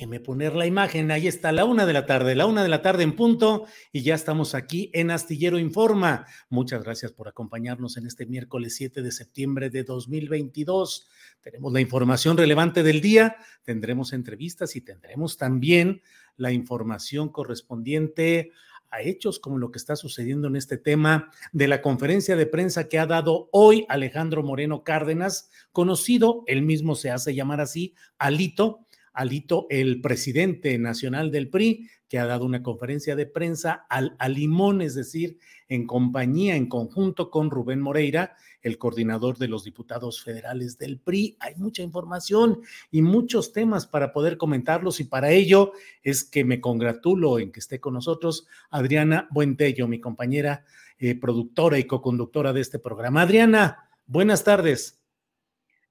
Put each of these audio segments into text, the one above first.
Déjeme poner la imagen. Ahí está, la una de la tarde, la una de la tarde en punto, y ya estamos aquí en Astillero Informa. Muchas gracias por acompañarnos en este miércoles 7 de septiembre de 2022. Tenemos la información relevante del día, tendremos entrevistas y tendremos también la información correspondiente a hechos como lo que está sucediendo en este tema de la conferencia de prensa que ha dado hoy Alejandro Moreno Cárdenas, conocido, él mismo se hace llamar así, Alito Alito, el presidente nacional del PRI, que ha dado una conferencia de prensa al, a limón, es decir, en compañía, en conjunto con Rubén Moreira, el coordinador de los diputados federales del PRI. Hay mucha información y muchos temas para poder comentarlos y para ello es que me congratulo en que esté con nosotros Adriana Buentello, mi compañera eh, productora y coconductora de este programa. Adriana, buenas tardes.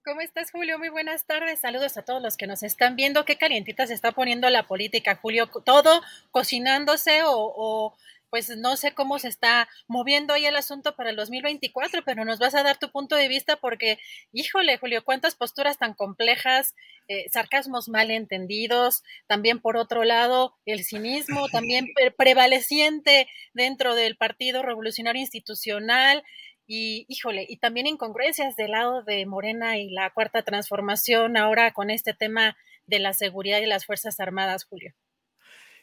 ¿Cómo estás, Julio? Muy buenas tardes. Saludos a todos los que nos están viendo. Qué calientita se está poniendo la política, Julio. Todo cocinándose o, pues no sé cómo se está moviendo ahí el asunto para el 2024, pero nos vas a dar tu punto de vista porque, híjole, Julio, cuántas posturas tan complejas, eh, sarcasmos mal entendidos, también por otro lado el cinismo, también prevaleciente dentro del Partido Revolucionario Institucional, y híjole, y también incongruencias del lado de Morena y la cuarta transformación ahora con este tema de la seguridad y las Fuerzas Armadas, Julio.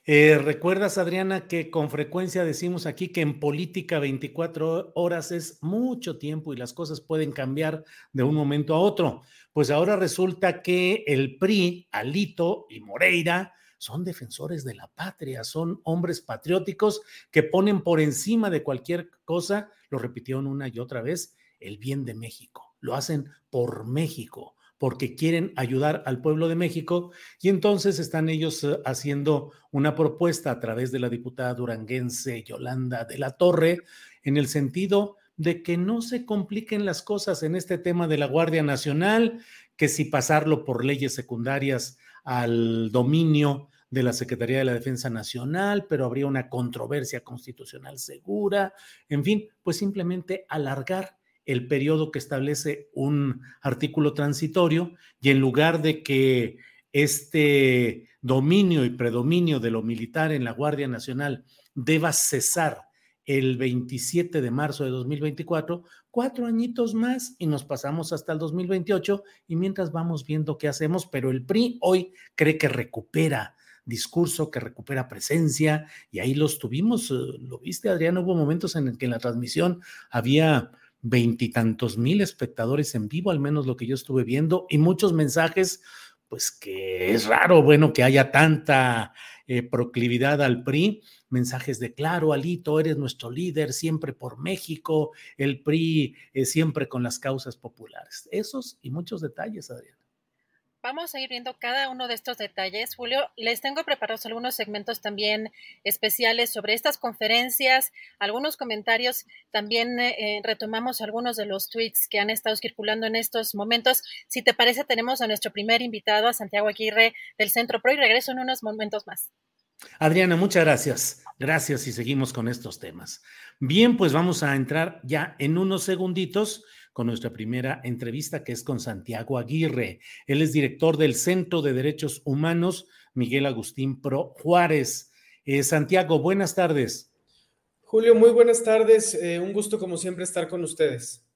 Eh, ¿Recuerdas, Adriana, que con frecuencia decimos aquí que en política 24 horas es mucho tiempo y las cosas pueden cambiar de un momento a otro? Pues ahora resulta que el PRI, Alito y Moreira son defensores de la patria, son hombres patrióticos que ponen por encima de cualquier cosa, lo repitieron una y otra vez, el bien de México. Lo hacen por México, porque quieren ayudar al pueblo de México y entonces están ellos eh, haciendo una propuesta a través de la diputada duranguense Yolanda de la Torre en el sentido de que no se compliquen las cosas en este tema de la Guardia Nacional, que si pasarlo por leyes secundarias al dominio de la Secretaría de la Defensa Nacional, pero habría una controversia constitucional segura, en fin, pues simplemente alargar el periodo que establece un artículo transitorio y en lugar de que este dominio y predominio de lo militar en la Guardia Nacional deba cesar el 27 de marzo de 2024, cuatro añitos más y nos pasamos hasta el 2028 y mientras vamos viendo qué hacemos, pero el PRI hoy cree que recupera discurso, que recupera presencia y ahí los tuvimos, eh, lo viste Adrián, hubo momentos en que en la transmisión había veintitantos mil espectadores en vivo, al menos lo que yo estuve viendo, y muchos mensajes, pues que es raro, bueno, que haya tanta eh, proclividad al PRI, mensajes de claro, Alito, eres nuestro líder, siempre por México, el PRI eh, siempre con las causas populares. Esos y muchos detalles, Adrián. vamos a ir viendo cada uno de estos detalles. Julio, les tengo preparados algunos segmentos también especiales sobre estas conferencias, algunos comentarios. También eh, retomamos algunos de los tweets que han estado circulando en estos momentos. Si te parece, tenemos a nuestro primer invitado, a Santiago Aguirre del Centro Pro, y regreso en unos momentos más. Adriana, muchas gracias. Gracias y seguimos con estos temas. Bien, pues vamos a entrar ya en unos segunditos con nuestra primera entrevista, que es con Santiago Aguirre. Él es director del Centro de Derechos Humanos Miguel Agustín Pro Juárez. Eh, Santiago, buenas tardes. Julio, muy buenas tardes. Eh, un gusto, como siempre, estar con ustedes.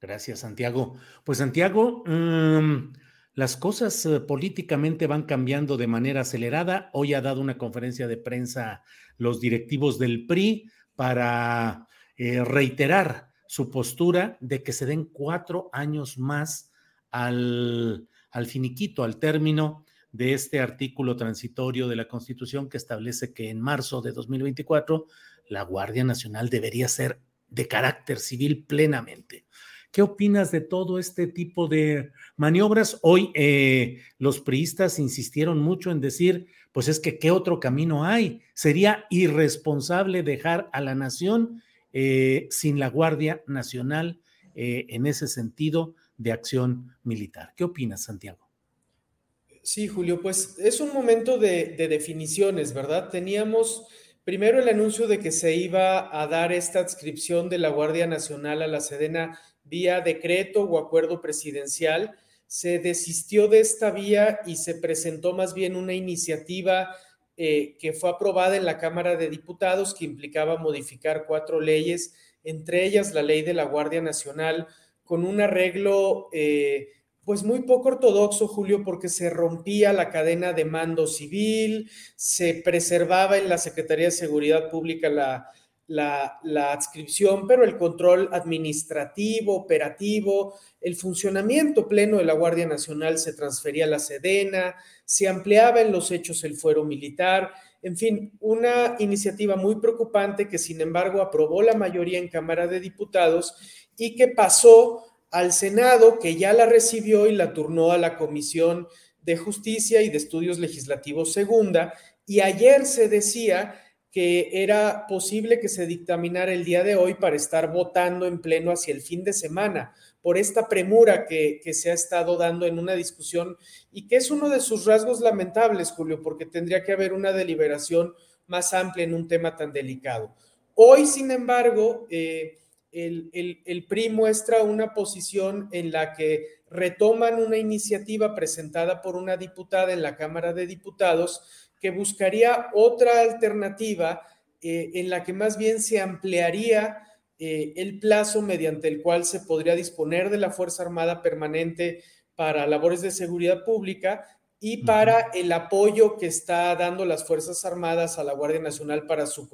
Gracias, Santiago. Pues, Santiago, mm, las cosas eh, políticamente van cambiando de manera acelerada. Hoy ha dado una conferencia de prensa los directivos del PRI para reiterar su postura de que se den cuatro años más al, al finiquito, al término de este artículo transitorio de la Constitución que establece que en marzo de 2024 la Guardia Nacional debería ser de carácter civil plenamente. ¿Qué opinas de todo este tipo de maniobras? Hoy eh, los priistas insistieron mucho en decir, pues es que ¿qué otro camino hay? Sería irresponsable dejar a la nación eh, sin la Guardia Nacional eh, en ese sentido de acción militar. ¿Qué opinas, Santiago? Sí, Julio, pues es un momento de, definiciones, ¿verdad? Teníamos primero el anuncio de que se iba a dar esta adscripción de la Guardia Nacional a la Sedena vía decreto o acuerdo presidencial. Se desistió de esta vía y se presentó más bien una iniciativa eh, que fue aprobada en la Cámara de Diputados, que implicaba modificar cuatro leyes, entre ellas la ley de la Guardia Nacional, con un arreglo eh, pues muy poco ortodoxo, Julio, porque se rompía la cadena de mando civil, se preservaba en la Secretaría de Seguridad Pública la, la, adscripción, pero el control administrativo, operativo, el funcionamiento pleno de la Guardia Nacional se transfería a la Sedena, se ampliaba en los hechos el fuero militar, en fin, una iniciativa muy preocupante que sin embargo aprobó la mayoría en Cámara de Diputados y que pasó al Senado, que ya la recibió y la turnó a la Comisión de Justicia y de Estudios Legislativos Segunda, y ayer se decía que era posible que se dictaminara el día de hoy para estar votando en pleno hacia el fin de semana, por esta premura que, se ha estado dando en una discusión y que es uno de sus rasgos lamentables, Julio, porque tendría que haber una deliberación más amplia en un tema tan delicado. Hoy, sin embargo, eh, el, el PRI muestra una posición en la que retoman una iniciativa presentada por una diputada en la Cámara de Diputados, que buscaría otra alternativa eh, en la que más bien se ampliaría eh, el plazo mediante el cual se podría disponer de la Fuerza Armada Permanente para labores de seguridad pública y para el apoyo que está dando las Fuerzas Armadas a la Guardia Nacional para su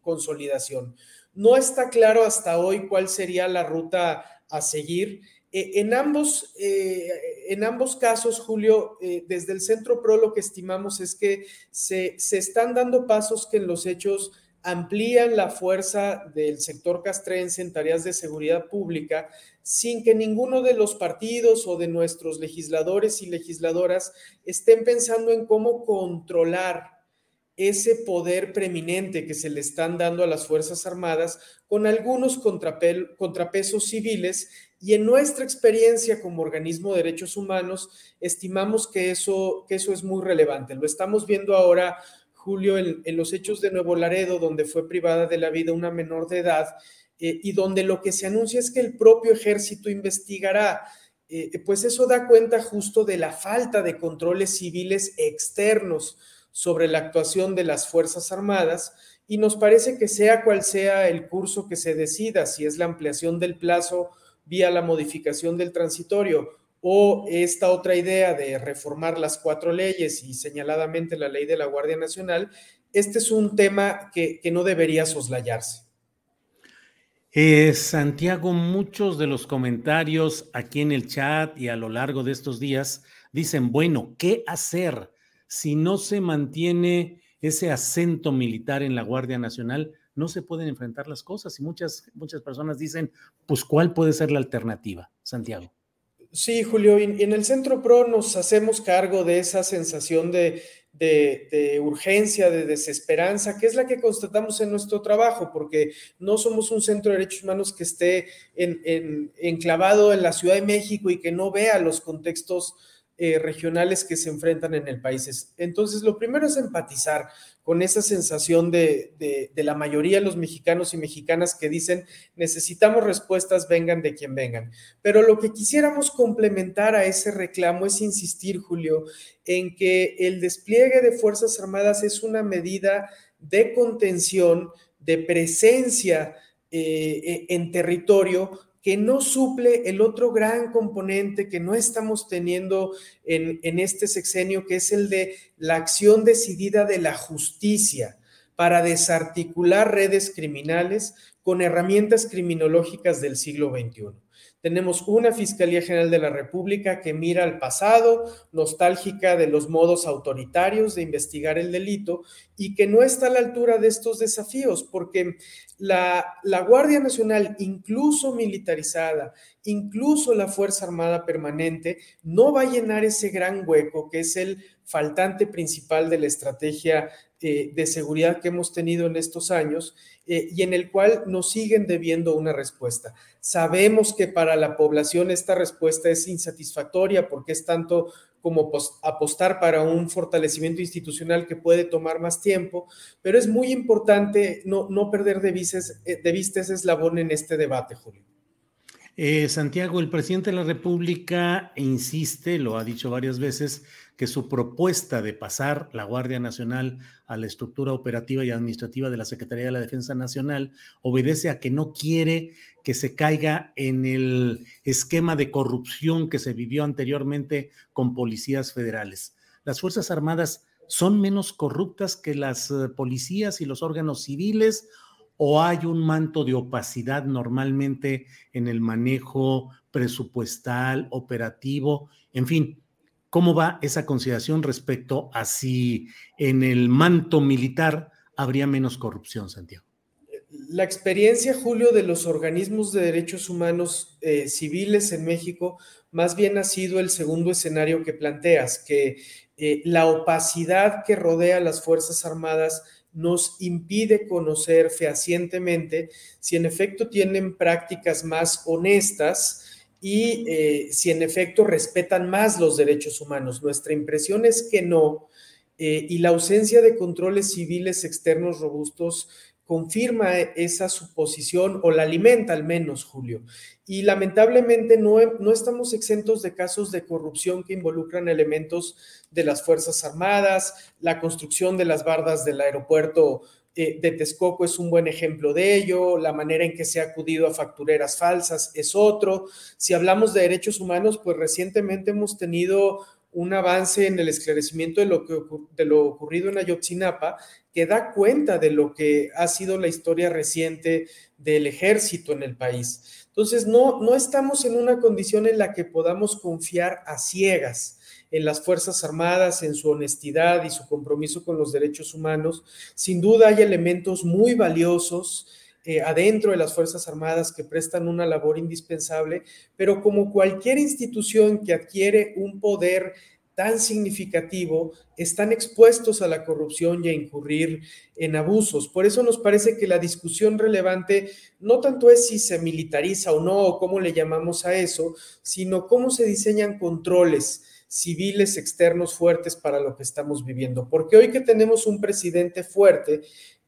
consolidación. No está claro hasta hoy cuál sería la ruta a seguir. Eh, en, ambos, eh, en ambos casos, Julio, eh, desde el Centro PRO lo que estimamos es que se, se, están dando pasos que en los hechos amplían la fuerza del sector castrense en tareas de seguridad pública sin que ninguno de los partidos o de nuestros legisladores y legisladoras estén pensando en cómo controlar ese poder preeminente que se le están dando a las Fuerzas Armadas con algunos contrapesos civiles y en nuestra experiencia como organismo de derechos humanos estimamos que eso, que eso es muy relevante. Lo estamos viendo ahora, Julio, en, los hechos de Nuevo Laredo, donde fue privada de la vida una menor de edad eh, y donde lo que se anuncia es que el propio ejército investigará. Eh, pues eso da cuenta justo de la falta de controles civiles externos sobre la actuación de las Fuerzas Armadas y nos parece que sea cual sea el curso que se decida, si es la ampliación del plazo vía la modificación del transitorio o esta otra idea de reformar las cuatro leyes y señaladamente la ley de la Guardia Nacional, este es un tema que, no debería soslayarse. Eh, Santiago, muchos de los comentarios aquí en el chat y a lo largo de estos días dicen, bueno, ¿qué hacer? si no se mantiene ese acento militar en la Guardia Nacional, no se pueden enfrentar las cosas. Y muchas, muchas personas dicen, pues, ¿cuál puede ser la alternativa, Santiago? Sí, Julio, en el Centro PRO nos hacemos cargo de esa sensación de, de, urgencia, de desesperanza, que es la que constatamos en nuestro trabajo, porque no somos un centro de derechos humanos que esté enclavado en la Ciudad de México y que no vea los contextos eh, regionales que se enfrentan en el país. Entonces, lo primero es empatizar con esa sensación de, de, la mayoría de los mexicanos y mexicanas que dicen necesitamos respuestas, vengan de quien vengan. Pero lo que quisiéramos complementar a ese reclamo es insistir, Julio, en que el despliegue de Fuerzas Armadas es una medida de contención, de presencia eh, en territorio que no suple el otro gran componente que no estamos teniendo en, este sexenio, que es el de la acción decidida de la justicia para desarticular redes criminales con herramientas criminológicas del siglo XXI. Tenemos una Fiscalía General de la República que mira al pasado, nostálgica de los modos autoritarios de investigar el delito y que no está a la altura de estos desafíos, porque la, la Guardia Nacional, incluso militarizada, incluso la Fuerza Armada Permanente, no va a llenar ese gran hueco que es el faltante principal de la estrategia eh, de seguridad que hemos tenido en estos años eh, y en el cual nos siguen debiendo una respuesta. Sabemos que para la población esta respuesta es insatisfactoria porque es tanto como apostar para un fortalecimiento institucional que puede tomar más tiempo, pero es muy importante no, no perder de, eh, de vista ese eslabón en este debate, Julio. Santiago, el presidente de la República insiste, lo ha dicho varias veces, que su propuesta de pasar la Guardia Nacional a la estructura operativa y administrativa de la Secretaría de la Defensa Nacional obedece a que no quiere que se caiga en el esquema de corrupción que se vivió anteriormente con policías federales. Las Fuerzas Armadas son menos corruptas que las eh, policías y los órganos civiles o hay un manto de opacidad normalmente en el manejo presupuestal, operativo, en fin, ¿Cómo va esa consideración respecto a si en el manto militar habría menos corrupción, Santiago? La experiencia, Julio, de los organismos de derechos humanos eh, civiles en México más bien ha sido el segundo escenario que planteas, que eh, la opacidad que rodea a las Fuerzas Armadas nos impide conocer fehacientemente si en efecto tienen prácticas más honestas, y eh, si en efecto respetan más los derechos humanos. Nuestra impresión es que no, eh, y la ausencia de controles civiles externos robustos confirma esa suposición o la alimenta al menos, Julio. Y lamentablemente no, no estamos exentos de casos de corrupción que involucran elementos de las Fuerzas Armadas, la construcción de las bardas del aeropuerto eh, de Texcoco es un buen ejemplo de ello, la manera en que se ha acudido a factureras falsas es otro. Si hablamos de derechos humanos, pues recientemente hemos tenido un avance en el esclarecimiento de lo, que, de lo ocurrido en Ayotzinapa que da cuenta de lo que ha sido la historia reciente del ejército en el país. Entonces, no, no estamos en una condición en la que podamos confiar a ciegas en las Fuerzas Armadas, en su honestidad y su compromiso con los derechos humanos. Sin duda hay elementos muy valiosos eh, adentro de las Fuerzas Armadas que prestan una labor indispensable, pero como cualquier institución que adquiere un poder tan significativo, están expuestos a la corrupción y a incurrir en abusos. Por eso nos parece que la discusión relevante no tanto es si se militariza o no, o cómo le llamamos a eso, sino cómo se diseñan controles civiles externos fuertes para lo que estamos viviendo. Porque hoy que tenemos un presidente fuerte,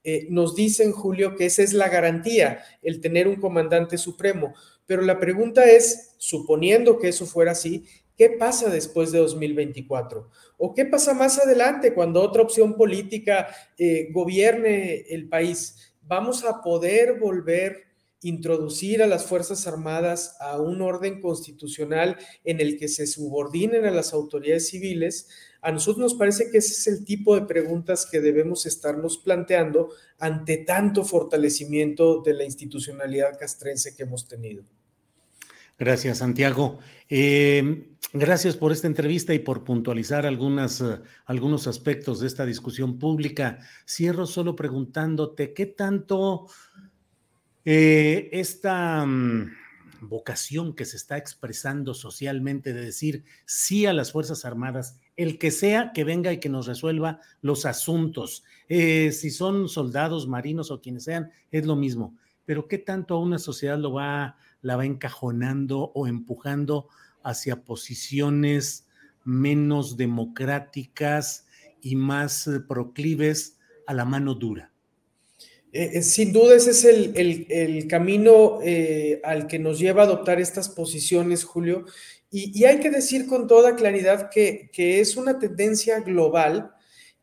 eh, nos dicen, Julio, que esa es la garantía, el tener un comandante supremo. Pero la pregunta es, suponiendo que eso fuera así, ¿qué pasa después de 2024? ¿O qué pasa más adelante cuando otra opción política eh, gobierne el país? ¿Vamos a poder volver introducir a las Fuerzas Armadas a un orden constitucional en el que se subordinen a las autoridades civiles, a nosotros nos parece que ese es el tipo de preguntas que debemos estarnos planteando ante tanto fortalecimiento de la institucionalidad castrense que hemos tenido. Gracias, Santiago. Eh, gracias por esta entrevista y por puntualizar eh, algunos aspectos de esta discusión pública. Cierro solo preguntándote qué tanto eh, esta, mm, vocación que se está expresando socialmente de decir sí a las Fuerzas Armadas, el que sea que venga y que nos resuelva los asuntos, eh, si son soldados, marinos o quienes sean, es lo mismo. Pero ¿qué tanto a una sociedad lo va, la va encajonando o empujando hacia posiciones menos democráticas y más eh, proclives a la mano dura? Eh, eh, sin duda ese es el, camino eh, al que nos lleva a adoptar estas posiciones, Julio. Y, hay que decir con toda claridad que, es una tendencia global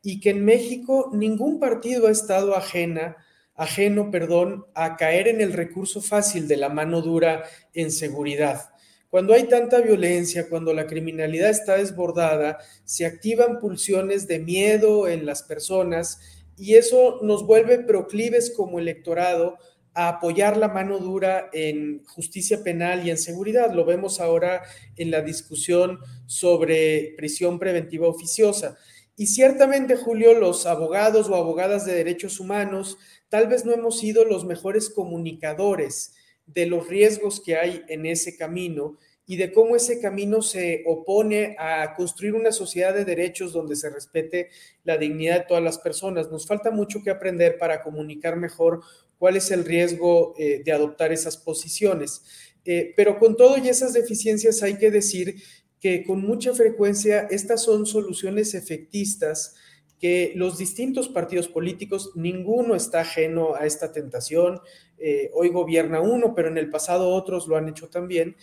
y que en México ningún partido ha estado ajena, ajeno perdón, a caer en el recurso fácil de la mano dura en seguridad. Cuando hay tanta violencia, cuando la criminalidad está desbordada, se activan pulsiones de miedo en las personas y eso nos vuelve proclives como electorado a apoyar la mano dura en justicia penal y en seguridad. Lo vemos ahora en la discusión sobre prisión preventiva oficiosa. Y ciertamente, Julio, los abogados o abogadas de derechos humanos tal vez no hemos sido los mejores comunicadores de los riesgos que hay en ese camino y de cómo ese camino se opone a construir una sociedad de derechos donde se respete la dignidad de todas las personas. Nos falta mucho que aprender para comunicar mejor cuál es el riesgo eh, de adoptar esas posiciones. Eh, pero con todo y esas deficiencias hay que decir que con mucha frecuencia estas son soluciones efectistas que los distintos partidos políticos, ninguno está ajeno a esta tentación. Eh, hoy gobierna uno, pero en el pasado otros lo han hecho también.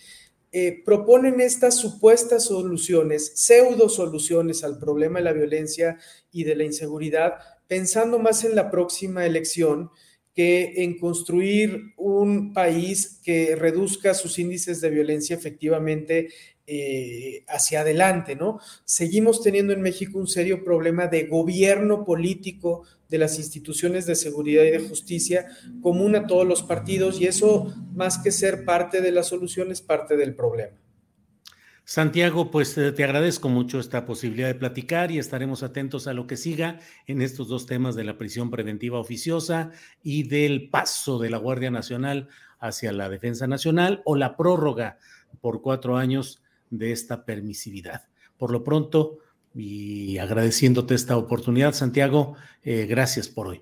Eh, proponen estas supuestas soluciones, pseudo soluciones al problema de la violencia y de la inseguridad, pensando más en la próxima elección que en construir un país que reduzca sus índices de violencia efectivamente eh, hacia adelante, ¿no? Seguimos teniendo en México un serio problema de gobierno político de las instituciones de seguridad y de justicia común a todos los partidos y eso, más que ser parte de la solución, es parte del problema. Santiago, pues eh, te agradezco mucho esta posibilidad de platicar y estaremos atentos a lo que siga en estos dos temas de la prisión preventiva oficiosa y del paso de la Guardia Nacional hacia la Defensa Nacional o la prórroga por cuatro años de esta permisividad. Por lo pronto, y agradeciéndote esta oportunidad, Santiago, eh, gracias por hoy.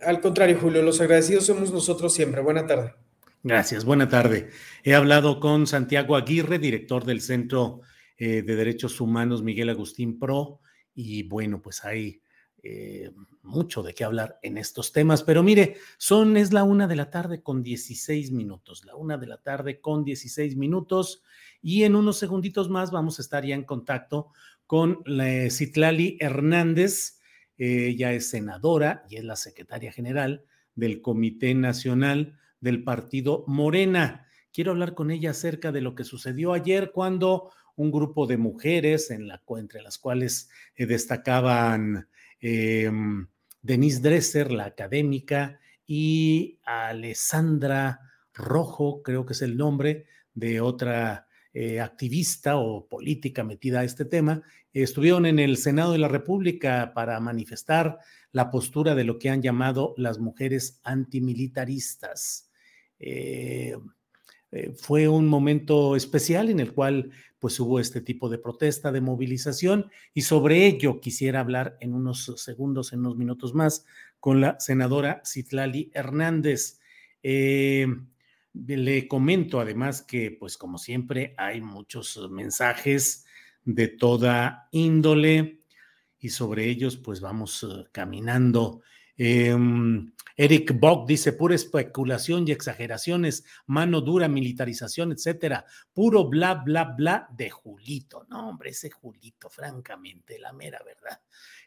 Al contrario, Julio, los agradecidos somos nosotros siempre. Buena tarde. Gracias, buena tarde. He hablado con Santiago Aguirre, director del Centro eh, de Derechos Humanos Miguel Agustín Pro, y bueno, pues hay eh, mucho de qué hablar en estos temas, pero mire, son, es la una de la tarde con 16 minutos, la una de la tarde con 16 minutos. Y en unos segunditos más vamos a estar ya en contacto con la Citlali Hernández. ella es senadora y es la secretaria general del Comité Nacional del Partido Morena. Quiero hablar con ella acerca de lo que sucedió ayer cuando un grupo de mujeres, entre las cuales eh, destacaban em, Denise Dresser, la académica, y Alessandra Rojo, creo que es el nombre de otra eh, activista o política metida a este tema, estuvieron en el Senado de la República para manifestar la postura de lo que han llamado las mujeres antimilitaristas. Eh, eh, fue un momento especial en el cual pues hubo este tipo de protesta, de movilización y sobre ello quisiera hablar en unos segundos, en unos minutos más con la senadora Citlali Hernández. Le comento además que, pues como siempre, hay muchos mensajes de toda índole y sobre ellos, pues vamos eh, caminando. Em, Eric Bock dice, pura especulación y exageraciones, mano dura, militarización, etcétera, puro bla, bla, bla de Julito. No, hombre, ese Julito, francamente, la mera verdad.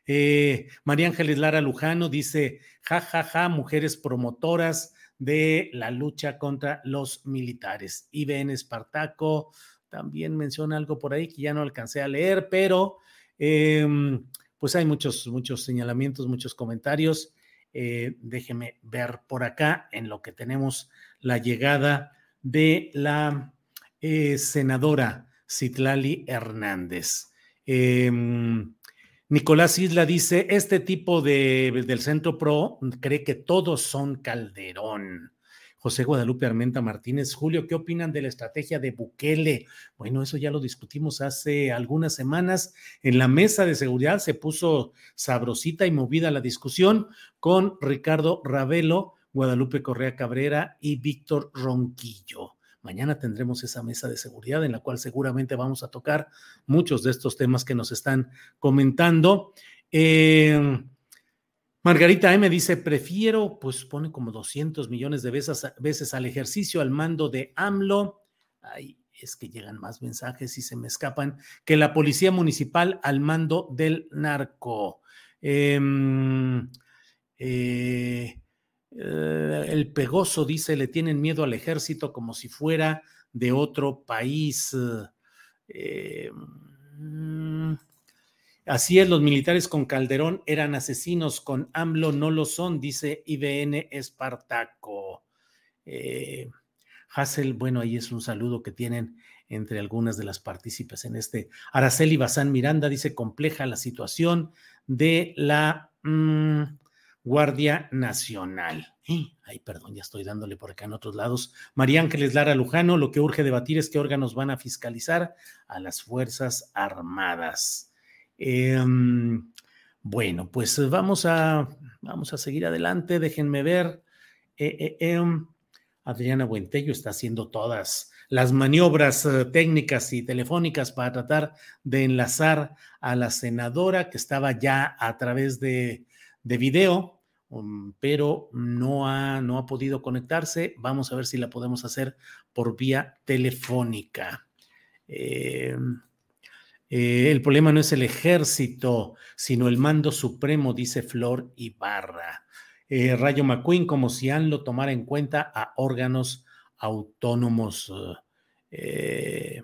Eh, María Ángeles Lara Lujano dice, ja, ja, ja, mujeres promotoras de la lucha contra los militares. IBN Espartaco también menciona algo por ahí que ya no alcancé a leer, pero em, pues hay muchos, muchos señalamientos, muchos comentarios. Eh, déjeme ver por acá en lo que tenemos la llegada de la eh, senadora Citlali Hernández. Em, Nicolás Isla dice, este tipo de, del Centro PRO cree que todos son Calderón. José Guadalupe Armenta Martínez. Julio, ¿qué opinan de la estrategia de Bukele? Bueno, eso ya lo discutimos hace algunas semanas. En la mesa de seguridad se puso sabrosita y movida la discusión con Ricardo Ravelo, Guadalupe Correa Cabrera y Víctor Ronquillo. Mañana tendremos esa mesa de seguridad en la cual seguramente vamos a tocar muchos de estos temas que nos están comentando. Eh, Margarita M dice, prefiero, pues pone como 200 millones de veces, veces al ejercicio al mando de AMLO. Ay, es que llegan más mensajes y se me escapan, que la policía municipal al mando del narco. Em, eh, eh, el Pegoso dice, le tienen miedo al ejército como si fuera de otro país. Eh, mm, Así es, los militares con Calderón eran asesinos, con AMLO no lo son, dice IBN Espartaco. Eh, Hassel, bueno, ahí es un saludo que tienen entre algunas de las partícipes en este. Araceli Bazán Miranda dice compleja la situación de la mm, Guardia Nacional. ay, perdón, ya estoy dándole por acá en otros lados. María Ángeles Lara Lujano, lo que urge debatir es qué órganos van a fiscalizar a las Fuerzas Armadas. Em, bueno, pues vamos a, vamos a seguir adelante. Déjenme ver. Eh, eh, em, Adriana Buentello está haciendo todas las maniobras eh, técnicas y telefónicas para tratar de enlazar a la senadora que estaba ya a través de, de video, um, pero no ha, no ha podido conectarse. Vamos a ver si la podemos hacer por vía telefónica. Eh, eh, el problema no es el ejército, sino el mando supremo, dice Flor Ibarra. Eh, Rayo McQueen, como si lo tomara en cuenta a órganos autónomos. Eh,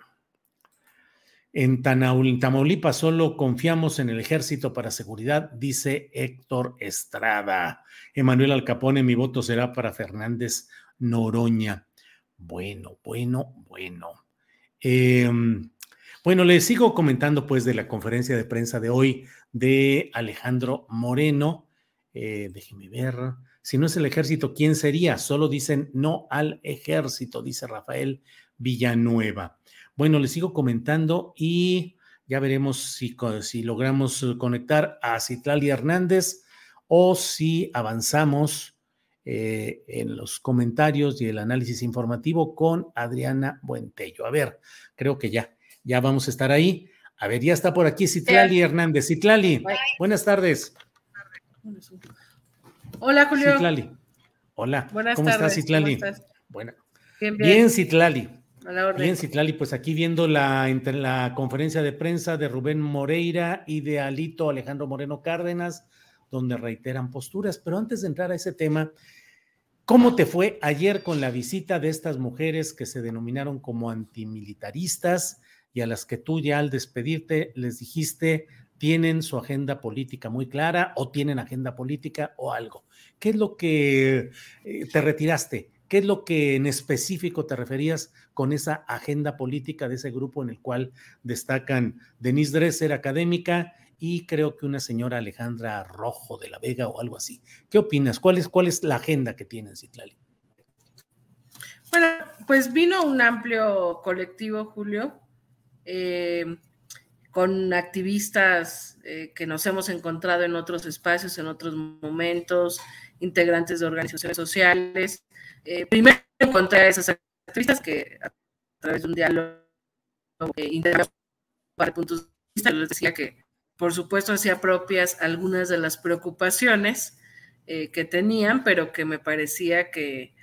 en Tamaulipas solo confiamos en el ejército para seguridad, dice Héctor Estrada. Emanuel Alcapone, mi voto será para Fernández Noroña. Bueno, bueno, bueno. Eh, bueno, les sigo comentando pues de la conferencia de prensa de hoy de Alejandro Moreno. Eh, déjeme ver. Si no es el ejército, ¿quién sería? Solo dicen no al ejército, dice Rafael Villanueva. Bueno, les sigo comentando y ya veremos si, si logramos conectar a Citlali Hernández o si avanzamos eh, en los comentarios y el análisis informativo con Adriana Buentello. A ver, creo que ya, ya vamos a estar ahí. A ver, ya está por aquí Citlali Hernández. Citlali, buenas tardes. Hola, Julio. Citlali. Hola. Buenas ¿Cómo estás, Citlali? Bueno. Bien, bien. Citlali. Bien, Citlali, pues aquí viendo la, la conferencia de prensa de Rubén Moreira y de Alito Alejandro Moreno Cárdenas, donde reiteran posturas. Pero antes de entrar a ese tema, ¿cómo te fue ayer con la visita de estas mujeres que se denominaron como antimilitaristas? y a las que tú ya al despedirte les dijiste tienen su agenda política muy clara o tienen agenda política o algo. ¿Qué es lo que eh, te retiraste? ¿Qué es lo que en específico te referías con esa agenda política de ese grupo en el cual destacan Denise Dresser, académica, y creo que una señora Alejandra Rojo de la Vega o algo así? ¿Qué opinas? ¿Cuál es, cuál es la agenda que tienen, Citlali? Bueno, pues vino un amplio colectivo, Julio, eh, con activistas eh, que nos hemos encontrado en otros espacios, en otros momentos, integrantes de organizaciones sociales. Eh, primero encontré a esas activistas que a través de un diálogo eh, para puntos de vista, les decía que por supuesto hacía propias algunas de las preocupaciones que tenían, pero que me parecía que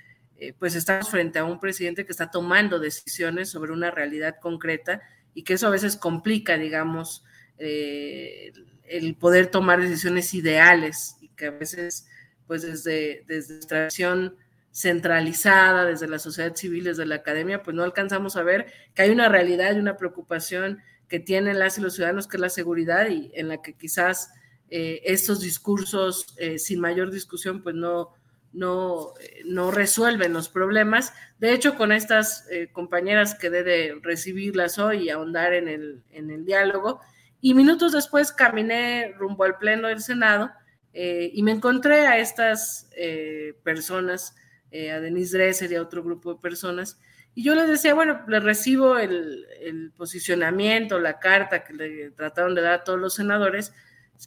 pues estamos frente a un presidente que está tomando decisiones sobre una realidad concreta y que eso a veces complica, digamos, eh, el poder tomar decisiones ideales y que a veces, pues desde, desde nuestra visión centralizada, desde la sociedad civil, desde la academia, pues no alcanzamos a ver que hay una realidad y una preocupación que tienen las y los ciudadanos, que es la seguridad y en la que quizás eh, estos discursos eh, sin mayor discusión, pues no, no, no resuelven los problemas. De hecho, con estas eh, compañeras quedé de recibirlas hoy y ahondar en el, en el diálogo. Y minutos después caminé rumbo al Pleno del Senado eh, y me encontré a estas eh, personas eh, a Denise Dresser y a otro grupo de personas. Y yo les decía, bueno, le recibo el, posicionamiento, la carta que le trataron de dar a todos los senadores,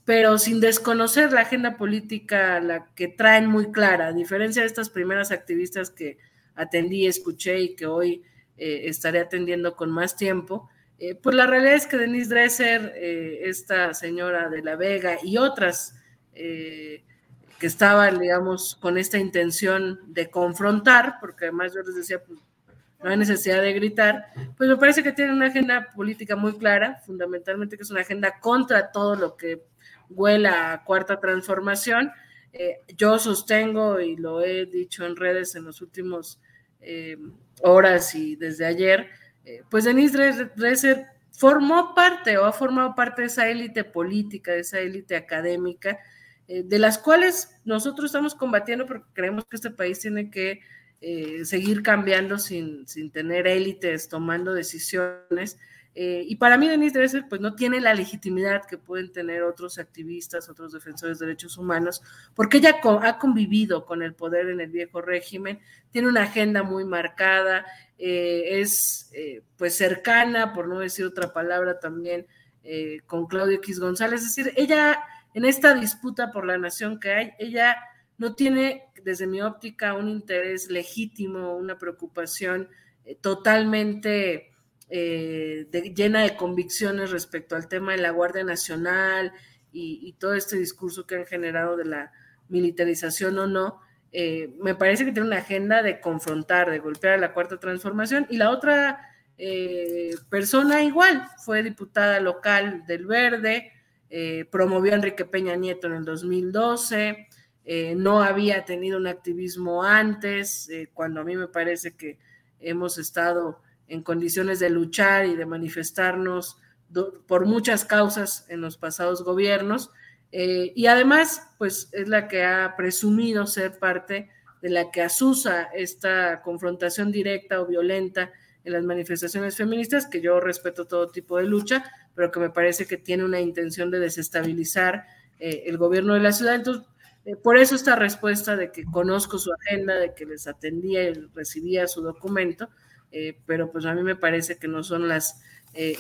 pero sin desconocer la agenda política, la que traen muy clara, a diferencia de estas primeras activistas que atendí, escuché y que hoy estaré atendiendo con más tiempo. Pues la realidad es que Denise Dresser, esta señora de La Vega y otras que estaban, digamos, con esta intención de confrontar, porque además yo les decía, pues no hay necesidad de gritar, pues me parece que tienen una agenda política muy clara, fundamentalmente que es una agenda contra todo lo que huela a cuarta transformación. yo sostengo, y lo he dicho en redes en los últimos eh, horas y desde ayer, eh, pues Denise Dresser formó parte o ha formado parte de esa élite política, de esa élite académica, eh, de las cuales nosotros estamos combatiendo porque creemos que este país tiene que seguir cambiando sin, sin tener élites tomando decisiones. Eh, y para mí Denise Dresser pues no tiene la legitimidad que pueden tener otros activistas, otros defensores de derechos humanos, porque ella ha convivido con el poder en el viejo régimen, tiene una agenda muy marcada, eh, es eh, pues cercana, por no decir otra palabra también, con Claudio X González, es decir, ella en esta disputa por la nación que hay, ella no tiene desde mi óptica un interés legítimo, una preocupación totalmente eh, llena de convicciones respecto al tema de la Guardia Nacional y, todo este discurso que han generado de la militarización o no, eh, me parece que tiene una agenda de confrontar, de golpear a la cuarta transformación. Y la otra eh, persona igual, fue diputada local del Verde, promovió a Enrique Peña Nieto en el 2012, no había tenido un activismo antes, cuando a mí me parece que hemos estado en condiciones de luchar y de manifestarnos por muchas causas en los pasados gobiernos. Eh, y además, pues es la que ha presumido ser parte de la que asusa esta confrontación directa o violenta en las manifestaciones feministas, que yo respeto todo tipo de lucha, pero que me parece que tiene una intención de desestabilizar eh, el gobierno de la ciudad. Entonces, eh, por eso esta respuesta de que conozco su agenda, de que les atendía y recibía su documento, eh, pero pues a mí me parece que no son las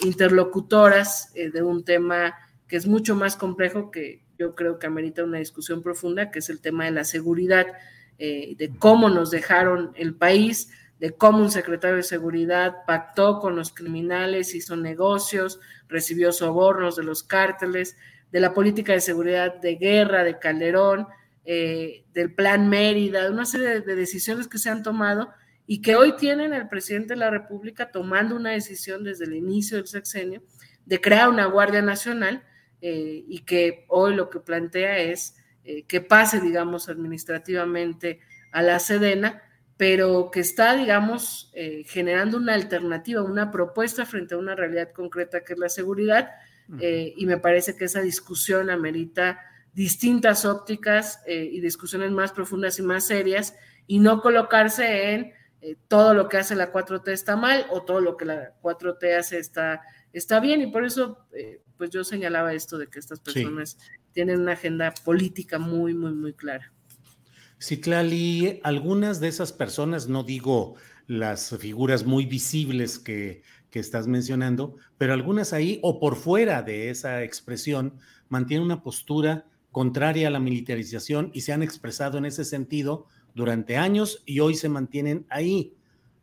interlocutoras de un tema que es mucho más complejo, que yo creo que amerita una discusión profunda, que es el tema de la seguridad, de cómo nos dejaron el país, de cómo un secretario de seguridad pactó con los criminales, hizo negocios, recibió sobornos de los cárteles, de la política de seguridad de guerra de Calderón, del plan Mérida, de una serie de decisiones que se han tomado y que hoy tienen al presidente de la República tomando una decisión desde el inicio del sexenio de crear una Guardia Nacional eh, y que hoy lo que plantea es eh, que pase, digamos, administrativamente a la Sedena, pero que está, digamos, eh, generando una alternativa, una propuesta frente a una realidad concreta que es la seguridad, y me parece que esa discusión amerita distintas ópticas y discusiones más profundas y más serias, y no colocarse en eh, todo lo que hace la 4T está mal o todo lo que la 4T hace está, está bien. Y por eso, eh, pues yo señalaba esto de que estas personas tienen una agenda política muy, muy, muy clara. Citlali, algunas de esas personas, no digo las figuras muy visibles que, que estás mencionando, pero algunas ahí o por fuera de esa expresión mantienen una postura contraria a la militarización y se han expresado en ese sentido durante años y hoy se mantienen ahí.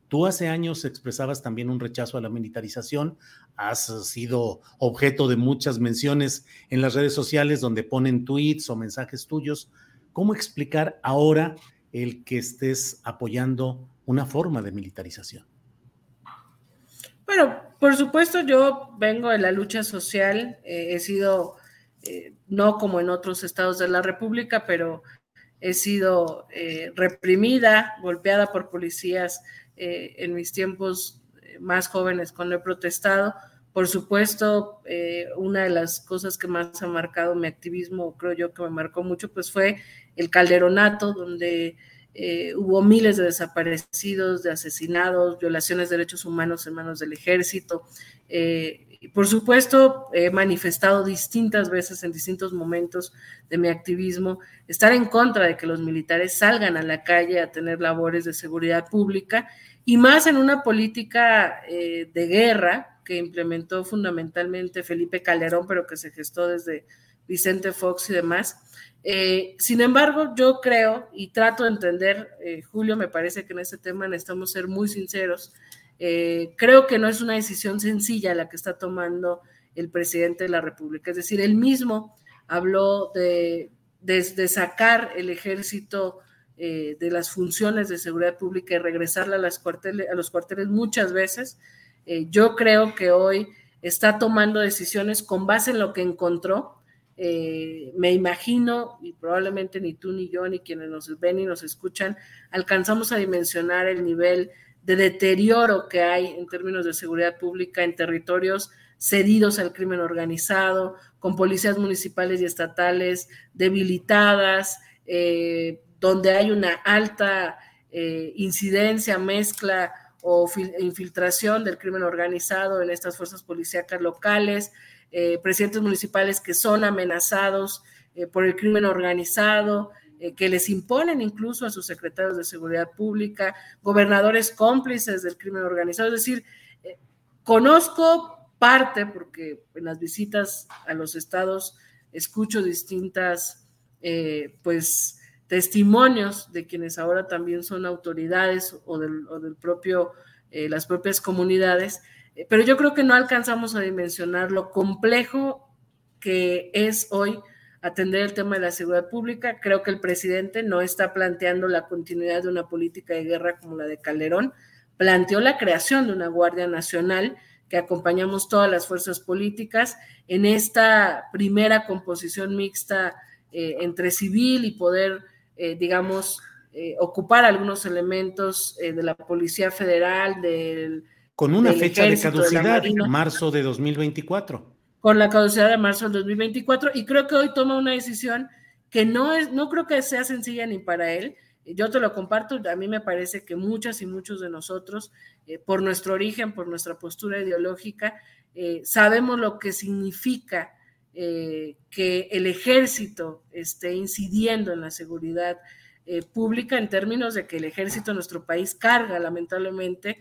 Tú hace años expresabas también un rechazo a la militarización, has sido objeto de muchas menciones en las redes sociales donde ponen tweets o mensajes tuyos. ¿Cómo explicar ahora el que estés apoyando una forma de militarización? Bueno, por supuesto yo vengo de la lucha social, eh, he sido, eh, no como en otros estados de la República, pero he sido eh, reprimida, golpeada por policías en mis tiempos más jóvenes cuando he protestado. Por supuesto, una de las cosas que más ha marcado mi activismo, creo yo que me marcó mucho, pues fue el calderonato, donde hubo miles de desaparecidos, de asesinados, violaciones de derechos humanos en manos del ejército, por supuesto, he manifestado distintas veces en distintos momentos de mi activismo estar en contra de que los militares salgan a la calle a tener labores de seguridad pública y más en una política eh, de guerra que implementó fundamentalmente Felipe Calderón, pero que se gestó desde Vicente Fox y demás. Eh, sin embargo, yo creo y trato de entender, eh, Julio, me parece que en este tema necesitamos ser muy sinceros, eh, creo que no es una decisión sencilla la que está tomando el presidente de la República. Es decir, él mismo habló de, sacar el ejército de las funciones de seguridad pública y regresarla a los cuarteles muchas veces. Eh, yo creo que hoy está tomando decisiones con base en lo que encontró. me imagino, y probablemente ni tú ni yo, ni quienes nos ven y nos escuchan, alcanzamos a dimensionar el nivel de deterioro que hay en términos de seguridad pública en territorios cedidos al crimen organizado, con policías municipales y estatales debilitadas, eh, donde hay una alta eh, incidencia, mezcla o infiltración del crimen organizado en estas fuerzas policíacas locales, eh, presidentes municipales que son amenazados por el crimen organizado, eh, que les imponen incluso a sus secretarios de seguridad pública, gobernadores cómplices del crimen organizado. Es decir, eh, conozco parte, porque en las visitas a los estados escucho distintas, eh, pues, testimonios de quienes ahora también son autoridades o del, propio, las propias comunidades, pero yo creo que no alcanzamos a dimensionar lo complejo que es hoy atender el tema de la seguridad pública. Creo que el presidente no está planteando la continuidad de una política de guerra como la de Calderón, planteó la creación de una Guardia Nacional que acompañamos todas las fuerzas políticas en esta primera composición mixta eh, entre civil y poder, eh, digamos, eh, ocupar algunos elementos de la Policía Federal, del... Con una fecha de caducidad, marzo de 2024 con la caducidad de marzo del 2024 y creo que hoy toma una decisión que no es, no creo que sea sencilla ni para él. Yo te lo comparto, a mí me parece que muchas y muchos de nosotros, eh, por nuestro origen, por nuestra postura ideológica, eh, sabemos lo que significa eh, que el ejército esté incidiendo en la seguridad pública en términos de que el ejército en nuestro país carga, lamentablemente,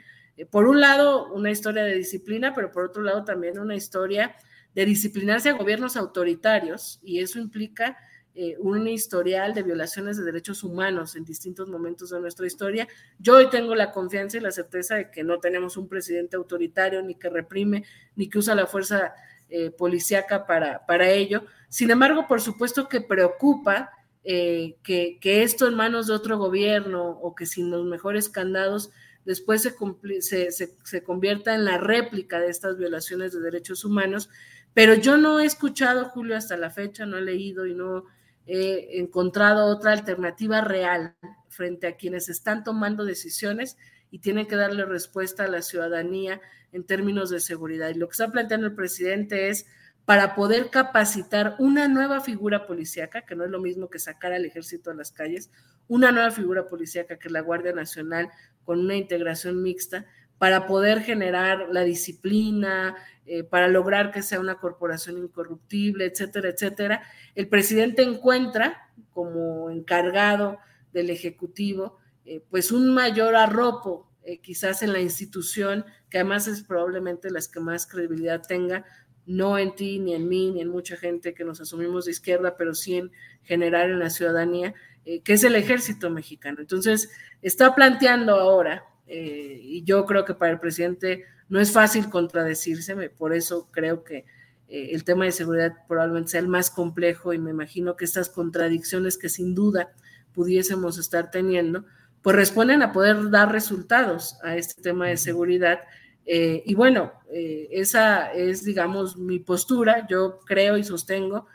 por un lado, una historia de disciplina, pero por otro lado también una historia de disciplinarse a gobiernos autoritarios y eso implica eh, un historial de violaciones de derechos humanos en distintos momentos de nuestra historia. Yo hoy tengo la confianza y la certeza de que no tenemos un presidente autoritario ni que reprime ni que usa la fuerza eh, policíaca para, para ello. Sin embargo, por supuesto que preocupa eh, que, que, esto en manos de otro gobierno o que sin los mejores candados después se, se, se, se convierta en la réplica de estas violaciones de derechos humanos pero yo no he escuchado, Julio, hasta la fecha, no he leído y no he encontrado otra alternativa real frente a quienes están tomando decisiones y tienen que darle respuesta a la ciudadanía en términos de seguridad. Y lo que está planteando el presidente es para poder capacitar una nueva figura policíaca, que no es lo mismo que sacar al ejército a las calles, una nueva figura policíaca que es la Guardia Nacional con una integración mixta, para poder generar la disciplina, eh, para lograr que sea una corporación incorruptible, etcétera, etcétera. El presidente encuentra como encargado del Ejecutivo, eh, pues un mayor arropo eh, quizás en la institución, que además es probablemente las que más credibilidad tenga, no en ti, ni en mí, ni en mucha gente que nos asumimos de izquierda, pero sí en general en la ciudadanía, que es el ejército mexicano. Entonces, está planteando ahora eh, y yo creo que para el presidente no es fácil contradecirse, por eso creo que eh, el tema de seguridad probablemente sea el más complejo y me imagino que estas contradicciones que sin duda pudiésemos estar teniendo, pues responden a poder dar resultados a este tema de seguridad. Eh, y bueno, esa es, digamos, mi postura. Yo creo y sostengo,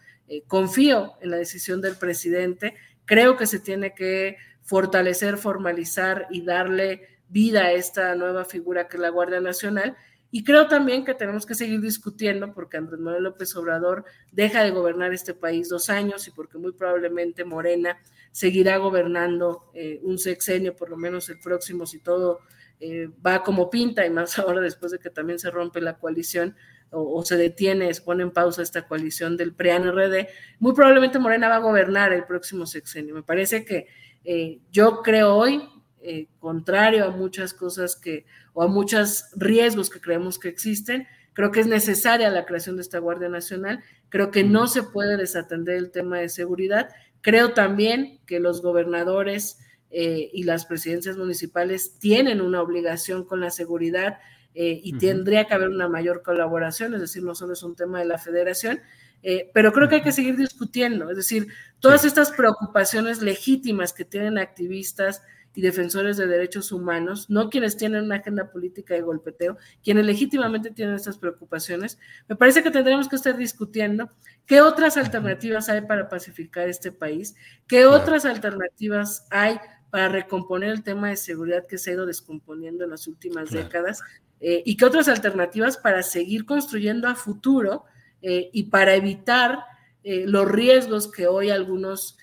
confío en la decisión del presidente. Creo que se tiene que fortalecer, formalizar y darle vida a esta nueva figura que es la Guardia Nacional. Y creo también que tenemos que seguir discutiendo porque Andrés Manuel López Obrador deja de gobernar este país dos años y porque muy probablemente Morena seguirá gobernando eh, un sexenio, por lo menos el próximo, si todo eh, va como pinta y más ahora después de que también se rompe la coalición o, se detiene, se pone en pausa esta coalición del PRIAN-RD, muy probablemente Morena va a gobernar el próximo sexenio. Me parece que eh, yo creo hoy, eh, contrario a muchas cosas que, o a muchos riesgos que creemos que existen, creo que es necesaria la creación de esta Guardia Nacional, creo que no se puede desatender el tema de seguridad, creo también que los gobernadores eh, y las presidencias municipales tienen una obligación con la seguridad eh, y tendría que haber una mayor colaboración, es decir, no solo es un tema de la federación, eh, pero creo que hay que seguir discutiendo, es decir, todas estas preocupaciones legítimas que tienen activistas y defensores de derechos humanos, no quienes tienen una agenda política de golpeteo, quienes legítimamente tienen estas preocupaciones, me parece que tendremos que estar discutiendo qué otras alternativas hay para pacificar este país, qué otras alternativas hay para recomponer el tema de seguridad que se ha ido descomponiendo en las últimas décadas eh, y qué otras alternativas para seguir construyendo a futuro eh, y para evitar eh, los riesgos que hoy algunos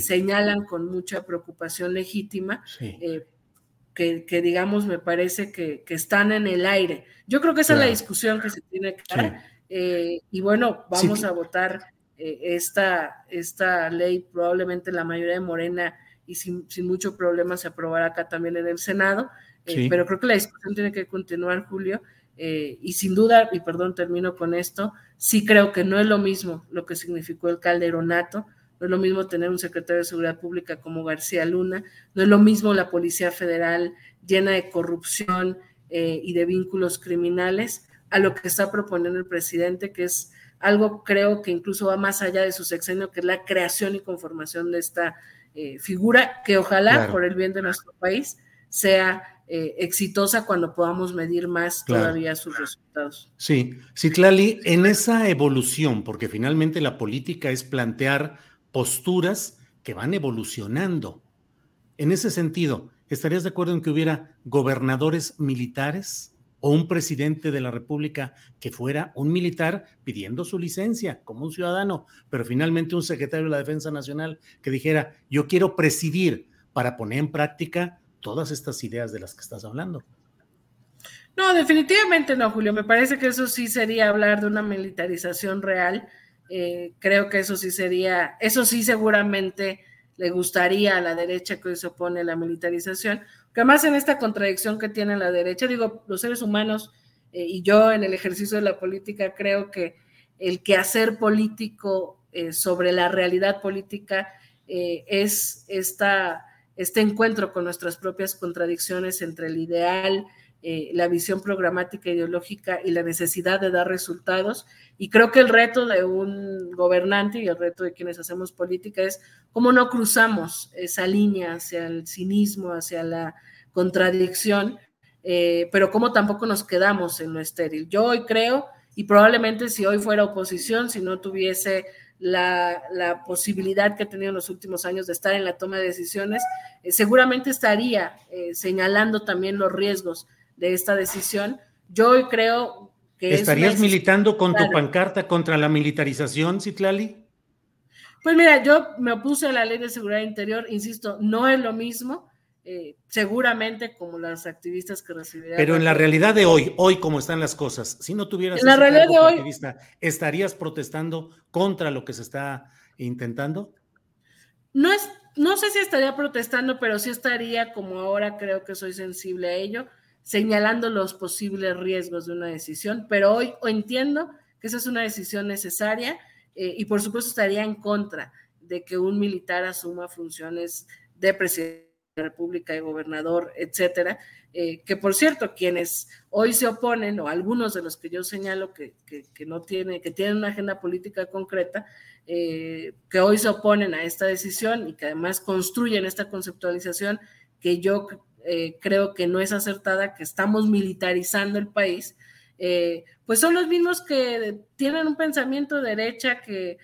señalan con mucha preocupación legítima, que, digamos me parece que, están en el aire. Yo creo que esa es la discusión que se tiene que dar. y bueno, vamos a votar esta, esta ley, probablemente la mayoría de Morena y sin, sin mucho problema se aprobará acá también en el Senado. Eh, pero creo que la discusión tiene que continuar, Julio, eh, y sin duda, y perdón, termino con esto, sí creo que no es lo mismo lo que significó el calderonato, no es lo mismo tener un secretario de Seguridad Pública como García Luna, no es lo mismo la Policía Federal llena de corrupción eh, y de vínculos criminales a lo que está proponiendo el presidente, que es algo creo que incluso va más allá de su sexenio, que es la creación y conformación de esta figura, que ojalá, por el bien de nuestro país, sea eh, exitosa cuando podamos medir más todavía sus resultados. Sí, Citlali, en esa evolución, porque finalmente la política es plantear posturas que van evolucionando. En ese sentido, ¿estarías de acuerdo en que hubiera gobernadores militares o un presidente de la República que fuera un militar pidiendo su licencia como un ciudadano, pero finalmente un secretario de la Defensa Nacional que dijera, yo quiero presidir para poner en práctica todas estas ideas de las que estás hablando. No, definitivamente no, Julio. Me parece que eso sí sería hablar de una militarización real. Eh, creo que eso sí sería, eso sí seguramente le gustaría a la derecha que hoy se opone a la militarización, que además en esta contradicción que tiene la derecha, digo, los seres humanos eh, y yo en el ejercicio de la política creo que el quehacer político eh, sobre la realidad política es esta este encuentro con nuestras propias contradicciones entre el ideal, eh, la visión programática ideológica y la necesidad de dar resultados. Y creo que el reto de un gobernante y el reto de quienes hacemos política es cómo no cruzamos esa línea hacia el cinismo, hacia la contradicción, eh, pero cómo tampoco nos quedamos en lo estéril. Yo hoy creo, y probablemente si hoy fuera oposición, si no tuviese la, posibilidad que ha tenido en los últimos años de estar en la toma de decisiones, eh, seguramente estaría señalando también los riesgos de esta decisión. Yo creo que... ¿Estarías militando con tu pancarta contra la militarización, Citlali? Pues mira, yo me opuse a la ley de seguridad interior, insisto, no es lo mismo. Eh, seguramente como las activistas que recibirán. Pero en la realidad de hoy, hoy como están las cosas, si no tuvieras en la realidad de hoy, ¿estarías protestando contra lo que se está intentando? No es, no sé si estaría protestando, pero sí estaría, como ahora creo que soy sensible a ello, señalando los posibles riesgos de una decisión, pero hoy entiendo que esa es una decisión necesaria eh, y por supuesto estaría en contra de que un militar asuma funciones de presidente República de Gobernador, etcétera, eh, que por cierto, quienes hoy se oponen, o algunos de los que yo señalo que, no tienen, que tienen una agenda política concreta, eh, que hoy se oponen a esta decisión y que además construyen esta conceptualización que yo eh, creo que no es acertada, que estamos militarizando el país, pues son los mismos que tienen un pensamiento derecha que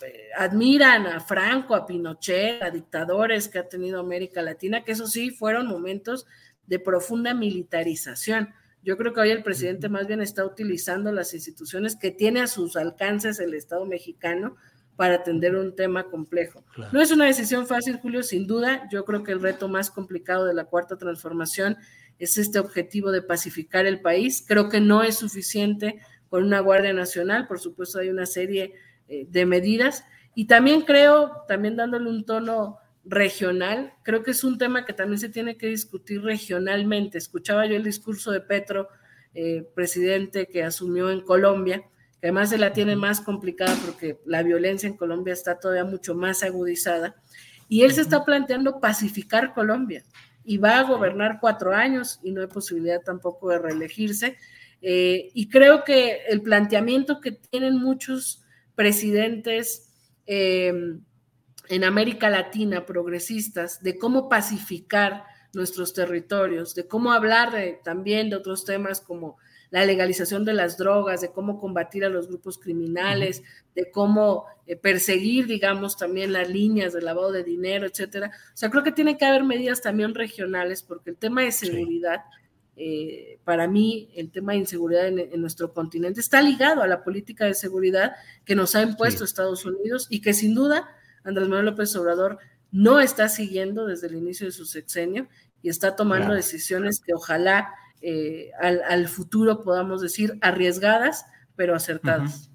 eh, admiran a Franco, a Pinochet, a dictadores que ha tenido América Latina, que eso sí fueron momentos de profunda militarización. Yo creo que hoy el presidente más bien está utilizando las instituciones que tiene a sus alcances el Estado mexicano para atender un tema complejo. No es una decisión fácil, Julio, sin duda. Yo creo que el reto más complicado de la cuarta transformación es este objetivo de pacificar el país. Creo que no es suficiente con una Guardia Nacional, por supuesto hay una serie eh, de medidas y también creo, también dándole un tono regional, creo que es un tema que también se tiene que discutir regionalmente. Escuchaba yo el discurso de Petro, eh, presidente que asumió en Colombia, que además se la tiene más complicada porque la violencia en Colombia está todavía mucho más agudizada, y él se está planteando pacificar Colombia y va a gobernar cuatro años y no hay posibilidad tampoco de reelegirse. Eh, y creo que el planteamiento que tienen muchos presidentes eh, en América Latina, progresistas, de cómo pacificar nuestros territorios, de cómo hablar también de otros temas como la legalización de las drogas, de cómo combatir a los grupos criminales, de cómo eh, perseguir, digamos, también las líneas de lavado de dinero, etcétera. O sea, creo que tiene que haber medidas también regionales, porque el tema de seguridad, eh, para mí, el tema de inseguridad en, nuestro continente está ligado a la política de seguridad que nos ha impuesto Estados Unidos y que sin duda Andrés Manuel López Obrador no está siguiendo desde el inicio de su sexenio y está tomando decisiones que ojalá eh, al, futuro, podamos decir, arriesgadas, pero acertadas.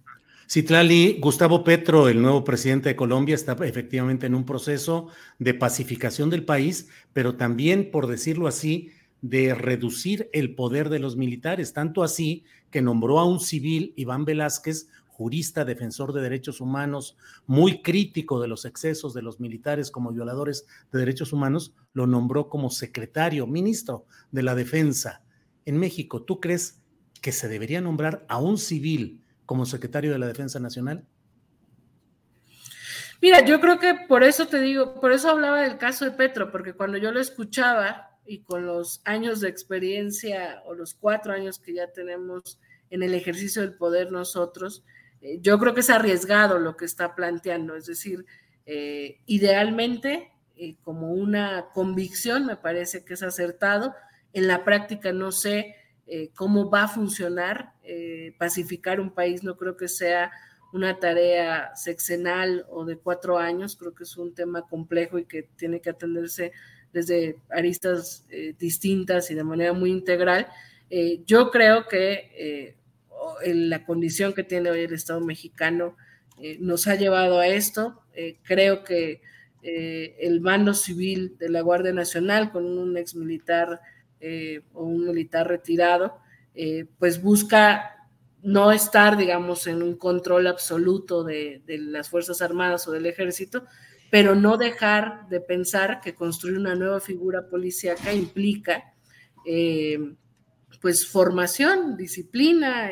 Citlali, Gustavo Petro, el nuevo presidente de Colombia, está efectivamente en un proceso de pacificación del país, pero también, por decirlo así, de reducir el poder de los militares, tanto así que nombró a un civil, Iván Velázquez, jurista, defensor de derechos humanos, muy crítico de los excesos de los militares como violadores de derechos humanos, lo nombró como secretario, ministro de la Defensa en México, ¿tú crees que se debería nombrar a un civil como secretario de la Defensa Nacional? Mira, yo creo que por eso te digo, por eso hablaba del caso de Petro, porque cuando yo lo escuchaba y con los años de experiencia o los cuatro años que ya tenemos en el ejercicio del poder nosotros, eh, yo creo que es arriesgado lo que está planteando, es decir, eh, idealmente, eh, como una convicción, me parece que es acertado, en la práctica no sé eh, cómo va a funcionar. Eh, pacificar un país no creo que sea una tarea sexenal o de cuatro años, creo que es un tema complejo y que tiene que atenderse desde aristas eh, distintas y de manera muy integral. yo creo que la condición que tiene hoy el Estado mexicano nos ha llevado a esto. creo que el mando civil de la Guardia Nacional con un ex militar eh, o un militar retirado, eh, pues busca no estar, digamos, en un control absoluto de, las Fuerzas Armadas o del Ejército, pero no dejar de pensar que construir una nueva figura policíaca implica, eh, pues, formación, disciplina,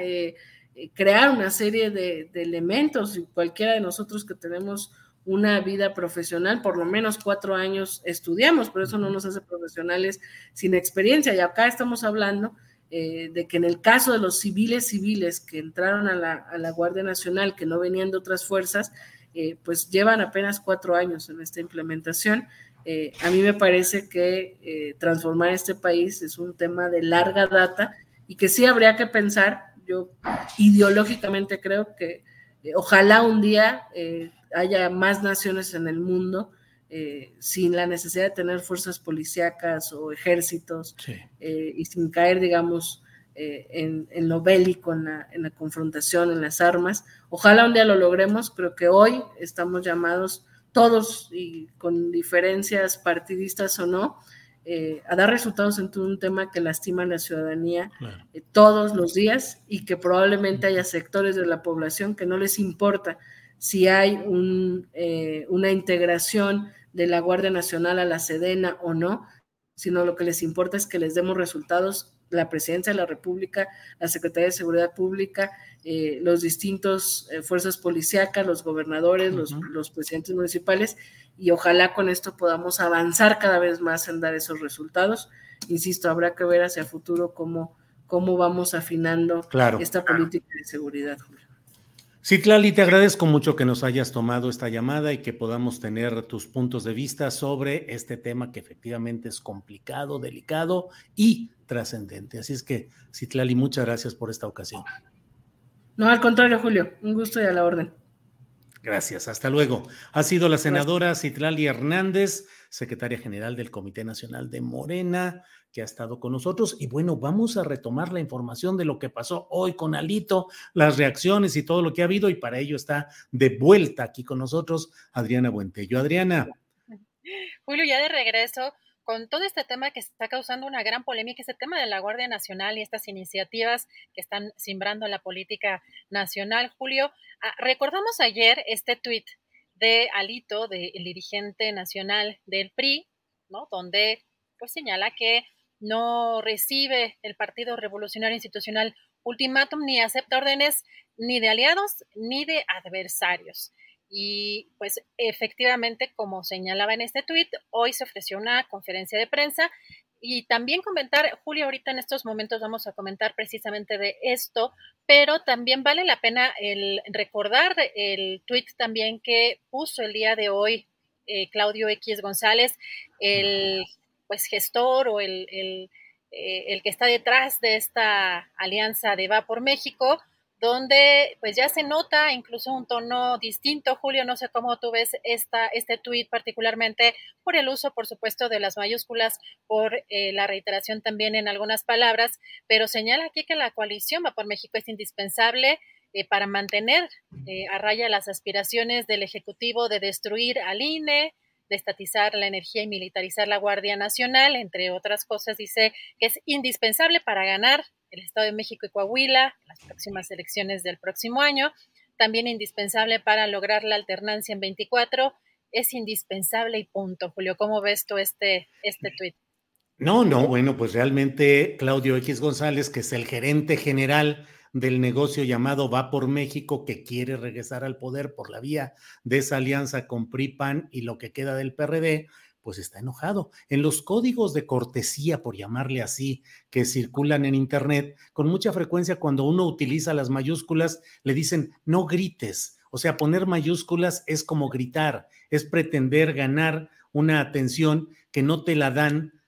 crear una serie de, de elementos, y cualquiera de nosotros que tenemos una vida profesional, por lo menos cuatro años estudiamos, pero eso no nos hace profesionales sin experiencia. Y acá estamos hablando eh, de que en el caso de los civiles civiles que entraron a la, Guardia Nacional, que no venían de otras fuerzas, eh, pues llevan apenas cuatro años en esta implementación. Eh, a mí me parece que transformar este país es un tema de larga data y que sí habría que pensar, yo ideológicamente creo que ojalá un día haya más naciones en el mundo eh, sin la necesidad de tener fuerzas policíacas o ejércitos eh, y sin caer, digamos, eh, en, lo bélico, en la, en la, confrontación, en las armas. Ojalá un día lo logremos, creo que hoy estamos llamados todos y con diferencias partidistas o no, a dar resultados en todo un tema que lastima a la ciudadanía todos los días y que probablemente haya sectores de la población que no les importa si hay eh, una integración de la Guardia Nacional a la Sedena o no, sino lo que les importa es que les demos resultados la Presidencia de la República, la Secretaría de Seguridad Pública, eh, los distintos eh, fuerzas policíacas, los gobernadores, los, los, presidentes municipales, y ojalá con esto podamos avanzar cada vez más en dar esos resultados. Insisto, habrá que ver hacia el futuro cómo, cómo vamos afinando esta política de seguridad. Tlali, te agradezco mucho que nos hayas tomado esta llamada y que podamos tener tus puntos de vista sobre este tema que efectivamente es complicado, delicado y trascendente. Así es que, Citlali, muchas gracias por esta ocasión. No, al contrario, Julio, un gusto y a la orden. Gracias, hasta luego. Ha sido la senadora Citlali Hernández, secretaria general del Comité Nacional de Morena, que ha estado con nosotros. Y bueno, vamos a retomar la información de lo que pasó hoy con Alito, las reacciones y todo lo que ha habido. Y para ello está de vuelta aquí con nosotros Adriana Buentello. Adriana. Julio, ya de regreso con todo este tema que está causando una gran polémica, este tema de la Guardia Nacional y estas iniciativas que están simbrando la política nacional. Julio, ah, recordamos ayer este tuit de Alito, del dirigente nacional del PRI, ¿no? Donde pues señala que no recibe el Partido Revolucionario Institucional ultimátum ni acepta órdenes ni de aliados ni de adversarios. Y pues efectivamente, como señalaba en este tuit, hoy se ofreció una conferencia de prensa y también comentar, Julio, ahorita en estos momentos vamos a comentar precisamente de esto, pero también vale la pena el recordar el tuit también que puso el día de hoy eh, Claudio X González, el pues gestor o el, el, eh, el que está detrás de esta alianza de Va por México, donde pues ya se nota incluso un tono distinto. Julio, no sé cómo tú ves esta, este tuit particularmente por el uso, por supuesto, de las mayúsculas, por eh, la reiteración también en algunas palabras, pero señala aquí que la coalición Va por México es indispensable eh, para mantener a raya las aspiraciones del Ejecutivo de destruir al INE, de estatizar la energía y militarizar la Guardia Nacional, entre otras cosas, dice que es indispensable para ganar el Estado de México y Coahuila, las próximas elecciones del próximo año, también indispensable para lograr la alternancia en 24, es indispensable y punto. Julio, ¿cómo ves tú este, este tuit? No, no, bueno, pues realmente Claudio X González, que es el gerente general del negocio llamado Va por México, que quiere regresar al poder por la vía de esa alianza con PRI-PAN y lo que queda del PRD, pues está enojado. En los códigos de cortesía, por llamarle así, que circulan en Internet, con mucha frecuencia cuando uno utiliza las mayúsculas, le dicen, no grites. O sea, poner mayúsculas es como gritar, es pretender ganar una atención que no te la dan.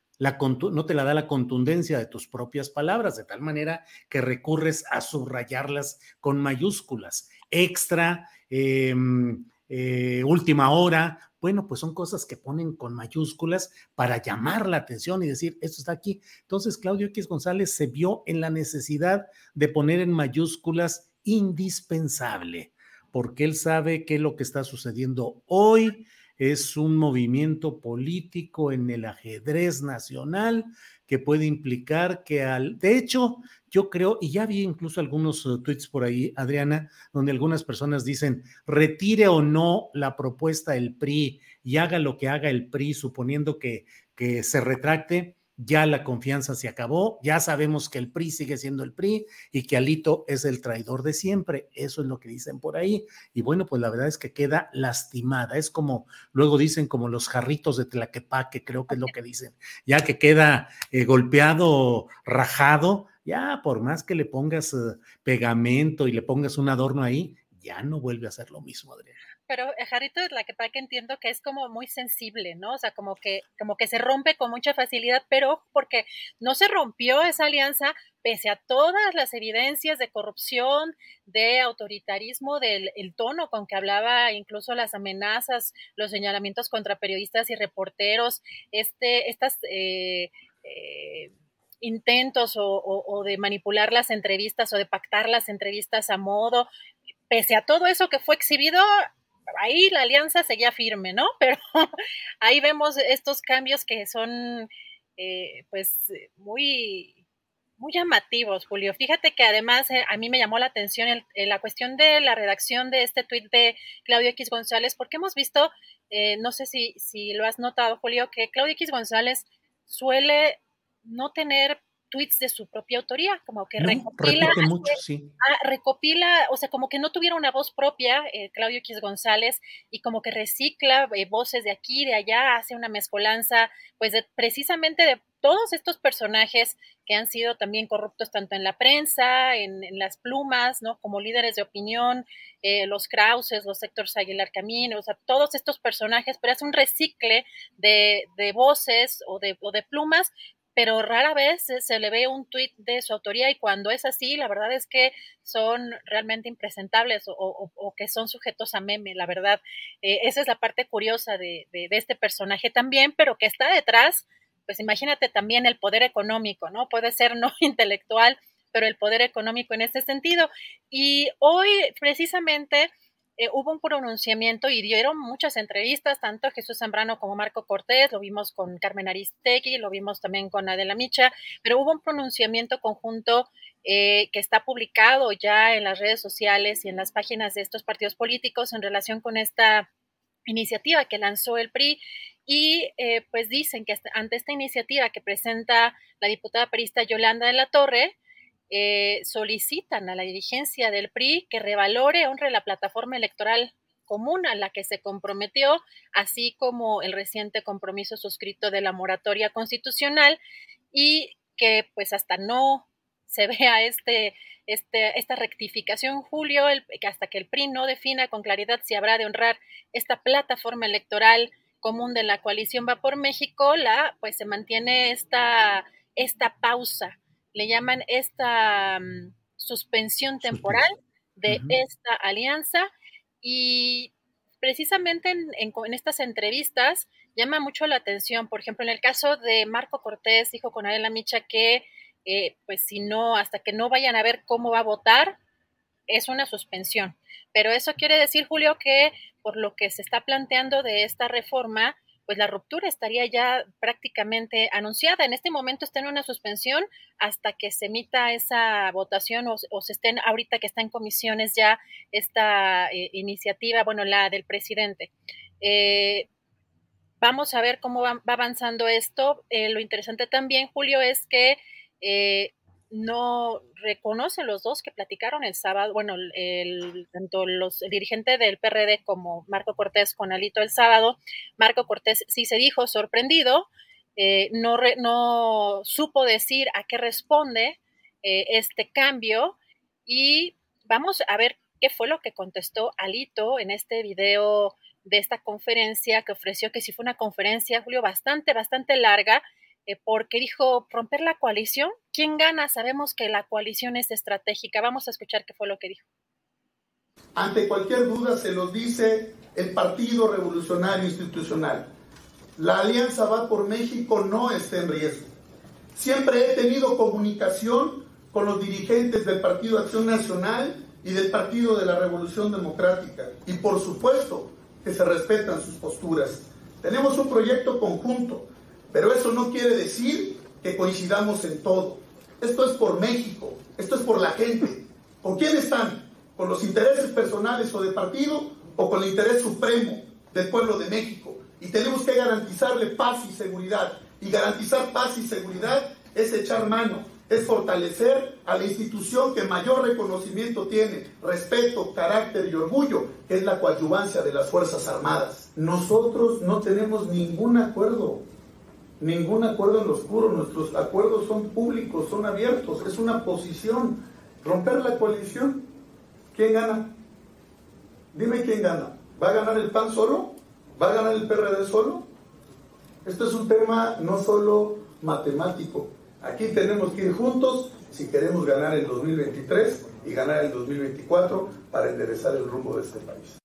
No te la da la contundencia de tus propias palabras, de tal manera que recurres a subrayarlas con mayúsculas. Extra, em, eh, última hora, bueno, pues son cosas que ponen con mayúsculas para llamar la atención y decir, esto está aquí. Entonces, Claudio X González se vio en la necesidad de poner en mayúsculas indispensable, porque él sabe que lo que está sucediendo hoy es un movimiento político en el ajedrez nacional que puede implicar que al, de hecho, yo creo, y ya vi incluso algunos uh, tweets por ahí, Adriana, donde algunas personas dicen, retire o no la propuesta del PRI y haga lo que haga el PRI, suponiendo que, que se retracte, ya la confianza se acabó, ya sabemos que el PRI sigue siendo el PRI y que Alito es el traidor de siempre, eso es lo que dicen por ahí. Y bueno, pues la verdad es que queda lastimada, es como, luego dicen como los jarritos de Tlaquepaque, creo que es lo que dicen, ya que queda eh, golpeado, rajado, ya por más que le pongas eh, pegamento y le pongas un adorno ahí, ya no vuelve a ser lo mismo, Adriana pero el jarrito de la que entiendo que es como muy sensible, ¿no? O sea, como que, como que se rompe con mucha facilidad, pero porque no se rompió esa alianza pese a todas las evidencias de corrupción, de autoritarismo, del el tono con que hablaba, incluso las amenazas, los señalamientos contra periodistas y reporteros, este, estas eh, eh, intentos o, de manipular las entrevistas o de pactar las entrevistas a modo, pese a todo eso que fue exhibido, ahí la alianza seguía firme, ¿no? Pero ahí vemos estos cambios que son, eh, pues, muy, muy llamativos, Julio. Fíjate que además eh, a mí me llamó la atención la cuestión de la redacción de este tuit de Claudio X González, porque hemos visto, eh, no sé si, si lo has notado, Julio, que Claudio X González suele no tener tweets de su propia autoría, como que recopila, ah, recopila, o sea, como que no tuviera una voz propia, eh, Claudio X González, y como que recicla eh, voces de aquí, de allá, hace una mezcolanza, pues precisamente de todos estos personajes que han sido también corruptos tanto en la prensa, en, las plumas, ¿no? Como líderes de opinión, eh, los Krauses, los Héctor Aguilar Camino, o sea, todos estos personajes, pero hace un recicle de, de voces o de, o de plumas pero rara vez se, le ve un tuit de su autoría y cuando es así, la verdad es que son realmente impresentables o, que son sujetos a meme, la verdad. Eh, esa es la parte curiosa de, de, este personaje también, pero que está detrás, pues imagínate también el poder económico, ¿no? Puede ser no intelectual, pero el poder económico en este sentido. Y hoy precisamente eh, hubo un pronunciamiento y dieron muchas entrevistas, tanto Jesús Zambrano como Marco Cortés, lo vimos con Carmen Aristegui, lo vimos también con Adela Micha, pero hubo un pronunciamiento conjunto eh, que está publicado ya en las redes sociales y en las páginas de estos partidos políticos en relación con esta iniciativa que lanzó el PRI y eh, pues dicen que ante esta iniciativa que presenta la diputada perista Yolanda de la Torre, eh, solicitan a la dirigencia del PRI que revalore, honre la plataforma electoral común a la que se comprometió, así como el reciente compromiso suscrito de la moratoria constitucional y que pues hasta no se vea este, este, esta rectificación, Julio, hasta que el PRI no defina con claridad si habrá de honrar esta plataforma electoral común de la coalición Va por México, la, pues se mantiene esta, esta pausa le llaman esta mm, suspensión temporal de esta alianza y precisamente en, estas entrevistas llama mucho la atención, por ejemplo, en el caso de Marco Cortés, dijo con Adela Micha que eh, pues si no, hasta que no vayan a ver cómo va a votar, es una suspensión. Pero eso quiere decir, Julio, que por lo que se está planteando de esta reforma, pues la ruptura estaría ya prácticamente anunciada. En este momento está en una suspensión hasta que se emita esa votación o, se estén ahorita que está en comisiones ya esta eh, iniciativa, bueno, la del presidente. Eh, vamos a ver cómo va, avanzando esto. Eh, lo interesante también, Julio, es que no reconocen los dos que platicaron el sábado, bueno, el, tanto los, el dirigente del PRD como Marco Cortés con Alito el sábado, Marco Cortés sí se dijo sorprendido, eh, no, no supo decir a qué responde eh, este cambio y vamos a ver qué fue lo que contestó Alito en este video de esta conferencia que ofreció, que sí fue una conferencia, Julio, bastante, bastante larga, eh, porque dijo romper la coalición. ¿Quién gana? Sabemos que la coalición es estratégica. Vamos a escuchar qué fue lo que dijo. Ante cualquier duda se los dice el Partido Revolucionario Institucional. La alianza va por México no está en riesgo. Siempre he tenido comunicación con los dirigentes del Partido Acción Nacional y del Partido de la Revolución Democrática. Y por supuesto que se respetan sus posturas. Tenemos un proyecto conjunto pero eso no quiere decir que coincidamos en todo. Esto es por México, esto es por la gente. ¿Con quién están? ¿Con los intereses personales o de partido o con el interés supremo del pueblo de México? Y tenemos que garantizarle paz y seguridad. Y garantizar paz y seguridad es echar mano, es fortalecer a la institución que mayor reconocimiento tiene, respeto, carácter y orgullo, que es la coadyuvancia de las Fuerzas Armadas. Nosotros no tenemos ningún acuerdo ningún acuerdo en lo oscuro, nuestros acuerdos son públicos, son abiertos, es una posición. Romper la coalición, ¿quién gana? Dime quién gana. ¿Va a ganar el PAN solo? ¿Va a ganar el PRD solo? Esto es un tema no solo matemático. Aquí tenemos que ir juntos si queremos ganar el 2023 y ganar el 2024 para enderezar el rumbo de este país.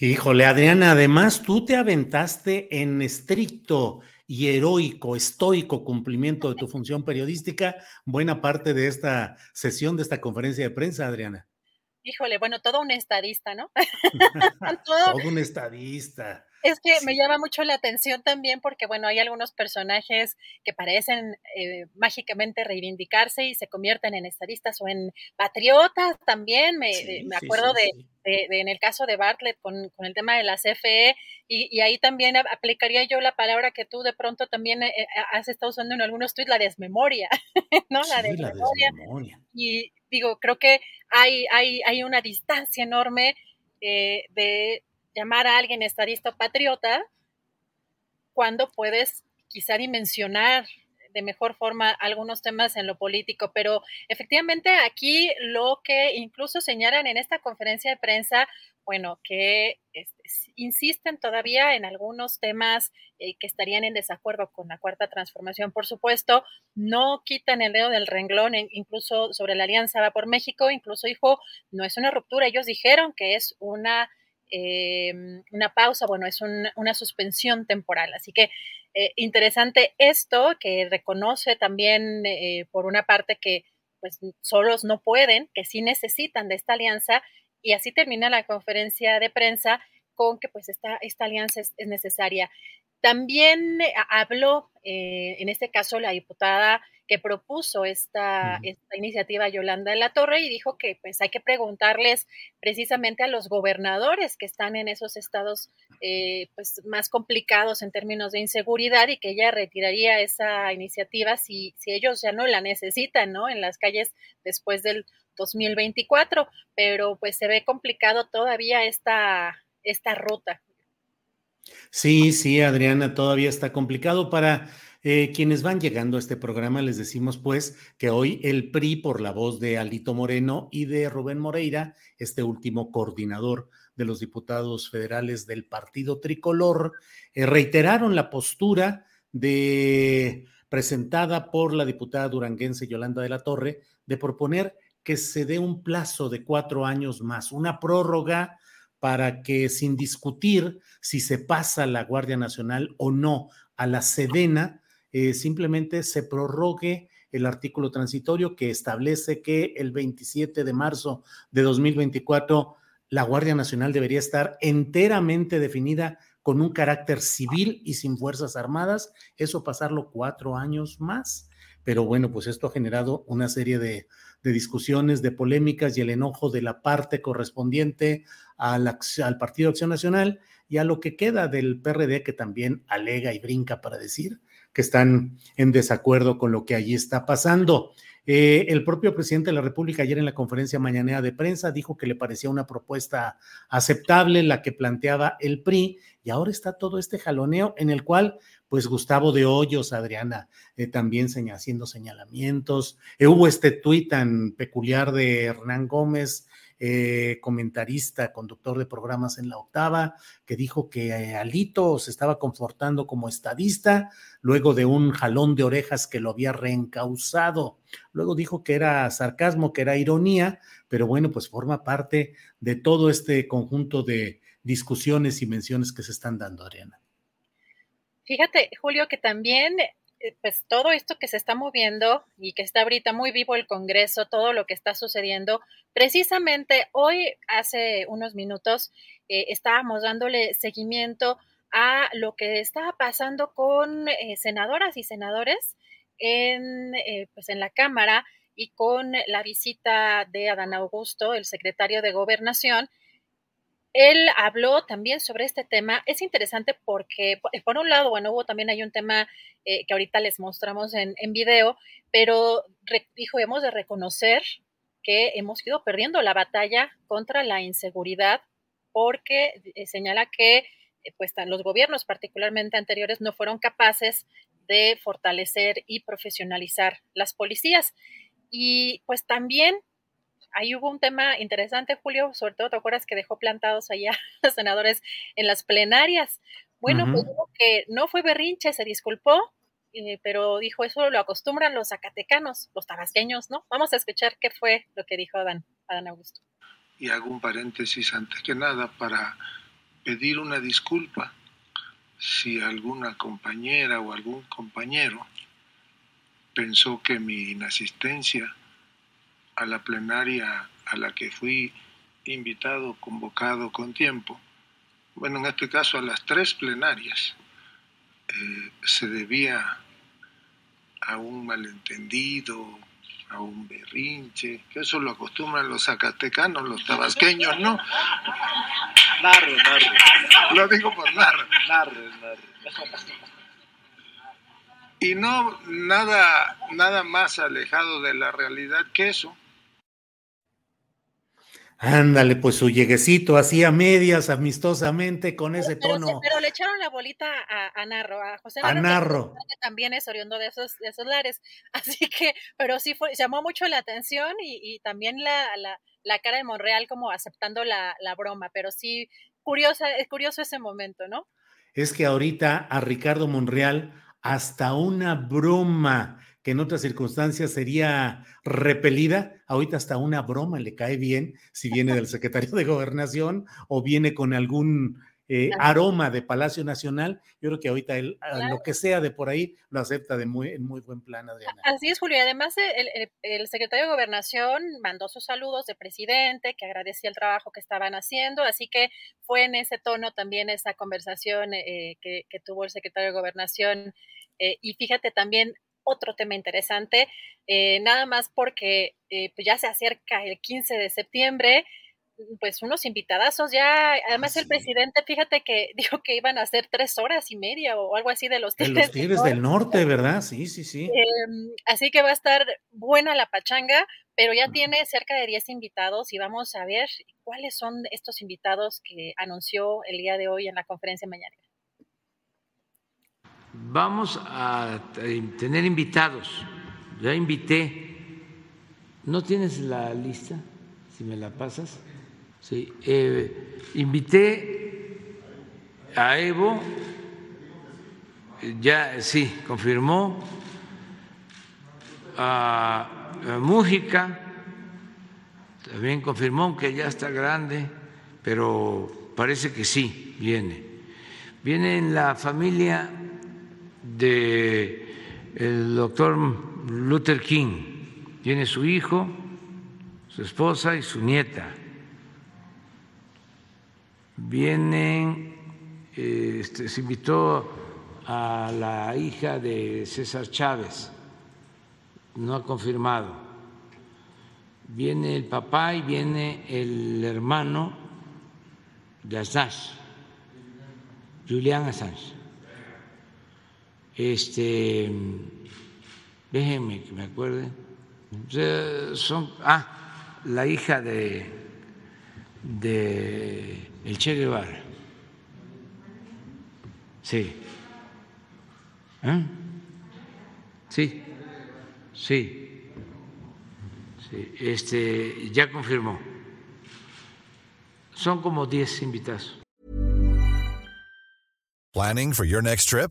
Híjole, Adriana, además tú te aventaste en estricto y heroico, estoico cumplimiento de tu función periodística buena parte de esta sesión, de esta conferencia de prensa, Adriana. Híjole, bueno, todo un estadista, ¿no? todo, un estadista. Es que me llama mucho la atención también porque, bueno, hay algunos personajes que parecen eh, mágicamente reivindicarse y se convierten en estadistas o en patriotas también. Me, eh, me acuerdo de, en el caso de Bartlett con, el tema de la CFE y, ahí también aplicaría yo la palabra que tú de pronto también eh, has estado usando en algunos tweets, la desmemoria, ¿no? La, desmemoria. Y digo, creo que hay, hay, hay una distancia enorme de llamar a alguien estadista o patriota cuando puedes quizá dimensionar de mejor forma algunos temas en lo político, pero efectivamente aquí lo que incluso señalan en esta conferencia de prensa, bueno, que este, insisten todavía en algunos temas eh, que estarían en desacuerdo con la cuarta transformación, por supuesto, no quitan el dedo del renglón, incluso sobre la alianza va por México, incluso dijo, no es una ruptura, ellos dijeron que es una eh, una pausa, bueno, es una suspensión temporal. Así que eh, interesante esto que reconoce también eh, por una parte que pues solos no pueden, que sí necesitan de esta alianza y así termina la conferencia de prensa con que pues esta, esta alianza es necesaria. También habló, en este caso, la diputada que propuso esta, esta, iniciativa Yolanda de la Torre y dijo que pues hay que preguntarles precisamente a los gobernadores que están en esos estados eh, pues más complicados en términos de inseguridad y que ella retiraría esa iniciativa si, si ellos ya no la necesitan, ¿no? En las calles después del 2024, pero pues se ve complicado todavía esta, esta ruta. Sí, sí, Adriana, todavía está complicado. Para eh, quienes van llegando a este programa, les decimos pues que hoy el PRI, por la voz de Alito Moreno y de Rubén Moreira, este último coordinador de los diputados federales del Partido Tricolor, eh, reiteraron la postura de presentada por la diputada duranguense Yolanda de la Torre de proponer que se dé un plazo de cuatro años más, una prórroga para que sin discutir si se pasa la Guardia Nacional o no a la Sedena, eh, simplemente se prorrogue el artículo transitorio que establece que el 27 de marzo de 2024 la Guardia Nacional debería estar enteramente definida con un carácter civil y sin Fuerzas Armadas, eso pasarlo cuatro años más. Pero bueno, pues esto ha generado una serie de, discusiones, de polémicas y el enojo de la parte correspondiente al, al Partido Acción Nacional y a lo que queda del PRD que también alega y brinca para decir que están en desacuerdo con lo que allí está pasando. Eh, el propio presidente de la República ayer en la conferencia mañanera de prensa dijo que le parecía una propuesta aceptable la que planteaba el PRI y ahora está todo este jaloneo en el cual pues Gustavo de Hoyos, Adriana, eh, también haciendo señalamientos. Eh, hubo este tuit tan peculiar de Hernán Gómez eh, comentarista, conductor de programas en la octava, que dijo que Alito se estaba confortando como estadista luego de un jalón de orejas que lo había reencausado. Luego dijo que era sarcasmo, que era ironía, pero bueno, pues forma parte de todo este conjunto de discusiones y menciones que se están dando, Ariana. Fíjate, Julio, que también eh, pues todo esto que se está moviendo y que está ahorita muy vivo el Congreso, todo lo que está sucediendo, precisamente hoy, hace unos minutos, eh, estábamos dándole seguimiento a lo que estaba pasando con eh, senadoras y senadores en, pues en la Cámara y con la visita de Adán Augusto, el secretario de Gobernación, él habló también sobre este tema. Es interesante porque, por un lado, bueno, también hay un tema eh, que ahorita les mostramos en, en video, pero dijo, hemos de reconocer que hemos ido perdiendo la batalla contra la inseguridad porque eh, señala que eh, pues, los gobiernos, particularmente anteriores, no fueron capaces de fortalecer y profesionalizar las policías. Y pues también ahí hubo un tema interesante, Julio, sobre todo te acuerdas que dejó plantados allá los senadores en las plenarias. Bueno, pues dijo que no fue berrinche, se disculpó, eh, pero dijo eso lo acostumbran los zacatecanos, los tabasqueños, ¿no? Vamos a escuchar qué fue lo que dijo Adán, Adán Augusto. Y hago un paréntesis antes que nada para pedir una disculpa si alguna compañera o algún compañero pensó que mi inasistencia a la plenaria a la que fui invitado, convocado con tiempo, bueno, en este caso a las tres plenarias, eh, se debía a un malentendido, a un berrinche, que eso lo acostumbran los zacatecanos, los tabasqueños, ¿no? Narre, narre. Lo digo por narre. Narre, narre. Y no nada, nada más alejado de la realidad que eso. Ándale, pues su lleguecito así a medias, amistosamente, con ese pero, tono. Pero le echaron la bolita a, a Narro, a José A Narro. Que también es oriundo de esos, de esos lares. Así que, pero sí fue, llamó mucho la atención y, y también la, la, la, cara de Monreal como aceptando la, la broma, pero sí, curiosa, es curioso ese momento, ¿no? Es que ahorita a Ricardo Monreal hasta una broma que en otras circunstancias sería repelida, ahorita hasta una broma le cae bien si viene del secretario de gobernación o viene con algún eh, aroma de Palacio Nacional. Yo creo que ahorita él, claro. lo que sea de por ahí, lo acepta de muy, en muy buen plan, Adriana. Así es, Julio. Y además, el, el, el, secretario de Gobernación mandó sus saludos de presidente, que agradecía el trabajo que estaban haciendo. Así que fue en ese tono también esa conversación eh, que, que, tuvo el secretario de Gobernación. Eh, y fíjate también otro tema interesante, eh, nada más porque eh, pues ya se acerca el 15 de septiembre, pues unos invitadazos ya, además el presidente, fíjate que dijo que iban a ser tres horas y media o algo así de los Tigres, de los tigres del, norte, ¿verdad? Sí, sí, sí. Eh, así que va a estar buena la pachanga, pero ya tiene cerca de 10 invitados y vamos a ver cuáles son estos invitados que anunció el día de hoy en la conferencia mañana. Vamos a tener invitados. Ya invité. ¿No tienes la lista? Si me la pasas. Sí. Eh, invité a Evo. Ya, sí, confirmó. A, a Mújica. También confirmó que ya está grande, pero parece que sí, viene. Viene en la familia de el doctor Luther King. Tiene su hijo, su esposa y su nieta. Vienen, este, se invitó a la hija de César Chávez, no ha confirmado. Viene el papá y viene el hermano de Assange, Julian Assange este, déjenme que me acuerde, son, ah, la hija de, de el Che Guevara, sí, ¿Eh? sí, sí, sí, este, ya confirmó, son como 10 invitados. Planning for your next trip?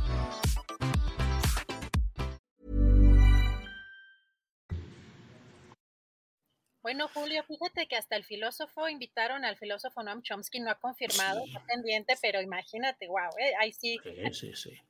Bueno, Julio, fíjate que hasta el filósofo invitaron al filósofo Noam Chomsky, no ha confirmado, sí. está pendiente, pero imagínate, wow, eh, ahí sí. Sí, sí, sí.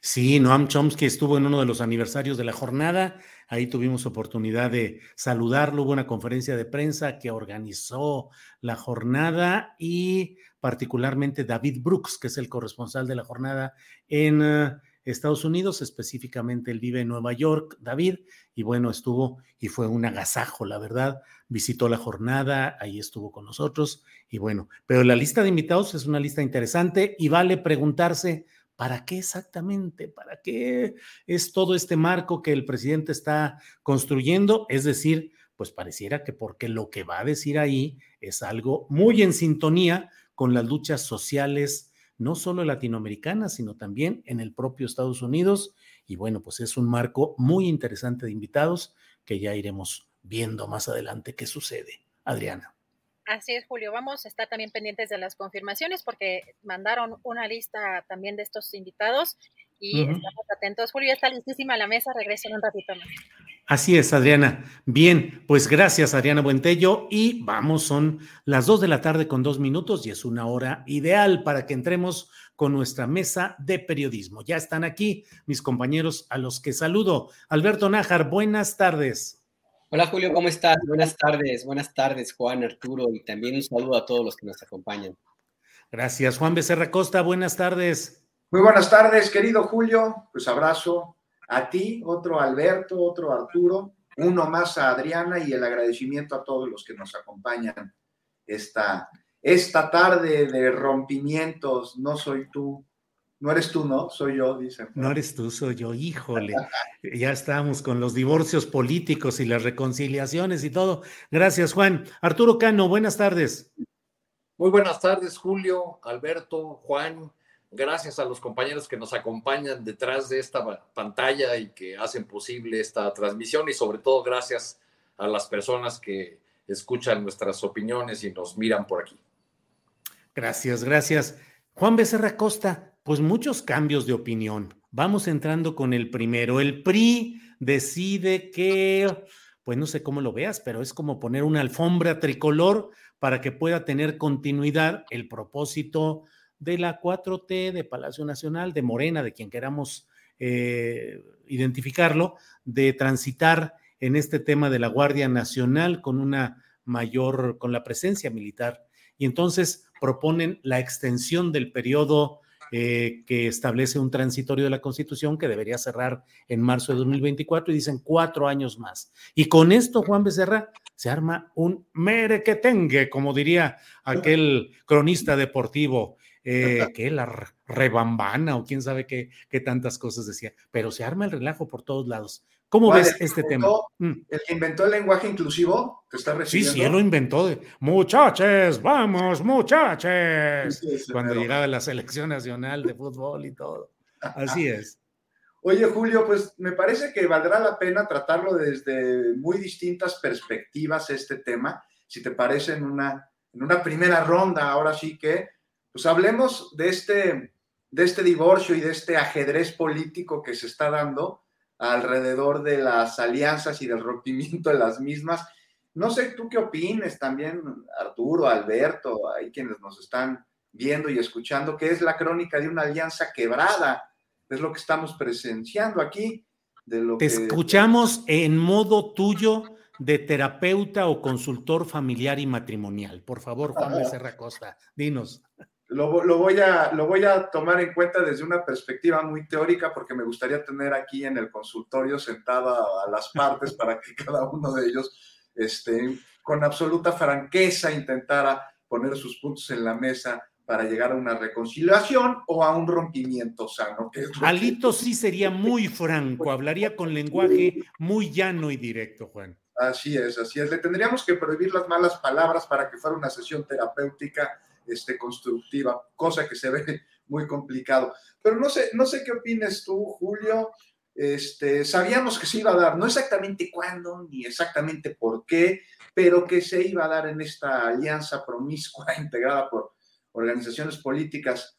Sí, Noam Chomsky estuvo en uno de los aniversarios de la jornada, ahí tuvimos oportunidad de saludarlo, hubo una conferencia de prensa que organizó la jornada y particularmente David Brooks, que es el corresponsal de la jornada en uh, Estados Unidos, específicamente él vive en Nueva York, David, y bueno, estuvo y fue un agasajo, la verdad, visitó la jornada, ahí estuvo con nosotros, y bueno, pero la lista de invitados es una lista interesante y vale preguntarse, ¿Para qué exactamente? ¿Para qué es todo este marco que el presidente está construyendo? Es decir, pues pareciera que porque lo que va a decir ahí es algo muy en sintonía con las luchas sociales, no solo latinoamericanas, sino también en el propio Estados Unidos. Y bueno, pues es un marco muy interesante de invitados que ya iremos viendo más adelante qué sucede. Adriana. Así es, Julio. Vamos a estar también pendientes de las confirmaciones porque mandaron una lista también de estos invitados y estamos atentos. Julio, ya está listísima la mesa. Regreso en un ratito más. Así es, Adriana. Bien, pues gracias, Adriana Buentello. Y vamos, son las dos de la tarde con dos minutos y es una hora ideal para que entremos con nuestra mesa de periodismo. Ya están aquí mis compañeros a los que saludo. Alberto Nájar, buenas tardes. Hola Julio, ¿cómo estás? Buenas tardes, buenas tardes Juan, Arturo y también un saludo a todos los que nos acompañan. Gracias, Juan Becerra Costa, buenas tardes. Muy buenas tardes, querido Julio, pues abrazo a ti, otro Alberto, otro Arturo, uno más a Adriana y el agradecimiento a todos los que nos acompañan esta, esta tarde de rompimientos, no soy tú, no eres tú, ¿no? Soy yo, dicen. No eres tú, soy yo, híjole. ya estamos con los divorcios políticos y las reconciliaciones y todo. Gracias, Juan. Arturo Cano, buenas tardes. Muy buenas tardes, Julio, Alberto, Juan. Gracias a los compañeros que nos acompañan detrás de esta pantalla y que hacen posible esta transmisión y sobre todo gracias a las personas que escuchan nuestras opiniones y nos miran por aquí. Gracias, gracias. Juan Becerra Costa, pues muchos cambios de opinión. Vamos entrando con el primero. El PRI decide que, pues no sé cómo lo veas, pero es como poner una alfombra tricolor para que pueda tener continuidad el propósito de la 4T, de Palacio Nacional, de Morena, de quien queramos eh, identificarlo, de transitar en este tema de la Guardia Nacional con una mayor, con la presencia militar. Y entonces proponen la extensión del periodo eh, que establece un transitorio de la Constitución que debería cerrar en marzo de 2024 y dicen cuatro años más. Y con esto, Juan Becerra, se arma un merequetengue, como diría aquel cronista deportivo, eh, que la rebambana o quién sabe qué, qué tantas cosas decía, pero se arma el relajo por todos lados. ¿Cómo ves este tema? Mm. ¿El que inventó el lenguaje inclusivo te está recibiendo? Sí, sí, él lo inventó. De, muchachos, vamos, muchachos. Cuando llegaba la selección nacional de fútbol y todo. Así es. Oye, Julio, pues me parece que valdrá la pena tratarlo desde muy distintas perspectivas este tema. Si te parece, en una, en una primera ronda, ahora sí que, pues hablemos de este, de este divorcio y de este ajedrez político que se está dando alrededor de las alianzas y del rompimiento de las mismas. No sé tú qué opines también, Arturo, Alberto, hay quienes nos están viendo y escuchando, que es la crónica de una alianza quebrada. Es lo que estamos presenciando aquí. De lo Te escuchamos en modo tuyo de terapeuta o consultor familiar y matrimonial. Por favor, Juan Becerra Costa, dinos lo, voy a, lo voy a tomar en cuenta desde una perspectiva muy teórica porque me gustaría tener aquí en el consultorio sentada a las partes para que cada uno de ellos este, con absoluta franqueza intentara poner sus puntos en la mesa para llegar a una reconciliación o a un rompimiento sano. Alito sí sería muy franco, hablaría con lenguaje muy llano y directo, Juan. Así es, así es. Le tendríamos que prohibir las malas palabras para que fuera una sesión terapéutica este, constructiva, cosa que se ve muy complicado. Pero no sé, no sé qué opines tú, Julio. Este, sabíamos que se iba a dar, no exactamente cuándo, ni exactamente por qué, pero que se iba a dar en esta alianza promiscua integrada por organizaciones políticas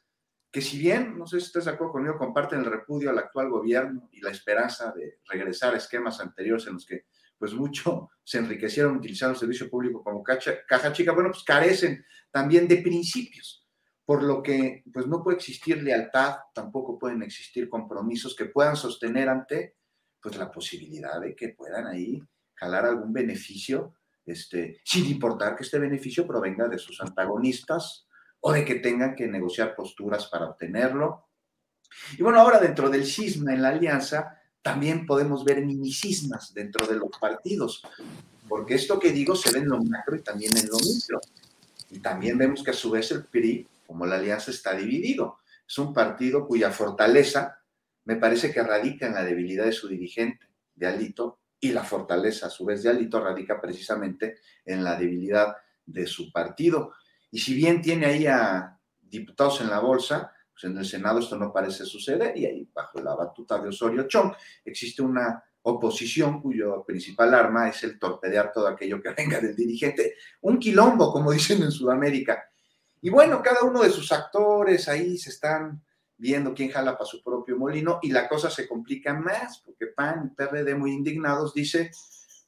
que si bien, no sé si estás de acuerdo conmigo, comparten el repudio al actual gobierno y la esperanza de regresar a esquemas anteriores en los que pues mucho se enriquecieron utilizando el servicio público como caja chica, bueno, pues carecen también de principios, por lo que pues no puede existir lealtad, tampoco pueden existir compromisos que puedan sostener ante pues la posibilidad de que puedan ahí jalar algún beneficio, este, sin importar que este beneficio provenga de sus antagonistas o de que tengan que negociar posturas para obtenerlo. Y bueno, ahora dentro del cisma en la alianza, también podemos ver minicismas dentro de los partidos, porque esto que digo se ve en lo macro y también en lo micro. Y también vemos que a su vez el PRI, como la alianza, está dividido. Es un partido cuya fortaleza me parece que radica en la debilidad de su dirigente, de Alito, y la fortaleza a su vez de Alito radica precisamente en la debilidad de su partido. Y si bien tiene ahí a diputados en la bolsa, pues en el Senado esto no parece suceder y ahí bajo la batuta de Osorio Chong existe una oposición cuya principal arma es el torpedear todo aquello que venga del dirigente. Un quilombo, como dicen en Sudamérica. Y bueno, cada uno de sus actores ahí se están viendo quién jala para su propio molino y la cosa se complica más porque PAN y PRD muy indignados dice,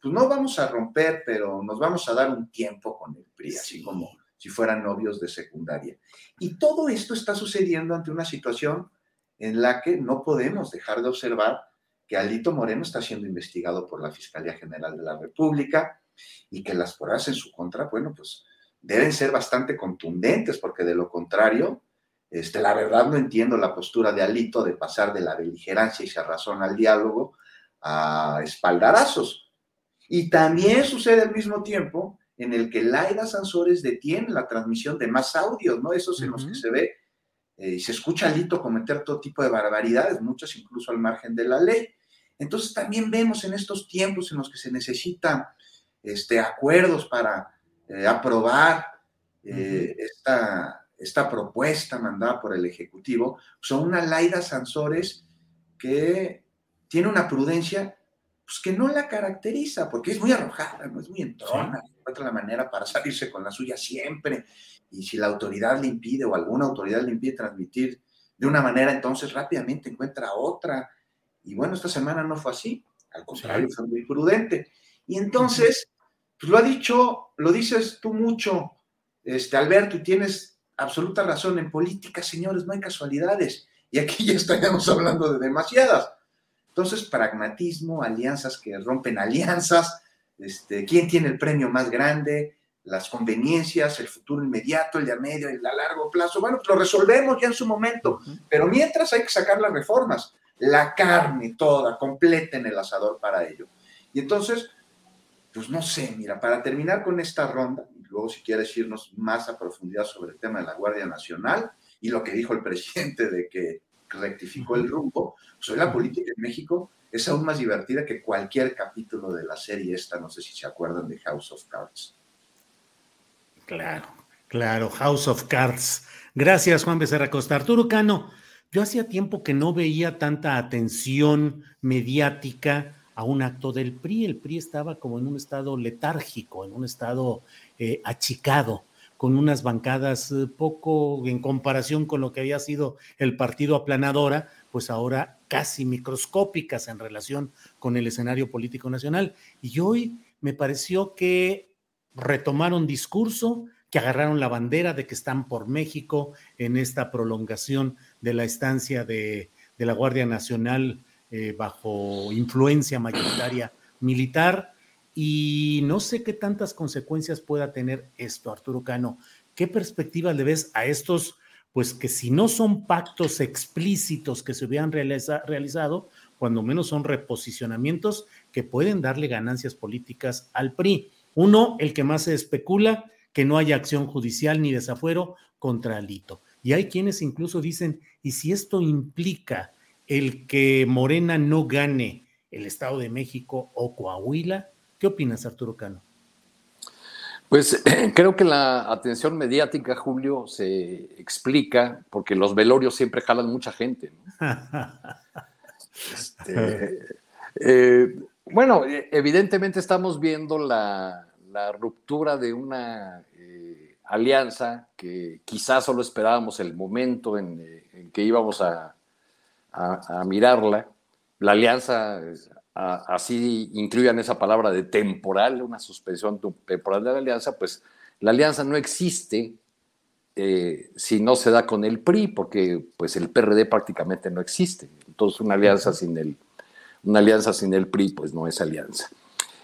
pues no vamos a romper, pero nos vamos a dar un tiempo con el PRI, así como si fueran novios de secundaria. Y todo esto está sucediendo ante una situación en la que no podemos dejar de observar que Alito Moreno está siendo investigado por la Fiscalía General de la República y que las pruebas en su contra, bueno, pues deben ser bastante contundentes, porque de lo contrario, este, la verdad no entiendo la postura de Alito de pasar de la beligerancia y razón al diálogo a espaldarazos. Y también sucede al mismo tiempo en el que Laida Sansores detiene la transmisión de más audios, ¿no? Esos en los que se ve eh, y se escucha a Alito cometer todo tipo de barbaridades, muchas incluso al margen de la ley. Entonces también vemos en estos tiempos en los que se necesitan este, acuerdos para eh, aprobar eh, esta, esta, propuesta mandada por el Ejecutivo, son una Laida Sansores que tiene una prudencia pues, que no la caracteriza, porque es muy arrojada, no es muy entrona, encuentra la manera para salirse con la suya siempre, y si la autoridad le impide o alguna autoridad le impide transmitir de una manera, entonces rápidamente encuentra otra y bueno, esta semana no fue así, al contrario, fue muy prudente. Y entonces, pues lo ha dicho, lo dices tú mucho, este, Alberto, y tienes absoluta razón. En política, señores, no hay casualidades. Y aquí ya estaríamos hablando de demasiadas. Entonces, pragmatismo, alianzas que rompen alianzas, este, quién tiene el premio más grande, las conveniencias, el futuro inmediato, el de a medio, el de a largo plazo. Bueno, lo resolvemos ya en su momento, pero mientras hay que sacar las reformas la carne toda, completa en el asador para ello. Y entonces, pues no sé, mira, para terminar con esta ronda, y luego si quieres irnos más a profundidad sobre el tema de la Guardia Nacional y lo que dijo el presidente de que rectificó el rumbo, pues hoy la política en México es aún más divertida que cualquier capítulo de la serie esta, no sé si se acuerdan de House of Cards. Claro, claro, House of Cards. Gracias, Juan Becerra Costa. Arturo Cano, yo hacía tiempo que no veía tanta atención mediática a un acto del PRI. El PRI estaba como en un estado letárgico, en un estado eh, achicado, con unas bancadas eh, poco en comparación con lo que había sido el partido aplanadora, pues ahora casi microscópicas en relación con el escenario político nacional. Y hoy me pareció que retomaron discurso, que agarraron la bandera de que están por México en esta prolongación de la estancia de, la Guardia Nacional eh, bajo influencia mayoritaria militar. Y no sé qué tantas consecuencias pueda tener esto, Arturo Cano. ¿Qué perspectiva le ves a estos, pues que si no son pactos explícitos que se hubieran realizado, cuando menos son reposicionamientos que pueden darle ganancias políticas al PRI? Uno, el que más se especula, que no haya acción judicial ni desafuero contra Alito. Y hay quienes incluso dicen, ¿y si esto implica el que Morena no gane el Estado de México o Coahuila? ¿Qué opinas, Arturo Cano? Pues creo que la atención mediática, Julio, se explica porque los velorios siempre jalan mucha gente. Este, eh, bueno, evidentemente estamos viendo la, la ruptura de una alianza que quizás solo esperábamos el momento en, eh, que íbamos a, mirarla. La alianza, así incluyan esa palabra de temporal, una suspensión temporal de la alianza, pues la alianza no existe eh, si no se da con el PRI, porque pues el PRD prácticamente no existe. Entonces una alianza sin el, una alianza sin el PRI pues no es alianza.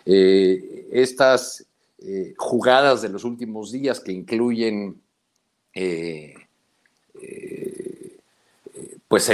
Eh, estas eh, jugadas de los últimos días que incluyen pues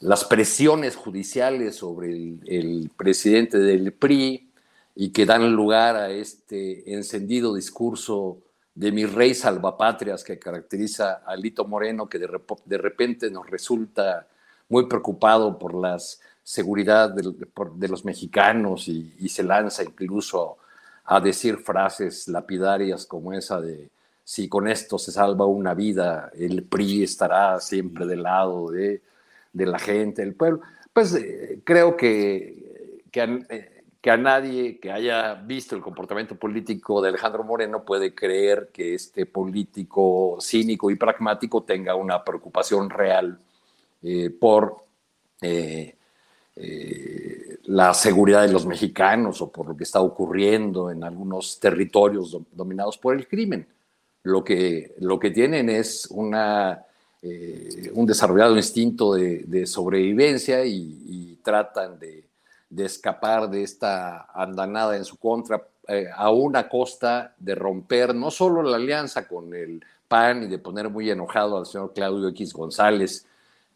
las presiones judiciales sobre el, presidente del PRI y que dan lugar a este encendido discurso de mi rey salvapatrias que caracteriza a Lito Moreno, que de, repente nos resulta muy preocupado por la seguridad de, los mexicanos y, y, se lanza incluso a decir frases lapidarias como esa de si con esto se salva una vida, el PRI estará siempre del lado de, la gente, del pueblo. Pues eh, creo que, eh, que, a, nadie que haya visto el comportamiento político de Alejandro Moreno puede creer que este político cínico y pragmático tenga una preocupación real eh, por la seguridad de los mexicanos o por lo que está ocurriendo en algunos territorios dominados por el crimen. Lo que, lo que tienen es una, eh, un desarrollado instinto de, de sobrevivencia y, y tratan de, de, escapar de esta andanada en su contra eh, a una costa de romper no solo la alianza con el PAN y de poner muy enojado al señor Claudio X González,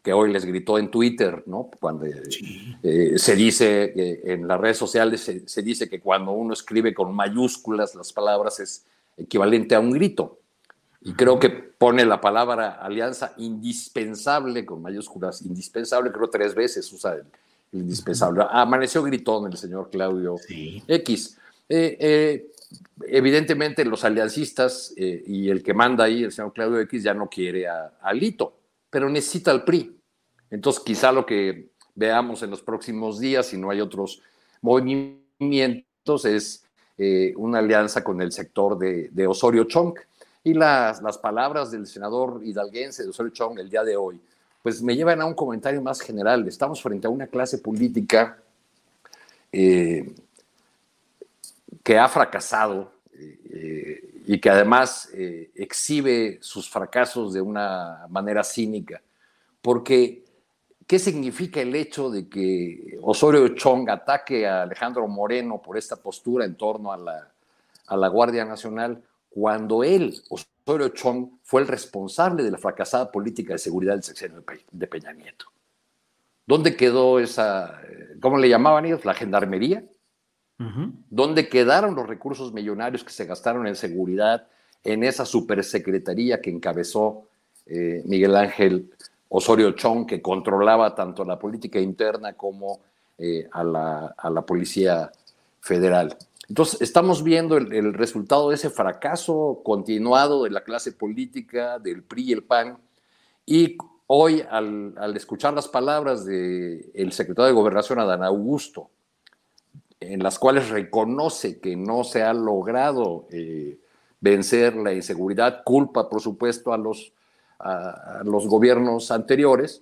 que hoy les gritó en Twitter, ¿no? Cuando eh, se dice eh, en las redes sociales, se, se, dice que cuando uno escribe con mayúsculas las palabras es equivalente a un grito. Y creo que pone la palabra alianza indispensable con mayúsculas, indispensable, creo tres veces usa el, el indispensable. Amaneció gritón el señor Claudio sí. X. Eh, evidentemente los aliancistas y el que manda ahí, el señor Claudio X, ya no quiere a, a Lito pero necesita el PRI. Entonces, quizá lo que veamos en los próximos días, si no hay otros movimientos, es eh, una alianza con el sector de, de Osorio Chong. Y las, las, palabras del senador hidalguense de Osorio Chong el día de hoy, pues me llevan a un comentario más general. Estamos frente a una clase política eh, que ha fracasado eh, y que además eh, exhibe sus fracasos de una manera cínica. Porque, ¿qué significa el hecho de que Osorio Chong ataque a Alejandro Moreno por esta postura en torno a la, a la Guardia Nacional cuando él, Osorio Chong, fue el responsable de la fracasada política de seguridad del sexenio de Peña Nieto? ¿Dónde quedó esa, eh, cómo le llamaban ellos, la gendarmería? Uh -huh. ¿Dónde quedaron los recursos millonarios que se gastaron en seguridad en esa supersecretaría que encabezó eh, Miguel Ángel Osorio Chong, que controlaba tanto la política interna como eh, a, la, a, la, Policía Federal? Entonces, estamos viendo el, resultado de ese fracaso continuado de la clase política, del PRI y el PAN, y hoy, al, escuchar las palabras del de secretario de Gobernación, Adán Augusto, en las cuales reconoce que no se ha logrado eh, vencer la inseguridad, culpa, por supuesto, a los, a los gobiernos anteriores,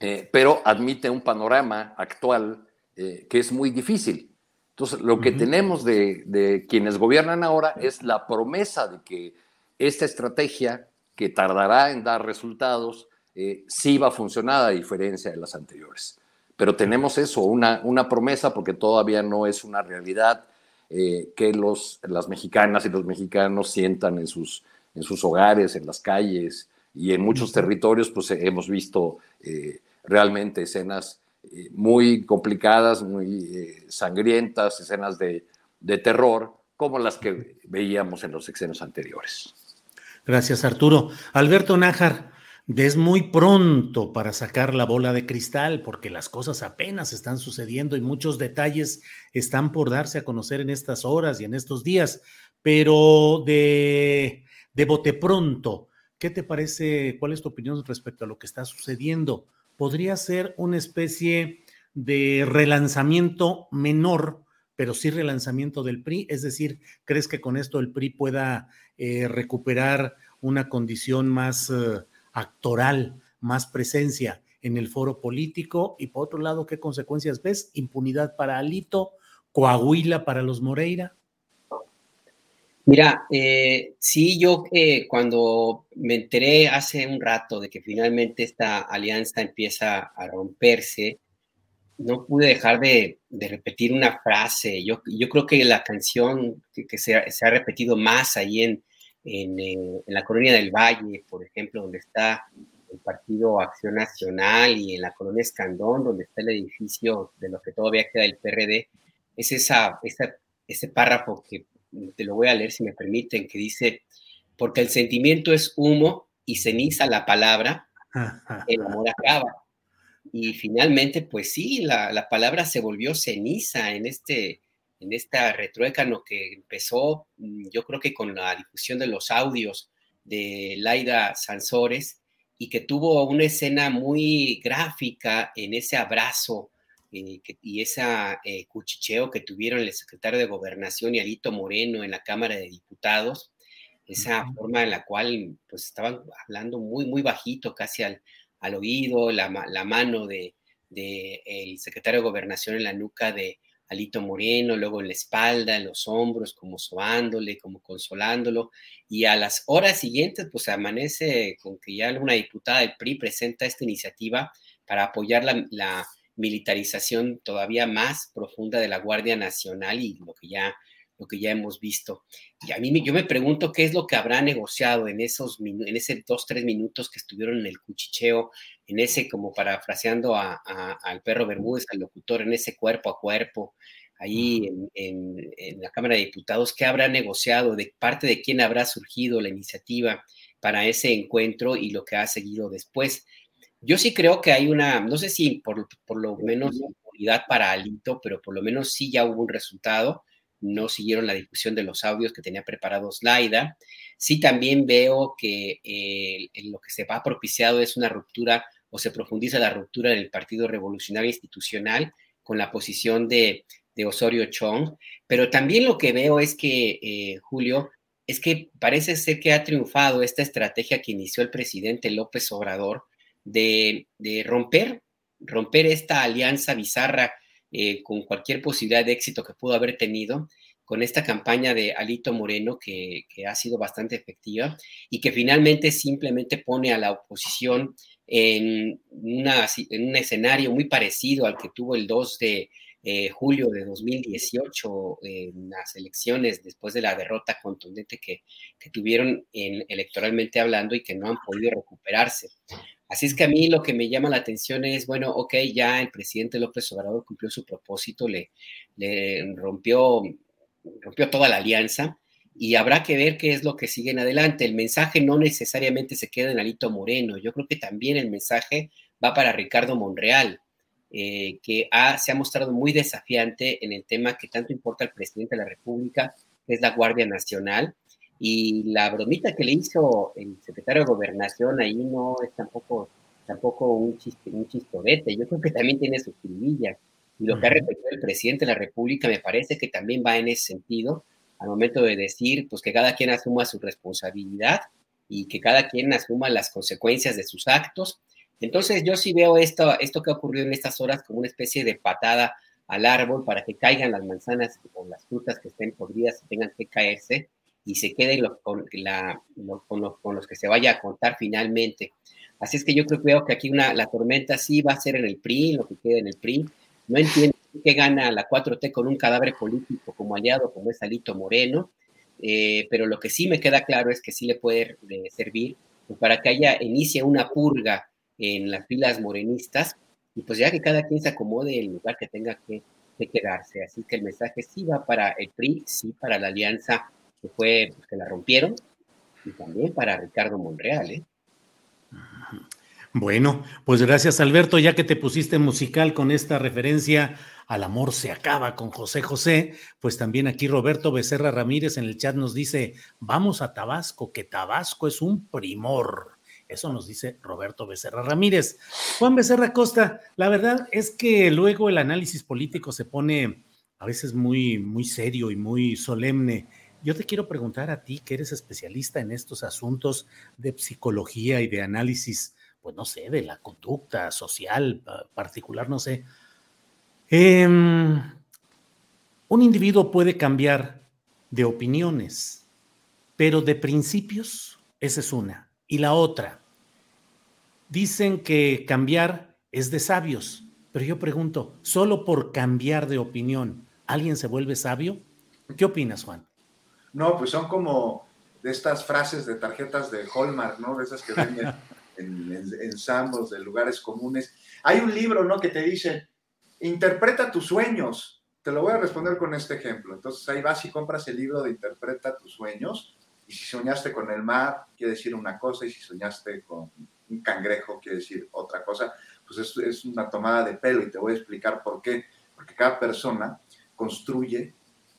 eh, pero admite un panorama actual eh, que es muy difícil. Entonces, lo que uh -huh. tenemos de, de, quienes gobiernan ahora es la promesa de que esta estrategia, que tardará en dar resultados, eh, sí va a funcionar a diferencia de las anteriores pero tenemos eso, una, una promesa, porque todavía no es una realidad eh, que los, las mexicanas y los mexicanos sientan en sus, en sus hogares, en las calles y en muchos territorios, pues hemos visto eh, realmente escenas muy complicadas, muy eh, sangrientas, escenas de, de terror, como las que veíamos en los sexenios anteriores. Gracias, Arturo. Alberto Nájar, es muy pronto para sacar la bola de cristal porque las cosas apenas están sucediendo y muchos detalles están por darse a conocer en estas horas y en estos días, pero de, de bote pronto, ¿qué te parece? ¿Cuál es tu opinión respecto a lo que está sucediendo? ¿Podría ser una especie de relanzamiento menor, pero sí relanzamiento del PRI? Es decir, ¿crees que con esto el PRI pueda eh, recuperar una condición más... Eh, actoral, más presencia en el foro político y por otro lado, ¿qué consecuencias ves? Impunidad para Alito, Coahuila para los Moreira. Mira, eh, sí, yo eh, cuando me enteré hace un rato de que finalmente esta alianza empieza a romperse, no pude dejar de, de repetir una frase. Yo, yo, creo que la canción que, se, se, ha repetido más ahí en, eh, en, la colonia del Valle, por ejemplo, donde está el Partido Acción Nacional y en la colonia Escandón, donde está el edificio de lo que todavía queda del PRD, es esa, esa, ese párrafo que te lo voy a leer si me permiten, que dice, porque el sentimiento es humo y ceniza la palabra, el amor acaba. Y finalmente, pues sí, la, la palabra se volvió ceniza en este, en esta retruécano que empezó, mm, yo creo que con la difusión de los audios de Laida Sansores y que tuvo una escena muy gráfica en ese abrazo eh, y ese eh, cuchicheo que tuvieron el secretario de Gobernación y Alito Moreno en la Cámara de Diputados, esa forma en la cual pues estaban hablando muy, muy bajito, casi al, al oído, la, la mano de, de, el secretario de Gobernación en la nuca de Alito Moreno, luego en la espalda, en los hombros, como sobándole, como consolándolo, y a las horas siguientes, pues amanece con que ya una diputada del PRI presenta esta iniciativa para apoyar la, la militarización todavía más profunda de la Guardia Nacional y lo que ya lo que ya hemos visto. Y a mí yo me pregunto qué es lo que habrá negociado en esos en ese dos, tres minutos que estuvieron en el cuchicheo, en ese, como parafraseando a, al perro Bermúdez, al locutor, en ese cuerpo a cuerpo, ahí en, en, la Cámara de Diputados, qué habrá negociado, de parte de quién habrá surgido la iniciativa para ese encuentro y lo que ha seguido después. Yo sí creo que hay una, no sé si por, por lo menos unidad para Alito, pero por lo menos sí ya hubo un resultado no siguieron la discusión de los audios que tenía preparados Laida. Sí también veo que eh, lo que se va propiciado es una ruptura o se profundiza la ruptura del Partido Revolucionario Institucional con la posición de, Osorio Chong, pero también lo que veo es que, eh, Julio, es que parece ser que ha triunfado esta estrategia que inició el presidente López Obrador de, romper, romper esta alianza bizarra eh, con cualquier posibilidad de éxito que pudo haber tenido con esta campaña de Alito Moreno que, ha sido bastante efectiva y que finalmente simplemente pone a la oposición en, una, un escenario muy parecido al que tuvo el 2 de eh, julio de 2018 en las elecciones después de la derrota contundente que, tuvieron en, electoralmente hablando y que no han podido recuperarse. Así es que a mí lo que me llama la atención es, bueno, ok, ya el presidente López Obrador cumplió su propósito, le, rompió, rompió toda la alianza y habrá que ver qué es lo que sigue en adelante. El mensaje no necesariamente se queda en Alito Moreno, yo creo que también el mensaje va para Ricardo Monreal, eh, que se ha mostrado muy desafiante en el tema que tanto importa al presidente de la República, que es la Guardia Nacional y la bromita que le hizo el secretario de Gobernación ahí no es tampoco, tampoco un, chiste, un chistorete. Yo creo que también tiene su escribilla. Y lo que ha repetido el presidente de la República me parece que también va en ese sentido, al momento de decir pues que cada quien asuma su responsabilidad y que cada quien asuma las consecuencias de sus actos. Entonces yo sí veo esto, esto que ha ocurrido en estas horas como una especie de patada al árbol para que caigan las manzanas o las frutas que estén podridas y tengan que caerse y se quede con, la, con, los, que se vaya a contar finalmente. Así es que yo creo, creo que aquí una, la tormenta sí va a ser en el PRI, lo que queda en el PRI. No entiendo qué gana la 4T con un cadáver político como aliado, como es Alito Moreno, eh, pero lo que sí me queda claro es que sí le puede eh, servir pues, para que haya, inicie una purga en las filas morenistas y pues ya que cada quien se acomode en el lugar que tenga que, que quedarse. Así que el mensaje sí va para el PRI, sí para la alianza que fue pues, que la rompieron, y también para Ricardo Monreal. ¿eh? Bueno, pues gracias Alberto, ya que te pusiste musical con esta referencia al amor se acaba con José José, pues también aquí Roberto Becerra Ramírez en el chat nos dice, vamos a Tabasco, que Tabasco es un primor. Eso nos dice Roberto Becerra Ramírez. Juan Becerra Costa, la verdad es que luego el análisis político se pone a veces muy, muy serio y muy solemne yo te quiero preguntar a ti, que eres especialista en estos asuntos de psicología y de análisis, pues no sé, de la conducta social particular, no sé. Em, un individuo puede cambiar de opiniones, pero de principios, esa es una. Y la otra, dicen que cambiar es de sabios, pero yo pregunto, ¿solo por cambiar de opinión alguien se vuelve sabio? ¿Qué opinas, Juan? No, pues son como de estas frases de tarjetas de Hallmark, ¿no? De esas que venden en, en, de lugares comunes. Hay un libro, ¿no? Que te dice, interpreta tus sueños. Te lo voy a responder con este ejemplo. Entonces ahí vas y compras el libro de Interpreta tus sueños. Y si soñaste con el mar, quiere decir una cosa. Y si soñaste con un cangrejo, quiere decir otra cosa. Pues es, es una tomada de pelo y te voy a explicar por qué. Porque cada persona construye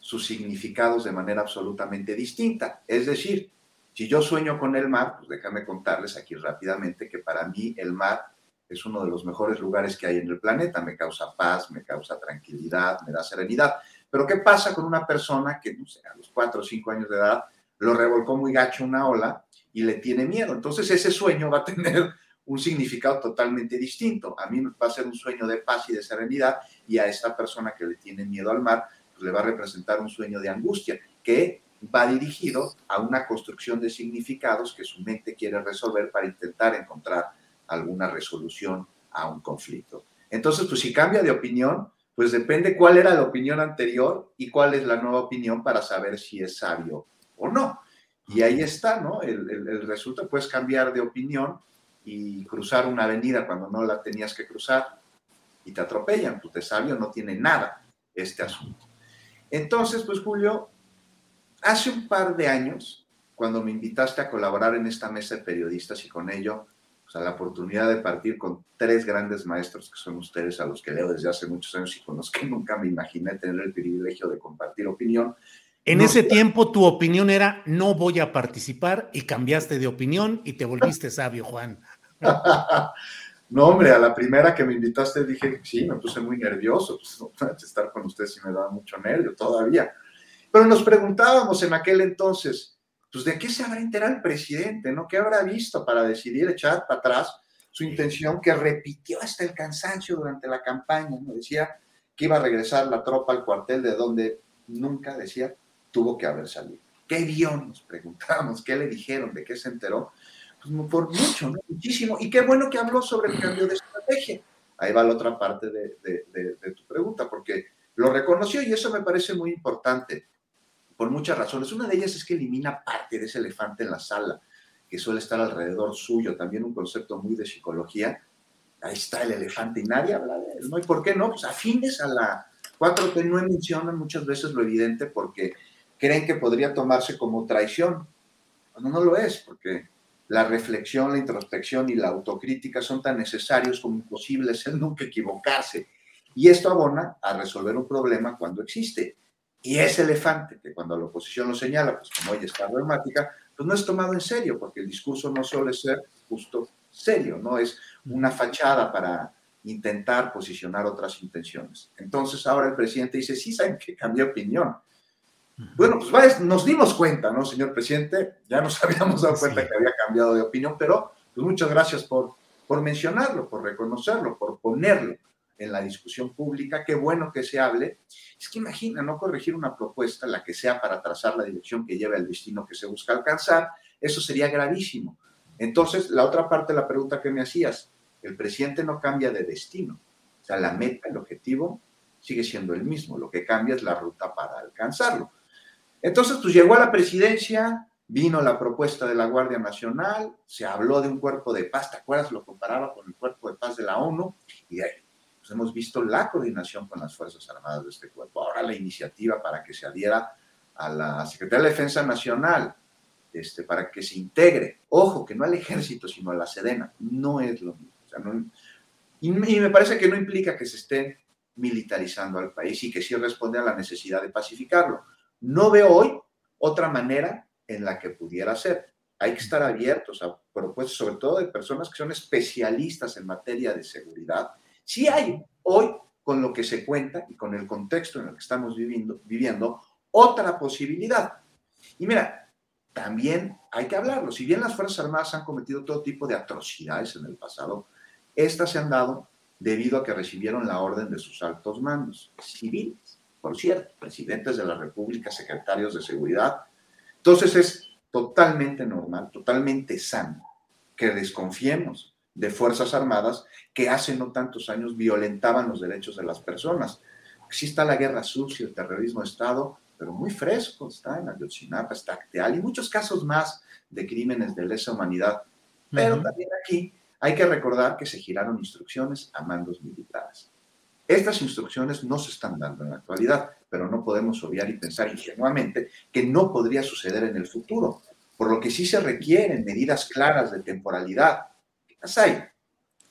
sus significados de manera absolutamente distinta. Es decir, Si yo sueño con el mar, pues déjame contarles aquí rápidamente que para mí el mar es uno de los mejores lugares que hay en el planeta, me causa paz, me causa tranquilidad, me da serenidad. Pero ¿qué pasa con una persona que, no sé, a los cuatro o cinco años de edad lo revolcó muy gacho una ola y le tiene miedo? Entonces ese sueño va a tener un significado totalmente distinto. A mí va a ser un sueño de paz y de serenidad y a esta persona que le tiene miedo al mar, le va a representar un sueño de angustia que va dirigido a una construcción de significados que su mente quiere resolver para intentar encontrar alguna resolución a un conflicto. Entonces, pues si cambia de opinión, pues depende cuál era la opinión anterior y cuál es la nueva opinión para saber si es sabio o no. Y ahí está, ¿no? El, el, resultado, puedes cambiar de opinión y cruzar una avenida cuando no la tenías que cruzar y te atropellan, pues de sabio no tiene nada este asunto. Entonces, pues Julio, hace un par de años, cuando me invitaste a colaborar en esta mesa de periodistas y con ello o sea, la oportunidad de partir con tres grandes maestros que son ustedes, a los que leo desde hace muchos años y con los que nunca me imaginé tener el privilegio de compartir opinión. En ese tiempo tu opinión era no voy a participar y cambiaste de opinión y te volviste sabio, Juan. no, hombre, a la primera que me invitaste dije, sí, me puse muy nervioso, pues, estar con ustedes y me daba mucho nervio todavía. Pero nos preguntábamos en aquel entonces, pues de qué se habrá enterado el presidente, ¿no? ¿Qué habrá visto para decidir echar para atrás su intención que repitió hasta el cansancio durante la campaña? ¿no? Decía que iba a regresar la tropa al cuartel de donde nunca, decía, tuvo que haber salido. ¿Qué vio? Nos preguntamos, ¿qué le dijeron? ¿De qué se enteró? Pues por mucho, ¿no? Muchísimo. Y qué bueno que habló sobre el cambio de estrategia. Ahí va la otra parte de, tu pregunta, porque lo reconoció y eso me parece muy importante por muchas razones. Una de ellas es que elimina parte de ese elefante en la sala, que suele estar alrededor suyo, también un concepto muy de psicología. Ahí está el elefante y nadie habla de él, ¿no? ¿Y por qué no? Pues afines a la 4T no mencionan muchas veces lo evidente porque creen que podría tomarse como traición, cuando no lo es, porque la reflexión, la introspección y la autocrítica son tan necesarios como imposibles el nunca equivocarse. Y esto abona a resolver un problema cuando existe. Y ese elefante, que cuando la oposición lo señala, pues como ella está dramática, pues no es tomado en serio, porque el discurso no suele ser justo serio, no es una fachada para intentar posicionar otras intenciones. Entonces ahora el presidente dice, sí, saben que cambié opinión. Bueno, pues nos dimos cuenta, ¿no, señor presidente? Ya nos habíamos dado cuenta que había cambiado de opinión, pero pues muchas gracias por, por mencionarlo, por reconocerlo, por ponerlo en la discusión pública, qué bueno que se hable. Es que imagina, no corregir una propuesta, la que sea para trazar la dirección que lleva el destino que se busca alcanzar, eso sería gravísimo. Entonces, la otra parte de la pregunta que me hacías, el presidente no cambia de destino, o sea, la meta, el objetivo sigue siendo el mismo, lo que cambia es la ruta para alcanzarlo. Entonces, pues llegó a la presidencia, vino la propuesta de la Guardia Nacional, se habló de un cuerpo de paz, ¿te acuerdas? Lo comparaba con el cuerpo de paz de la ONU, y ahí pues, hemos visto la coordinación con las Fuerzas Armadas de este cuerpo. Ahora la iniciativa para que se adhiera a la Secretaría de Defensa Nacional, este, para que se integre, ojo, que no al ejército, sino a la Sedena, no es lo mismo. y, me parece que no implica que se esté militarizando al país y que sí responde a la necesidad de pacificarlo. No veo hoy otra manera en la que pudiera ser. Hay que estar abiertos a propuestas, sobre todo de personas que son especialistas en materia de seguridad Sí hay hoy, con lo que se cuenta y con el contexto en el que estamos viviendo, viviendo otra posibilidad. Y mira, también hay que hablarlo. Si bien las Fuerzas Armadas han cometido todo tipo de atrocidades en el pasado, estas se han dado debido a que recibieron la orden de sus altos mandos civiles, por cierto, presidentes de la República, secretarios de seguridad. Entonces es totalmente normal, totalmente sano que desconfiemos de Fuerzas Armadas que hace no tantos años violentaban los derechos de las personas. Sí está la guerra sucia, el terrorismo de Estado, pero muy fresco, está en Ayotzinapa, está Acteal y muchos casos más de crímenes de lesa humanidad. Pero también aquí hay que recordar que se giraron instrucciones a mandos militares. Estas instrucciones no se están dando en la actualidad, pero no podemos obviar y pensar ingenuamente que no podría suceder en el futuro, por lo que sí se requieren medidas claras de temporalidad, las hay,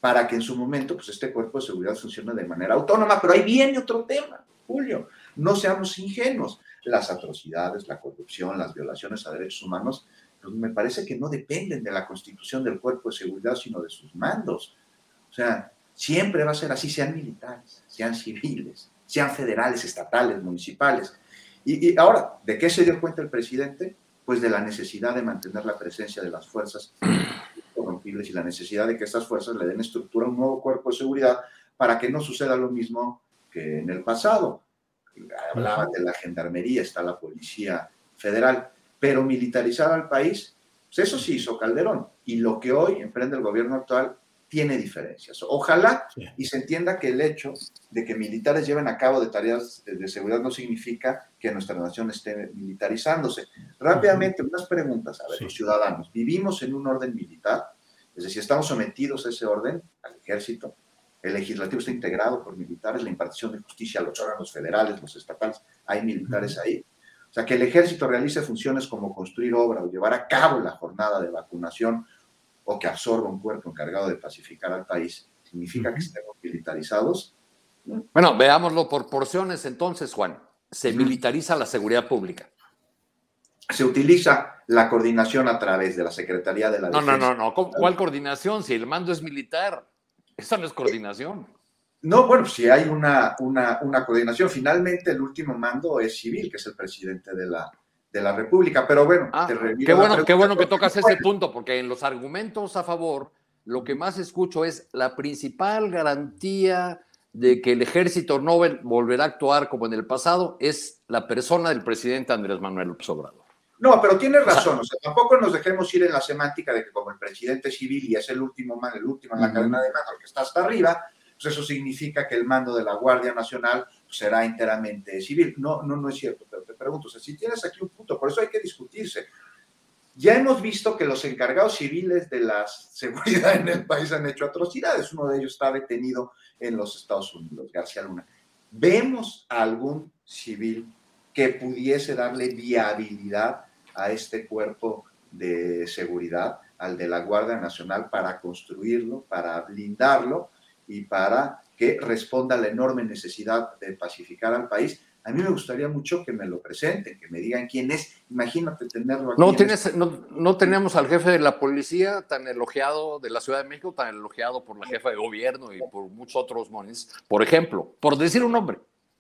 para que en su momento pues, este cuerpo de seguridad funcione de manera autónoma. Pero ahí viene otro tema, Julio. No seamos ingenuos. Las atrocidades, la corrupción, las violaciones a derechos humanos pues me parece que no dependen de la constitución del cuerpo de seguridad, sino de sus mandos. O sea, siempre va a ser así, sean militares, sean civiles, sean federales, estatales, municipales. Y, y ahora, ¿de qué se dio cuenta el presidente? Pues de la necesidad de mantener la presencia de las fuerzas corrompibles y la necesidad de que estas fuerzas le den estructura a un nuevo cuerpo de seguridad para que no suceda lo mismo que en el pasado. Hablaban de la gendarmería, está la policía federal, pero militarizar al país, pues eso sí hizo Calderón. Y lo que hoy emprende el gobierno actual tiene diferencias. Ojalá y se entienda que el hecho de que militares lleven a cabo de tareas de seguridad no significa que nuestra nación esté militarizándose. Rápidamente, unas preguntas. A ver, los ciudadanos, ¿vivimos en un orden militar? Es decir, ¿estamos sometidos a ese orden, al ejército? El legislativo está integrado por militares, la impartición de justicia, los órganos federales, los estatales, hay militares ahí. O sea, que el ejército realice funciones como construir obra o llevar a cabo la jornada de vacunación o que absorba un cuerpo encargado de pacificar al país, significa que estemos militarizados. Bueno, veámoslo por porciones entonces, Juan. Se militariza la seguridad pública. Se utiliza la coordinación a través de la Secretaría de la No, Defensa. no, no, no. ¿Cómo- ¿Cuál coordinación? Si el mando es militar. Esa no es coordinación. No, bueno, si hay una, una, una coordinación. Finalmente, el último mando es civil, que es el presidente de la, de la República. Pero bueno, te remito Qué bueno, qué bueno que tocas ese punto, porque en los argumentos a favor, lo que más escucho es la principal garantía de que el ejército no vol- volverá a actuar como en el pasado es la persona del presidente Andrés Manuel López Obrador. No, pero tienes razón. O sea, tampoco nos dejemos ir en la semántica de que como el presidente civil y es el último man, el último en la cadena de mando, el que está hasta arriba, pues eso significa que el mando de la Guardia Nacional será enteramente civil. No, no, no es cierto, pero te pregunto, o sea, si tienes aquí un punto, por eso hay que discutirse. Ya hemos visto que los encargados civiles de la seguridad en el país han hecho atrocidades. Uno de ellos está detenido en los Estados Unidos, García Luna. ¿Vemos algún civil que pudiese darle viabilidad a este cuerpo de seguridad, al de la Guardia Nacional, para construirlo, para blindarlo y para que responda a la enorme necesidad de pacificar al país? A mí me gustaría mucho que me lo presenten, que me digan quién es. Imagínate tenerlo aquí. No, en tienes, este- no, no tenemos al jefe de la policía tan elogiado de la Ciudad de México, tan elogiado por la jefa de gobierno y por muchos otros mones. Por ejemplo, por decir un nombre.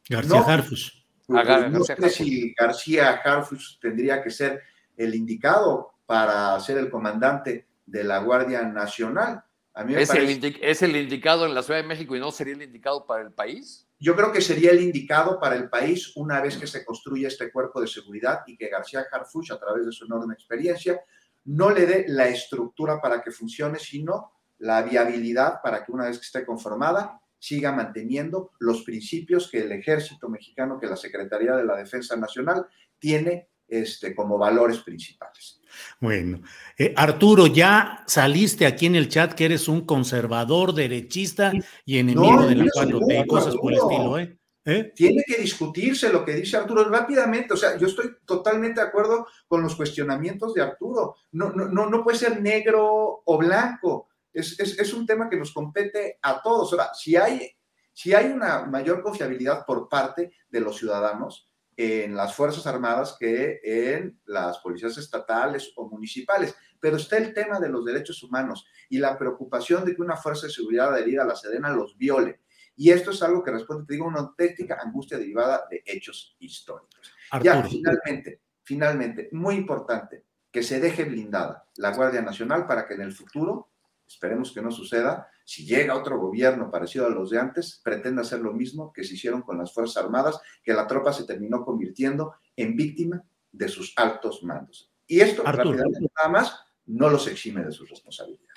García No. Harfus. Pues, no García sé si García Harfus tendría que ser el indicado para ser el comandante de la Guardia Nacional. A mí me ¿Es el, parece- ¿Es el indicado en la Ciudad de México y no sería el indicado para el país? yo creo que sería el indicado para el país una vez que se construya este cuerpo de seguridad y que García Harfuch, a través de su enorme experiencia, no le dé la estructura para que funcione, sino la viabilidad para que una vez que esté conformada siga manteniendo los principios que el ejército mexicano, que la Secretaría de la Defensa Nacional tiene este, como valores principales. Bueno, eh, Arturo, ya saliste aquí en el chat que eres un conservador, derechista y enemigo No, de la eso 4T, no, cosas por el Arturo. estilo, ¿eh? ¿Eh? Tiene que discutirse lo que dice Arturo rápidamente. O sea, yo estoy totalmente de acuerdo con los cuestionamientos de Arturo. No, no, no, no puede ser negro o blanco. Es, es, es un tema que nos compete a todos. Ahora, si hay, si hay una mayor confiabilidad por parte de los ciudadanos en las Fuerzas Armadas que en las policías estatales o municipales. Pero está el tema de los derechos humanos y la preocupación de que una fuerza de seguridad adherida a la Sedena los viole. Y esto es algo que responde, te digo, una auténtica angustia derivada de hechos históricos. Ya, finalmente, finalmente, muy importante, que se deje blindada la Guardia Nacional para que en el futuro, esperemos que no suceda, si llega otro gobierno parecido a los de antes, pretenda hacer lo mismo que se hicieron con las Fuerzas Armadas, que la tropa se terminó convirtiendo en víctima de sus altos mandos. Y esto, Arturo. rápidamente, nada más, no los exime de sus responsabilidades.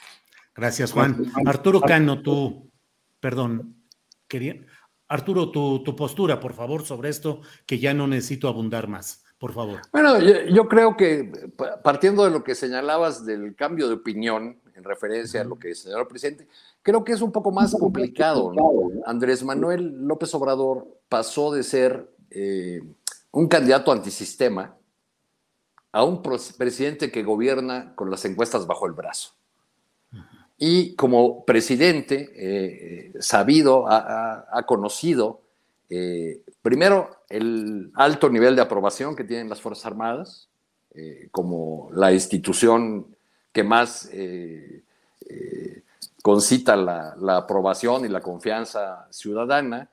Gracias, Juan. Arturo Cano, tú, perdón, quería. Arturo, tu, tu postura, por favor, sobre esto, que ya no necesito abundar más, por favor. Bueno, yo, yo creo que pa- partiendo de lo que señalabas del cambio de opinión en referencia a lo que señaló el presidente, creo que es un poco más complicado. ¿no? Andrés Manuel López Obrador pasó de ser eh, un candidato antisistema a un presidente que gobierna con las encuestas bajo el brazo. Y como presidente, eh, sabido, ha, ha- ha conocido, eh, primero, el alto nivel de aprobación que tienen las Fuerzas Armadas, eh, como la institución que más eh, eh, concita la, aprobación y la confianza ciudadana.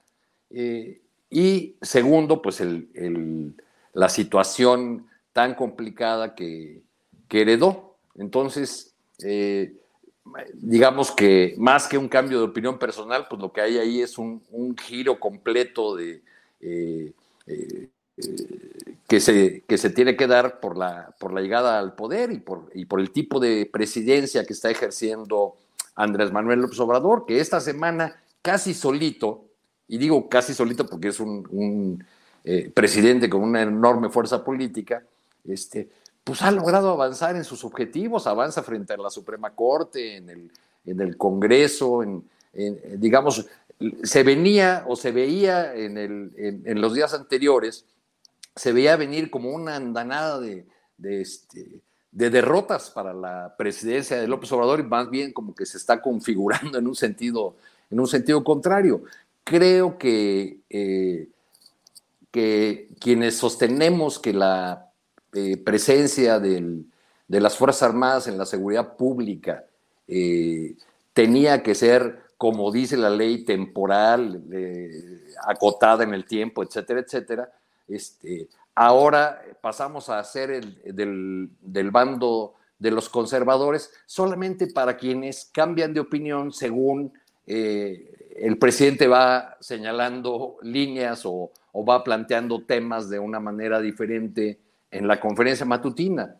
y segundo, pues la situación tan complicada que, que heredó. Entonces, digamos que más que un cambio de opinión personal, pues lo que hay ahí es un, giro completo de, eh, eh, que, se, que se tiene que dar por la, por la llegada al poder y por, y por el tipo de presidencia que está ejerciendo Andrés Manuel López Obrador, que esta semana casi solito, y digo casi solito porque es un, eh, presidente con una enorme fuerza política, este, pues ha logrado avanzar en sus objetivos, avanza frente a la Suprema Corte, en el, en el Congreso, en, digamos, se venía o se veía en, el, en, los días anteriores, se veía venir como una andanada de, este, de, derrotas para la presidencia de López Obrador y más bien como que se está configurando en un sentido, en un sentido contrario. Creo que, eh, que quienes sostenemos que la eh, presencia de las Fuerzas Armadas en la seguridad pública eh, tenía que ser, como dice la ley, temporal, acotada en el tiempo, etcétera, etcétera. Este, ahora pasamos a ser el, del, bando de los conservadores solamente para quienes cambian de opinión según el presidente va señalando líneas o, o, va planteando temas de una manera diferente en la conferencia matutina.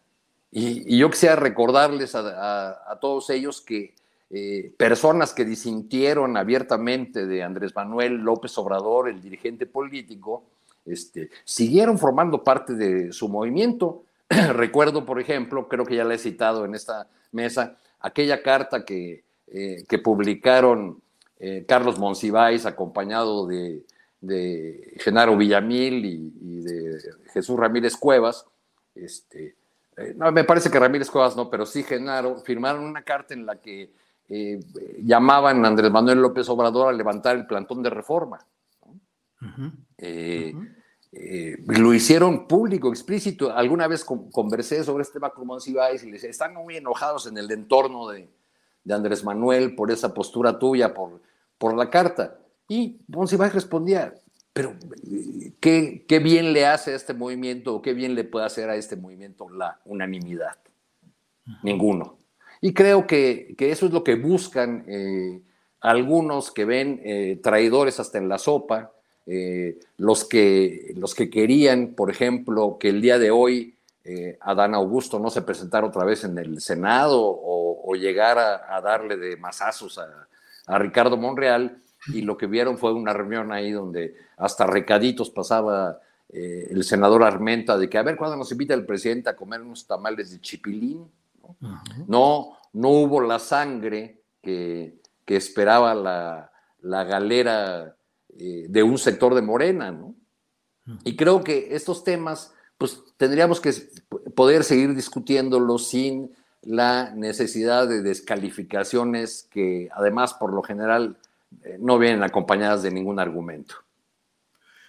Y, yo quisiera recordarles a, todos ellos que eh, personas que disintieron abiertamente de Andrés Manuel López Obrador, el dirigente político, este, siguieron formando parte de su movimiento. Recuerdo, por ejemplo, creo que ya la he citado en esta mesa, aquella carta que, eh, que publicaron eh, Carlos Monsiváis acompañado de, de Genaro Villamil y, de Jesús Ramírez Cuevas, este, eh, no, me parece que Ramírez Cuevas no, pero sí Genaro, firmaron una carta en la que llamaban a Andrés Manuel López Obrador a levantar el plantón de reforma. Eh, lo hicieron público, explícito. Alguna vez conversé sobre este tema con y les decía, están muy enojados en el entorno de, Andrés Manuel por esa postura tuya, por, por la carta. Y Monsiváis respondía, pero ¿qué, ¿qué, bien le hace a este movimiento o qué bien le puede hacer a este movimiento la unanimidad? Ninguno. Y creo que, que, eso es lo que buscan eh, algunos que ven eh, traidores hasta en la sopa, eh, los, que, los que querían, por ejemplo, que el día de hoy Adán Augusto no se presentara otra vez en el Senado o, o llegara a darle de masazos a, a Ricardo Monreal y lo que vieron fue una reunión ahí donde hasta recaditos pasaba eh, el senador Armenta de que a ver cuándo nos invita el presidente a comer unos tamales de chipilín. No, no, hubo la sangre que, esperaba la, galera eh, de un sector de Morena, ¿no? Y creo que estos temas, pues tendríamos que poder seguir discutiéndolos sin la necesidad de descalificaciones que además por lo general eh, no vienen acompañadas de ningún argumento.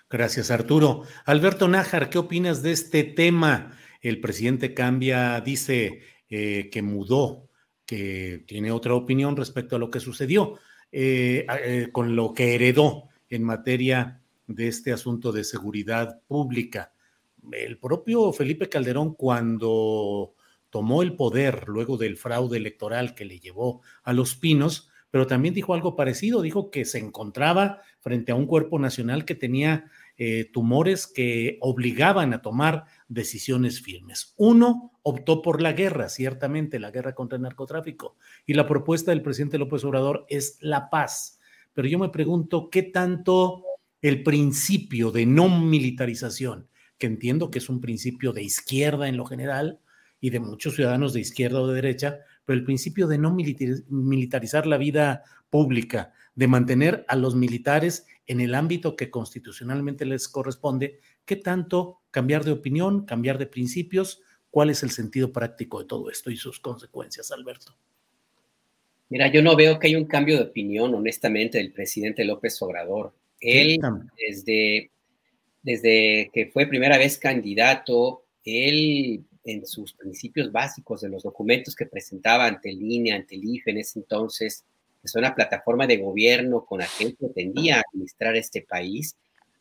Gracias, Arturo. Alberto Nájar, ¿qué opinas de este tema? El presidente cambia, dice eh, que mudó, que tiene otra opinión respecto a lo que sucedió, eh, con lo que heredó en materia de este asunto de seguridad pública. El propio Felipe Calderón, cuando tomó el poder luego del fraude electoral que le llevó a los pinos, pero también dijo algo parecido, dijo que se encontraba frente a un cuerpo nacional que tenía eh, tumores que obligaban a tomar decisiones firmes. Uno optó por la guerra, ciertamente, la guerra contra el narcotráfico, y la propuesta del presidente López Obrador es la paz. Pero yo me pregunto, ¿qué tanto el principio de no militarización, que entiendo que es un principio de izquierda en lo general y de muchos ciudadanos de izquierda o de derecha, pero el principio de no militarizar la vida pública, de mantener a los militares en el ámbito que constitucionalmente les corresponde, ¿qué tanto cambiar de opinión, cambiar de principios? ¿Cuál es el sentido práctico de todo esto y sus consecuencias, Alberto? Mira, yo no veo que haya un cambio de opinión, honestamente, del presidente López Obrador. Él, desde, desde que fue primera vez candidato, él en sus principios básicos de los documentos que presentaba ante el INE, ante el IFE en ese entonces, que es una plataforma de gobierno con la que pretendía administrar este país,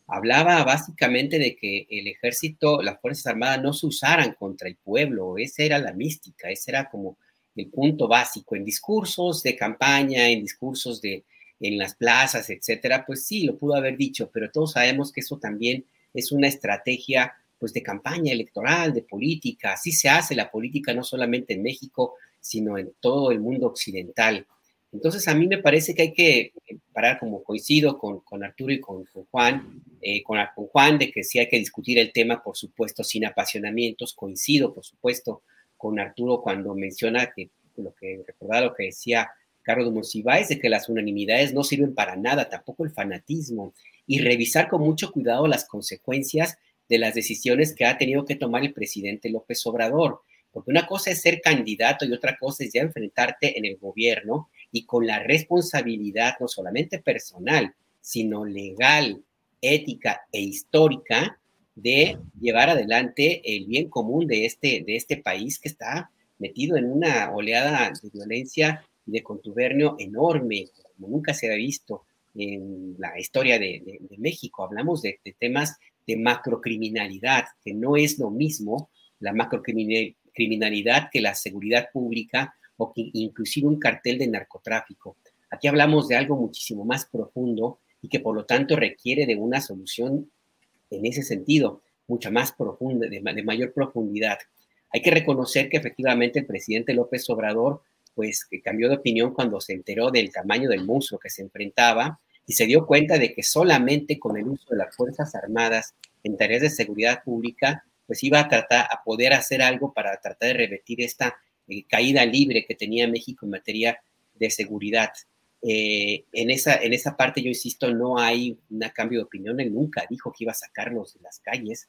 hablaba básicamente de que el ejército, las Fuerzas Armadas no se usaran contra el pueblo, esa era la mística, ese era como el punto básico en discursos de campaña, en discursos de en las plazas, etcétera, pues sí, lo pudo haber dicho, pero todos sabemos que eso también es una estrategia pues de campaña electoral, de política, así se hace la política no solamente en México, sino en todo el mundo occidental. Entonces a mí me parece que hay que parar como coincido con, con Arturo y con, Juan, eh, con, con, Juan de que sí hay que discutir el tema, por supuesto, sin apasionamientos, coincido, por supuesto, con Arturo cuando menciona que lo que recordaba lo que decía Carlos Monsiváis, de que las unanimidades no sirven para nada, tampoco el fanatismo, y revisar con mucho cuidado las consecuencias de las decisiones que ha tenido que tomar el presidente López Obrador. Porque una cosa es ser candidato y otra cosa es ya enfrentarte en el gobierno y con la responsabilidad no solamente personal, sino legal, ética e histórica de llevar adelante el bien común de este, de este país que está metido en una oleada de violencia y de contubernio enorme, como nunca se ha visto en la historia de, México. Hablamos de, temas de macrocriminalidad, que no es lo mismo la macrocriminalidad que la seguridad pública o que inclusive un cartel de narcotráfico. Aquí hablamos de algo muchísimo más profundo y que por lo tanto requiere de una solución en ese sentido, mucha más profunda, de, mayor profundidad. Hay que reconocer que efectivamente el presidente López Obrador pues cambió de opinión cuando se enteró del tamaño del monstruo que se enfrentaba y se dio cuenta de que solamente con el uso de las Fuerzas Armadas en tareas de seguridad pública, pues iba a tratar a poder hacer algo para tratar de revertir esta eh, caída libre que tenía México en materia de seguridad. Eh, en, esa, en esa parte, yo insisto, no hay un cambio de opinión. Él nunca dijo que iba a sacarnos de las calles.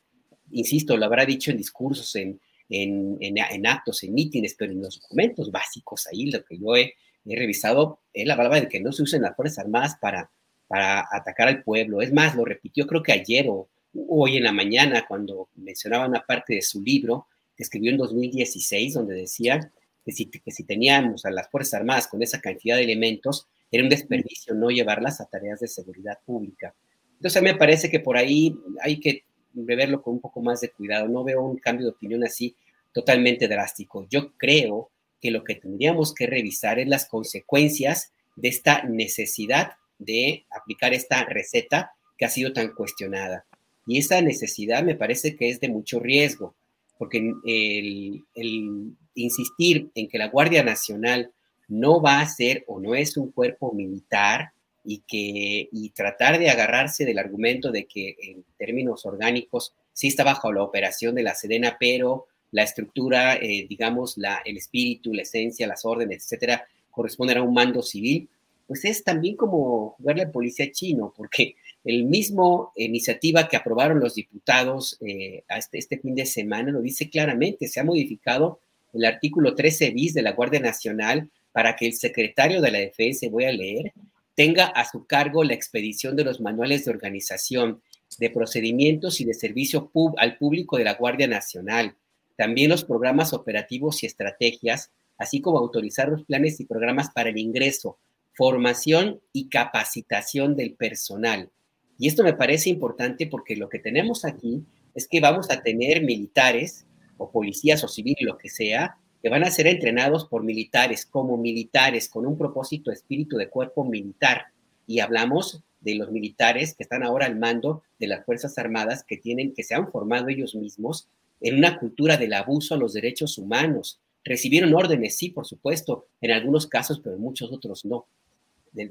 Insisto, lo habrá dicho en discursos, en, en, en, actos, en mítines, pero en los documentos básicos, ahí lo que yo he, he revisado, él hablaba de que no se usen las Fuerzas Armadas para, para atacar al pueblo. Es más, lo repitió creo que ayer o hoy en la mañana cuando mencionaba una parte de su libro que escribió en 2016, donde decía que si, que si teníamos a las Fuerzas Armadas con esa cantidad de elementos, era un desperdicio no llevarlas a tareas de seguridad pública. Entonces, me parece que por ahí hay que verlo con un poco más de cuidado. No veo un cambio de opinión así totalmente drástico. Yo creo que lo que tendríamos que revisar es las consecuencias de esta necesidad de aplicar esta receta que ha sido tan cuestionada. Y esa necesidad me parece que es de mucho riesgo, porque el insistir en que la Guardia Nacional no va a ser o no es un cuerpo militar y que y tratar de agarrarse del argumento de que en términos orgánicos sí está bajo la operación de la Sedena, pero la estructura, eh, digamos, la, el espíritu, la esencia, las órdenes, etcétera, corresponden a un mando civil, pues es también como jugarle al policía chino, porque el mismo iniciativa que aprobaron los diputados eh, este, este, fin de semana lo dice claramente, se ha modificado el artículo 13 bis de la Guardia Nacional para que el secretario de la Defensa, voy a leer, tenga a su cargo la expedición de los manuales de organización, de procedimientos y de servicio al público de la Guardia Nacional, también los programas operativos y estrategias, así como autorizar los planes y programas para el ingreso, formación y capacitación del personal. Y esto me parece importante porque lo que tenemos aquí es que vamos a tener militares o policías o civiles, lo que sea, que van a ser entrenados por militares, como militares, con un propósito, espíritu de cuerpo militar. Y hablamos de los militares que están ahora al mando de las Fuerzas Armadas, que tienen, que se han formado ellos mismos en una cultura del abuso a los derechos humanos. Recibieron órdenes, sí, por supuesto, en algunos casos, pero en muchos otros no.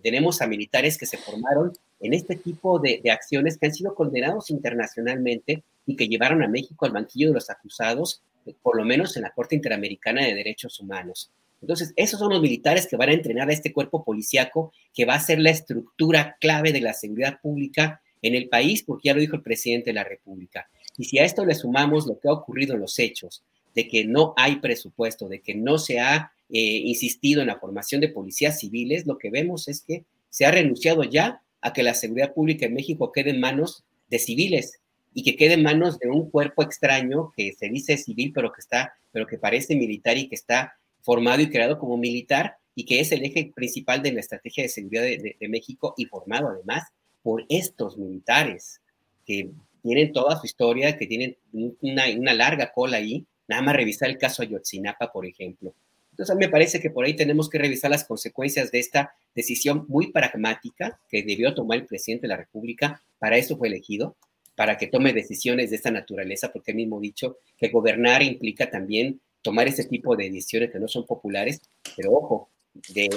Tenemos a militares que se formaron en este tipo de, de acciones que han sido condenados internacionalmente y que llevaron a México al banquillo de los acusados por lo menos en la Corte Interamericana de Derechos Humanos. Entonces, esos son los militares que van a entrenar a este cuerpo policiaco que va a ser la estructura clave de la seguridad pública en el país, porque ya lo dijo el presidente de la República. Y si a esto le sumamos lo que ha ocurrido en los hechos, de que no hay presupuesto, de que no se ha eh, insistido en la formación de policías civiles, lo que vemos es que se ha renunciado ya a que la seguridad pública en México quede en manos de civiles y que quede en manos de un cuerpo extraño que se dice civil, pero que está, pero que parece militar y que está formado y creado como militar y que es el eje principal de la estrategia de seguridad de, México y formado además por estos militares que tienen toda su historia, que tienen una, una larga cola ahí, nada más revisar el caso Ayotzinapa, por ejemplo. Entonces, a mí me parece que por ahí tenemos que revisar las consecuencias de esta decisión muy pragmática que debió tomar el presidente de la República, para eso fue elegido, para que tome decisiones de esta naturaleza, porque él mismo dicho que gobernar implica también tomar ese tipo de decisiones que no son populares, pero ojo, de,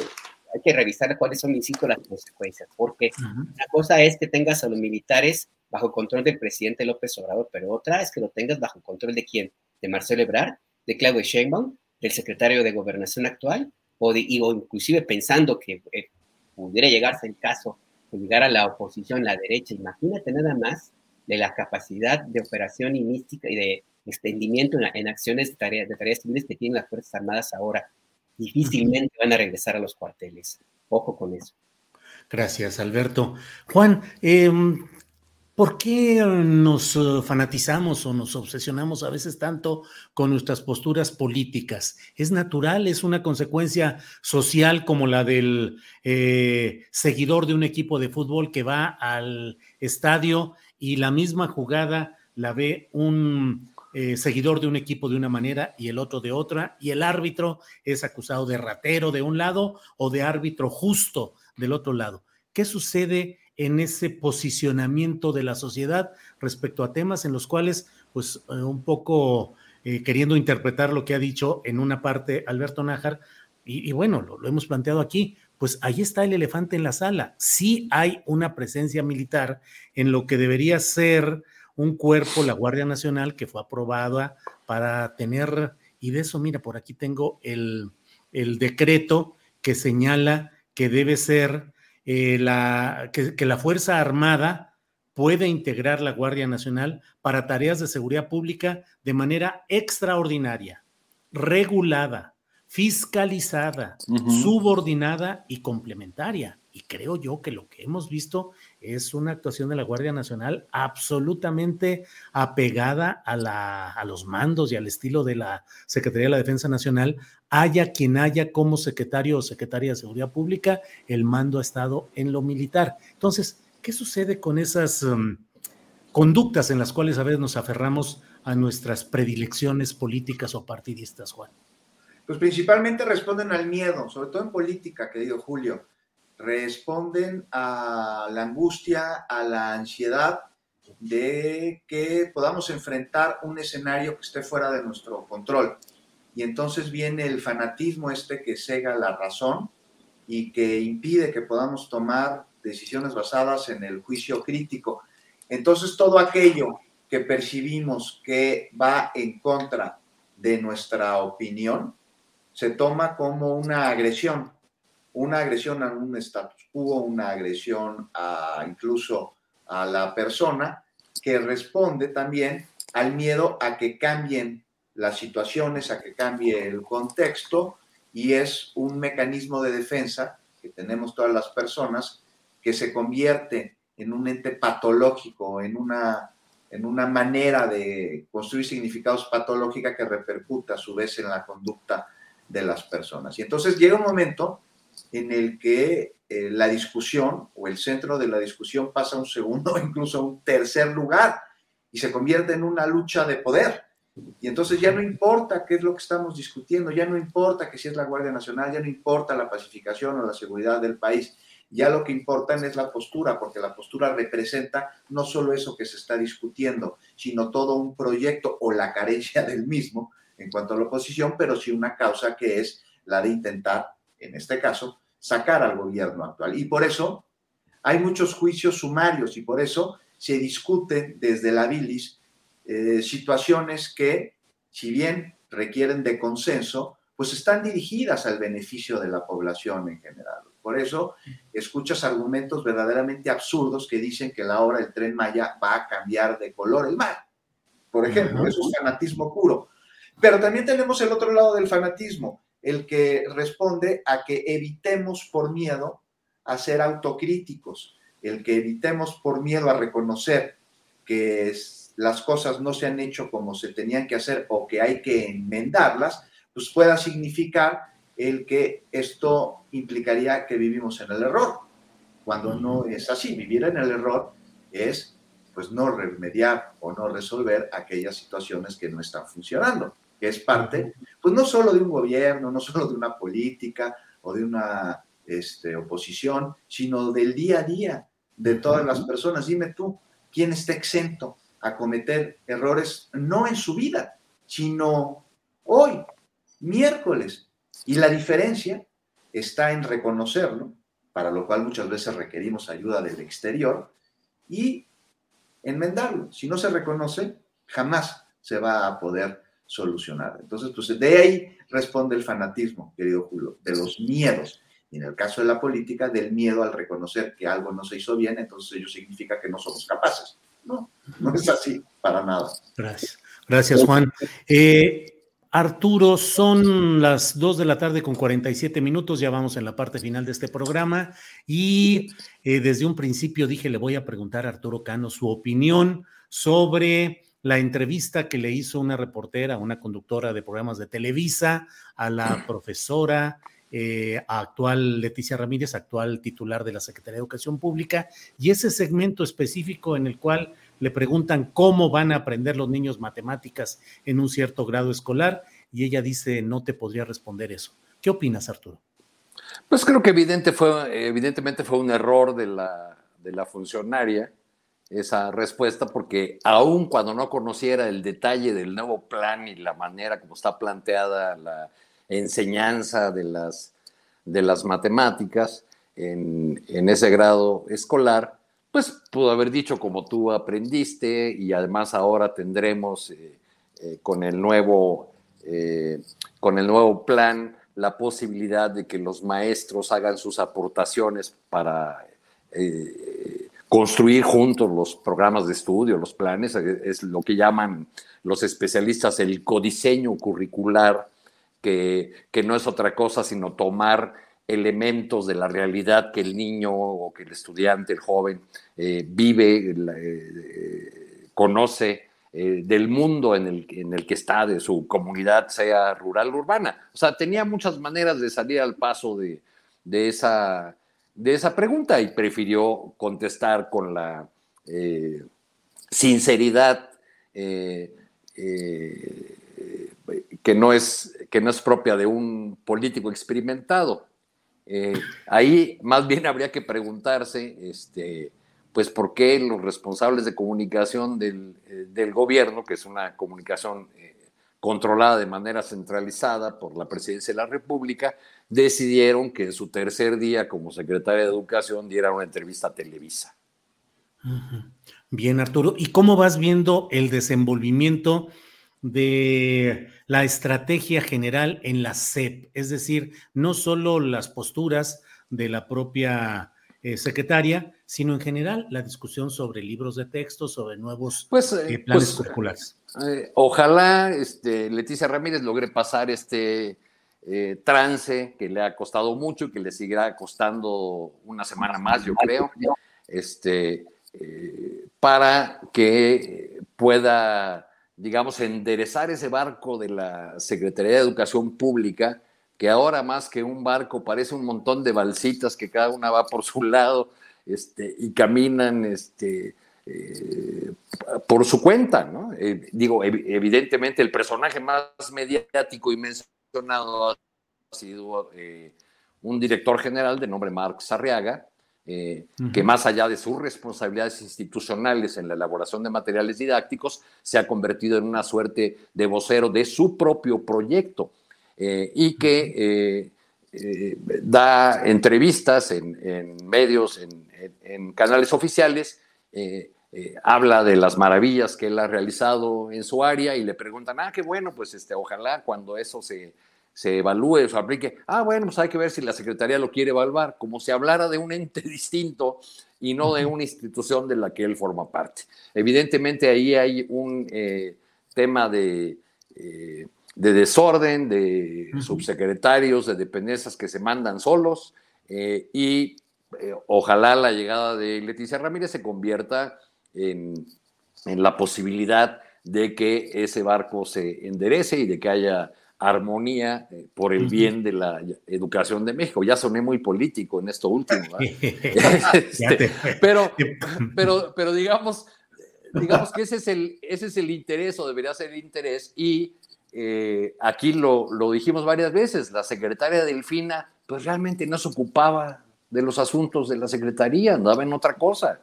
hay que revisar cuáles son, insisto, las consecuencias, porque una cosa es que tengas a los militares bajo control del presidente López Obrador, pero otra es que lo tengas bajo control de quién, de Marcelo Ebrard, de Claudio Sheinbaum, del secretario de Gobernación actual, o, de, o inclusive pensando que eh, pudiera llegarse el caso de llegar a la oposición, la derecha, imagínate nada más de la capacidad de operación y mística y de extendimiento en, acciones de tareas, de tareas civiles que tienen las Fuerzas Armadas ahora. Difícilmente van a regresar a los cuarteles. Ojo con eso. Gracias, Alberto. Juan, eh, ¿Por qué nos eh, fanatizamos o nos obsesionamos a veces tanto con nuestras posturas políticas? Es natural, es una consecuencia social como la del eh, seguidor de un equipo de fútbol que va al estadio y la misma jugada la ve un eh, seguidor de un equipo de una manera y el otro de otra, y el árbitro es acusado de ratero de un lado o de árbitro justo del otro lado. ¿Qué sucede en ese posicionamiento de la sociedad respecto a temas en los cuales, pues eh, un poco eh, queriendo interpretar lo que ha dicho en una parte Alberto Nájar, y, bueno, lo, hemos planteado aquí, pues ahí está el elefante en la sala. Sí hay una presencia militar en lo que debería ser un cuerpo, la Guardia Nacional, que fue aprobada para tener, y de eso, mira, por aquí tengo el, decreto que señala que debe ser eh, la, que, la Fuerza Armada puede integrar la Guardia Nacional para tareas de seguridad pública de manera extraordinaria, regulada, fiscalizada, subordinada y complementaria. Y creo yo que lo que hemos visto es una actuación de la Guardia Nacional absolutamente apegada a, la, a los mandos y al estilo de la Secretaría de la Defensa Nacional, haya quien haya como secretario o secretaria de Seguridad Pública, el mando ha estado en lo militar. Entonces, ¿qué sucede con esas um, conductas en las cuales a veces nos aferramos a nuestras predilecciones políticas o partidistas, Juan? Pues principalmente responden al miedo, sobre todo en política, querido Julio. Responden a la angustia, a la ansiedad de que podamos enfrentar un escenario que esté fuera de nuestro control y entonces viene el fanatismo este que cega la razón y que impide que podamos tomar decisiones basadas en el juicio crítico. Entonces todo aquello que percibimos que va en contra de nuestra opinión se toma como una agresión, una agresión a un status quo, una agresión a incluso a la persona que responde también al miedo a que cambien las situaciones, a que cambie el contexto y es un mecanismo de defensa que tenemos todas las personas que se convierte en un ente patológico, en una, en una manera de construir significados patológica que repercuta a su vez en la conducta de las personas. Y entonces llega un momento en el que eh, la discusión o el centro de la discusión pasa a un segundo, incluso a un tercer lugar, y se convierte en una lucha de poder y entonces ya no importa qué es lo que estamos discutiendo, ya no importa que si es la Guardia Nacional, ya no importa la pacificación o la seguridad del país, ya lo que importa es la postura, porque la postura representa no solo eso que se está discutiendo, sino todo un proyecto o la carencia del mismo en cuanto a la oposición, pero sí una causa que es la de intentar, en este caso, sacar al gobierno actual. Y por eso hay muchos juicios sumarios y por eso se discute desde la bilis eh, situaciones que, si bien requieren de consenso, pues están dirigidas al beneficio de la población en general. Por eso escuchas argumentos verdaderamente absurdos que dicen que la hora del tren Maya va a cambiar de color el mar. Por ejemplo, eso es fanatismo puro. Pero también tenemos el otro lado del fanatismo, el que responde a que evitemos por miedo a ser autocríticos, el que evitemos por miedo a reconocer que es las cosas no se han hecho como se tenían que hacer o que hay que enmendarlas, pues pueda significar el que esto implicaría que vivimos en el error, cuando no es así. Vivir en el error es pues no remediar o no resolver aquellas situaciones que no están funcionando, que es parte, pues no solo de un gobierno, no solo de una política o de una este, oposición, sino del día a día de todas las personas. Dime tú, ¿quién está exento a cometer errores no en su vida, sino hoy, miércoles? Y la diferencia está en reconocerlo, para lo cual muchas veces requerimos ayuda del exterior, y enmendarlo. Si no se reconoce, jamás se va a poder solucionar. Entonces, pues de ahí responde el fanatismo, querido Julio, de los miedos. Y en el caso de la política, del miedo al reconocer que algo no se hizo bien, entonces ello significa que no somos capaces. No, no es así, para nada. Gracias. Gracias, Juan. Eh, Arturo, son las 2 de la tarde con 47 minutos, ya vamos en la parte final de este programa y eh, desde un principio dije, le voy a preguntar a Arturo Cano su opinión sobre la entrevista que le hizo una reportera, una conductora de programas de Televisa, a la profesora eh, actual Leticia Ramírez, actual titular de la Secretaría de Educación Pública, y ese segmento específico en el cual le preguntan cómo van a aprender los niños matemáticas en un cierto grado escolar y ella dice, no te podría responder eso. ¿Qué opinas, Arturo? Pues creo que evidente fue, evidentemente fue un error de la, de la funcionaria esa respuesta, porque aun cuando no conociera el detalle del nuevo plan y la manera como está planteada la enseñanza de las, de las matemáticas en, en ese grado escolar, pues pudo haber dicho como tú aprendiste y además ahora tendremos eh, eh, con, el nuevo, eh, con el nuevo plan la posibilidad de que los maestros hagan sus aportaciones para construir juntos los programas de estudio, los planes, es lo que llaman los especialistas el codiseño curricular, que, que no es otra cosa sino tomar elementos de la realidad que el niño o que el estudiante, el joven, eh, vive, eh, conoce eh, del mundo en el, en el, que está, de su comunidad, sea rural o urbana. O sea, tenía muchas maneras de salir al paso de, de, esa, de esa pregunta y prefirió contestar con la sinceridad que, no es, que no es propia de un político experimentado. Eh, ahí más bien habría que preguntarse, este, pues, por qué los responsables de comunicación del, eh, gobierno, que es una comunicación eh, controlada de manera centralizada por la presidencia de la República, decidieron que en su tercer día como secretaria de Educación diera una entrevista a Televisa. Bien, Arturo. ¿Y cómo vas viendo el desenvolvimiento? de la estrategia general en la SEP, es decir, no solo las posturas de la propia eh, secretaria, sino en general la discusión sobre libros de texto, sobre nuevos pues, eh, eh, planes pues, curriculares. Ojalá este, Leticia Ramírez logre pasar este trance que le ha costado mucho y que le seguirá costando una semana más, yo creo, este, para que pueda digamos, enderezar ese barco de la Secretaría de Educación Pública, que ahora más que un barco parece un montón de balsitas que cada una va por su lado este, y caminan este, eh, por su cuenta. ¿no? Eh, digo, evidentemente el personaje más mediático y mencionado ha sido eh, un director general de nombre Marx Sarriaga, eh, que más allá de sus responsabilidades institucionales en la elaboración de materiales didácticos, se ha convertido en una suerte de vocero de su propio proyecto eh, y que eh, da entrevistas en, medios, en, canales oficiales, habla de las maravillas que él ha realizado en su área y le preguntan, ah, qué bueno, pues este, ojalá cuando eso se se evalúe o se aplique. Ah, bueno, pues hay que ver si la Secretaría lo quiere evaluar, como si hablara de un ente distinto y no de una institución de la que él forma parte. Evidentemente ahí hay un eh, tema de, eh, de, desorden, de subsecretarios, de dependencias que se mandan solos eh, y ojalá la llegada de Leticia Ramírez se convierta en en la posibilidad de que ese barco se enderece y de que haya armonía eh, por el bien de la educación de México. Ya soné muy político en esto último. Este, pero, pero, pero digamos, digamos que ese es, el, ese es el interés o debería ser el interés y eh, aquí lo, lo, dijimos varias veces, la secretaria Delfina pues realmente no se ocupaba de los asuntos de la secretaría, andaba en otra cosa.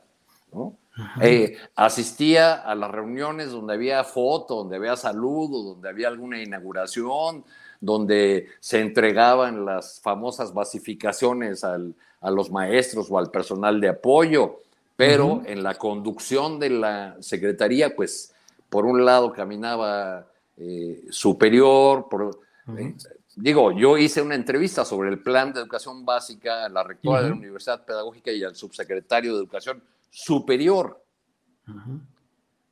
¿no? Eh, asistía a las reuniones donde había foto, donde había saludo, donde había alguna inauguración, donde se entregaban las famosas basificaciones al, a los maestros o al personal de apoyo, pero en la conducción de la secretaría, pues por un lado caminaba eh, superior, por, eh, digo, yo hice una entrevista sobre el plan de educación básica a la rectora de la Universidad Pedagógica y al subsecretario de Educación superior.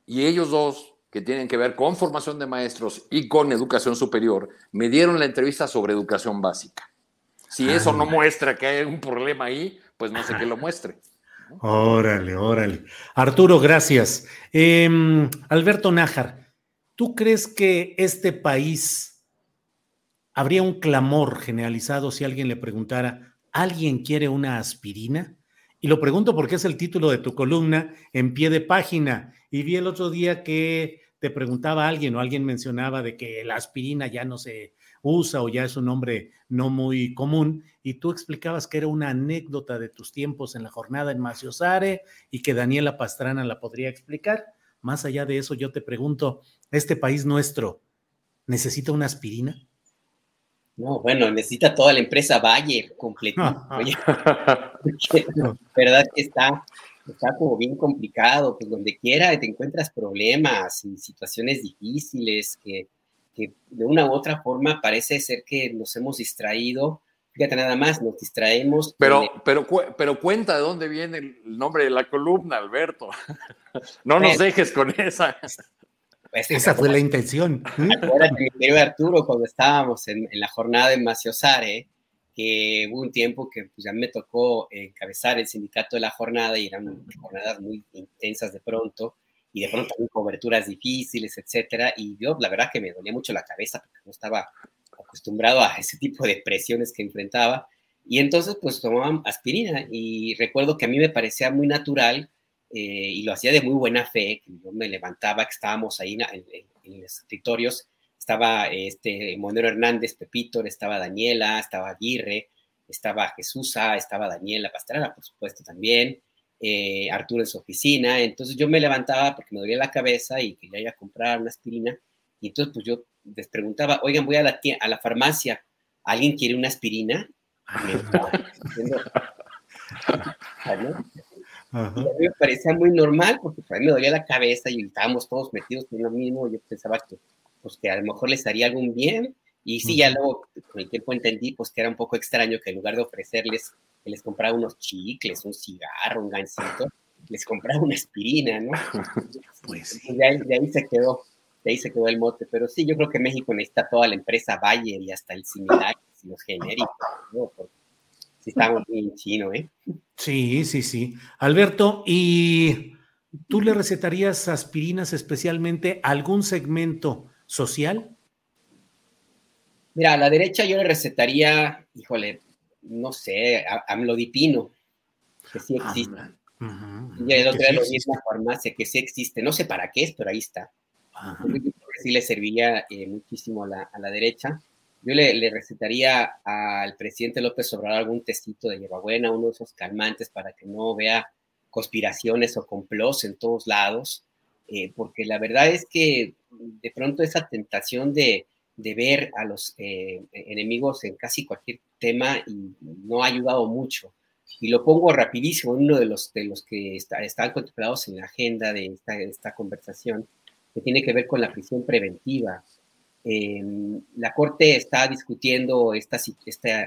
Y ellos dos, que tienen que ver con formación de maestros y con educación superior, me dieron la entrevista sobre educación básica. Si eso no muestra que hay un problema ahí, pues no sé qué lo muestre. Órale, órale. Arturo, gracias. Em, Alberto Nájar, ¿tú crees que este país habría un clamor generalizado si alguien le preguntara, ¿alguien quiere una aspirina? Y lo pregunto porque es el título de tu columna en pie de página. Y vi el otro día que te preguntaba alguien o alguien mencionaba de que la aspirina ya no se usa o ya es un nombre no muy común. Y tú explicabas que era una anécdota de tus tiempos en la jornada en Maciosare y que Daniela Pastrana la podría explicar. Más allá de eso, yo te pregunto, ¿este país nuestro necesita una aspirina? No, bueno, necesita toda la empresa Bayer completita. verdad que está, está como bien complicado, pues donde quiera te encuentras problemas y situaciones difíciles que, que de una u otra forma parece ser que nos hemos distraído. Fíjate nada más, nos distraemos. Pero, pero, pero cuenta de dónde viene el nombre de la columna, Alberto. No nos dejes con esa. Pues, Esa fue la intención. Acuérdate, Arturo, cuando estábamos en, la jornada en Maciosare, que hubo un tiempo que pues, ya me tocó encabezar el sindicato de la jornada y eran jornadas muy intensas de pronto y de pronto también coberturas difíciles, etcétera. Y yo, la verdad, que me dolía mucho la cabeza porque no estaba acostumbrado a ese tipo de presiones que enfrentaba. Y entonces, pues tomaban aspirina. Y recuerdo que a mí me parecía muy natural eh, y lo hacía de muy buena fe, yo me levantaba, que estábamos ahí en, los escritorios, estaba este Monero Hernández, Pepito, estaba Daniela, estaba Aguirre, estaba Jesusa, estaba Daniela Pastrana, por supuesto, también, eh, Arturo en su oficina, entonces yo me levantaba porque me dolía la cabeza y quería ir a comprar una aspirina, y entonces pues yo les preguntaba, oigan, voy a la, a la farmacia, ¿alguien quiere una aspirina? a mí me parecía muy normal porque a mí me dolía la cabeza y estábamos todos metidos en lo mismo. Yo pensaba que, pues, que a lo mejor les haría algún bien. Y sí, ya luego con el tiempo entendí pues, que era un poco extraño que en lugar de ofrecerles que les compraba unos chicles, un cigarro, un gancito, les compraba una aspirina, ¿no? Pues de ahí, de ahí, se quedó, de ahí se quedó el mote. Pero sí, yo creo que México necesita toda la empresa Bayer y hasta el similar y los genéricos, ¿no? Sí estamos muy chino, ¿eh? Sí, sí, sí. Alberto, ¿y tú le recetarías aspirinas especialmente a algún segmento social? Mira, a la derecha yo le recetaría, híjole, no sé, amlodipino, que sí ah, existe. Y el otro día lo vi en la farmacia, que sí existe. No sé para qué es, pero ahí está. sí le serviría eh, muchísimo a la, a la derecha yo le, recetaría al presidente López Obrador algún testito de hierbabuena, uno de esos calmantes para que no vea conspiraciones o complots en todos lados, eh, porque la verdad es que de pronto esa tentación de, ver a los eh, enemigos en casi cualquier tema no ha ayudado mucho. Y lo pongo rapidísimo, uno de los, de los que están contemplados en la agenda de esta, esta conversación, que tiene que ver con la prisión preventiva. La Corte está discutiendo esta,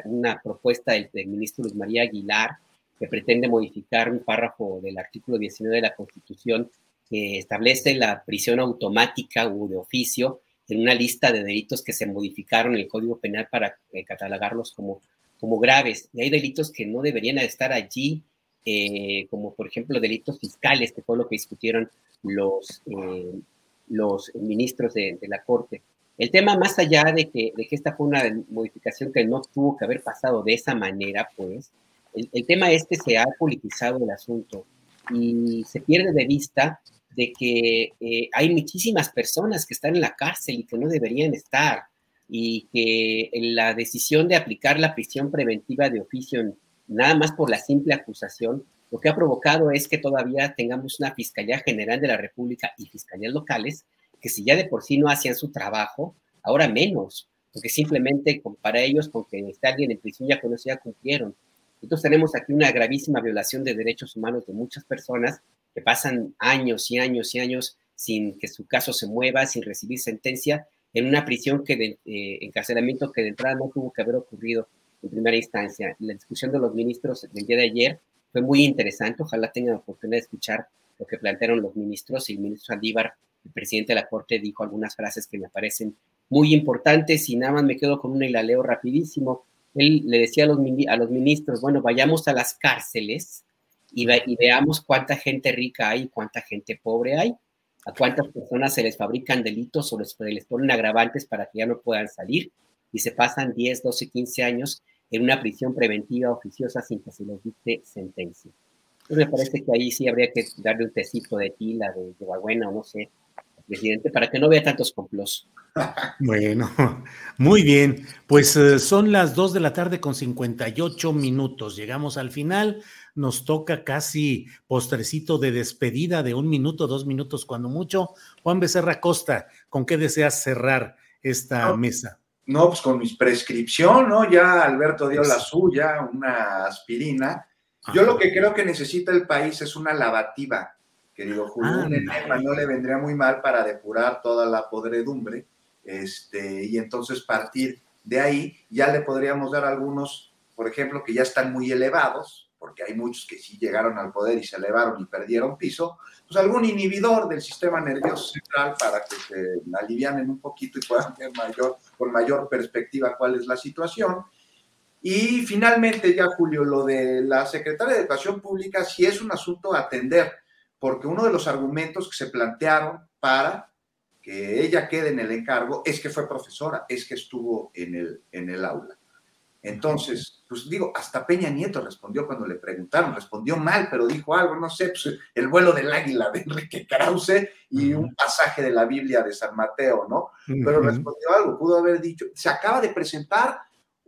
una propuesta del, ministro Luis María Aguilar que pretende modificar un párrafo del artículo 19 de la Constitución que establece la prisión automática o de oficio en una lista de delitos que se modificaron en el Código Penal para eh, catalogarlos como, como graves. Y hay delitos que no deberían estar allí eh, como por ejemplo delitos fiscales, que fue lo que discutieron los, eh, los ministros de, la Corte. El tema, más allá de que, de que esta fue una modificación que no tuvo que haber pasado de esa manera, pues, el, el tema es que se ha politizado el asunto y se pierde de vista de que eh, hay muchísimas personas que están en la cárcel y que no deberían estar, y que la decisión de aplicar la prisión preventiva de oficio nada más por la simple acusación, lo que ha provocado es que todavía tengamos una Fiscalía General de la República y fiscalías locales que si ya de por sí no hacían su trabajo, ahora menos, porque simplemente para ellos, con que esté alguien en prisión ya con ya cumplieron. Entonces tenemos aquí una gravísima violación de derechos humanos de muchas personas que pasan años y años y años sin que su caso se mueva, sin recibir sentencia, en una prisión que de eh, encarcelamiento que de entrada no tuvo que haber ocurrido en primera instancia. La discusión de los ministros del día de ayer fue muy interesante, ojalá tengan la oportunidad de escuchar lo que plantearon los ministros y el ministro Andívar, el presidente de la Corte, dijo algunas frases que me parecen muy importantes y nada más me quedo con una y la leo rapidísimo. Él le decía a los, ministros, bueno, vayamos a las cárceles y, veamos cuánta gente rica hay y cuánta gente pobre hay, a cuántas personas se les fabrican delitos o les, les ponen agravantes para que ya no puedan salir y se pasan 10, 12, 15 años en una prisión preventiva oficiosa sin que se les dicte sentencia. Entonces me parece que ahí sí habría que darle un tecito de tila, de, de o no sé, presidente, para que no vea tantos complots. Bueno, muy bien. Pues eh, son las 2 de la tarde con 58 minutos. Llegamos al final. Nos toca casi postrecito de despedida de un minuto, dos minutos, cuando mucho. Juan Becerra Costa, ¿con qué deseas cerrar esta mesa? No, pues con mi prescripción, ¿no? Ya Alberto dio la suya, una aspirina. Yo lo que creo que necesita el país es una lavativa, querido Julio. un enema no le vendría muy mal para depurar toda la podredumbre este, y entonces partir de ahí ya le podríamos dar algunos, por ejemplo, que ya están muy elevados, porque hay muchos que sí llegaron al poder y se elevaron y perdieron piso, pues algún inhibidor del sistema nervioso central para que se alivianen un poquito y puedan ver mayor, con mayor perspectiva cuál es la situación. Y finalmente, ya Julio, lo de la Secretaria de Educación Pública sí es un asunto a atender, porque uno de los argumentos que se plantearon para que ella quede en el encargo es que fue profesora, es que estuvo en el, en el aula. Entonces, pues digo, hasta Peña Nieto respondió cuando le preguntaron, respondió mal, pero dijo algo, no sé, pues el vuelo del águila de Enrique Krause y un pasaje de la Biblia de San Mateo, ¿no? Pero respondió algo, pudo haber dicho, se acaba de presentar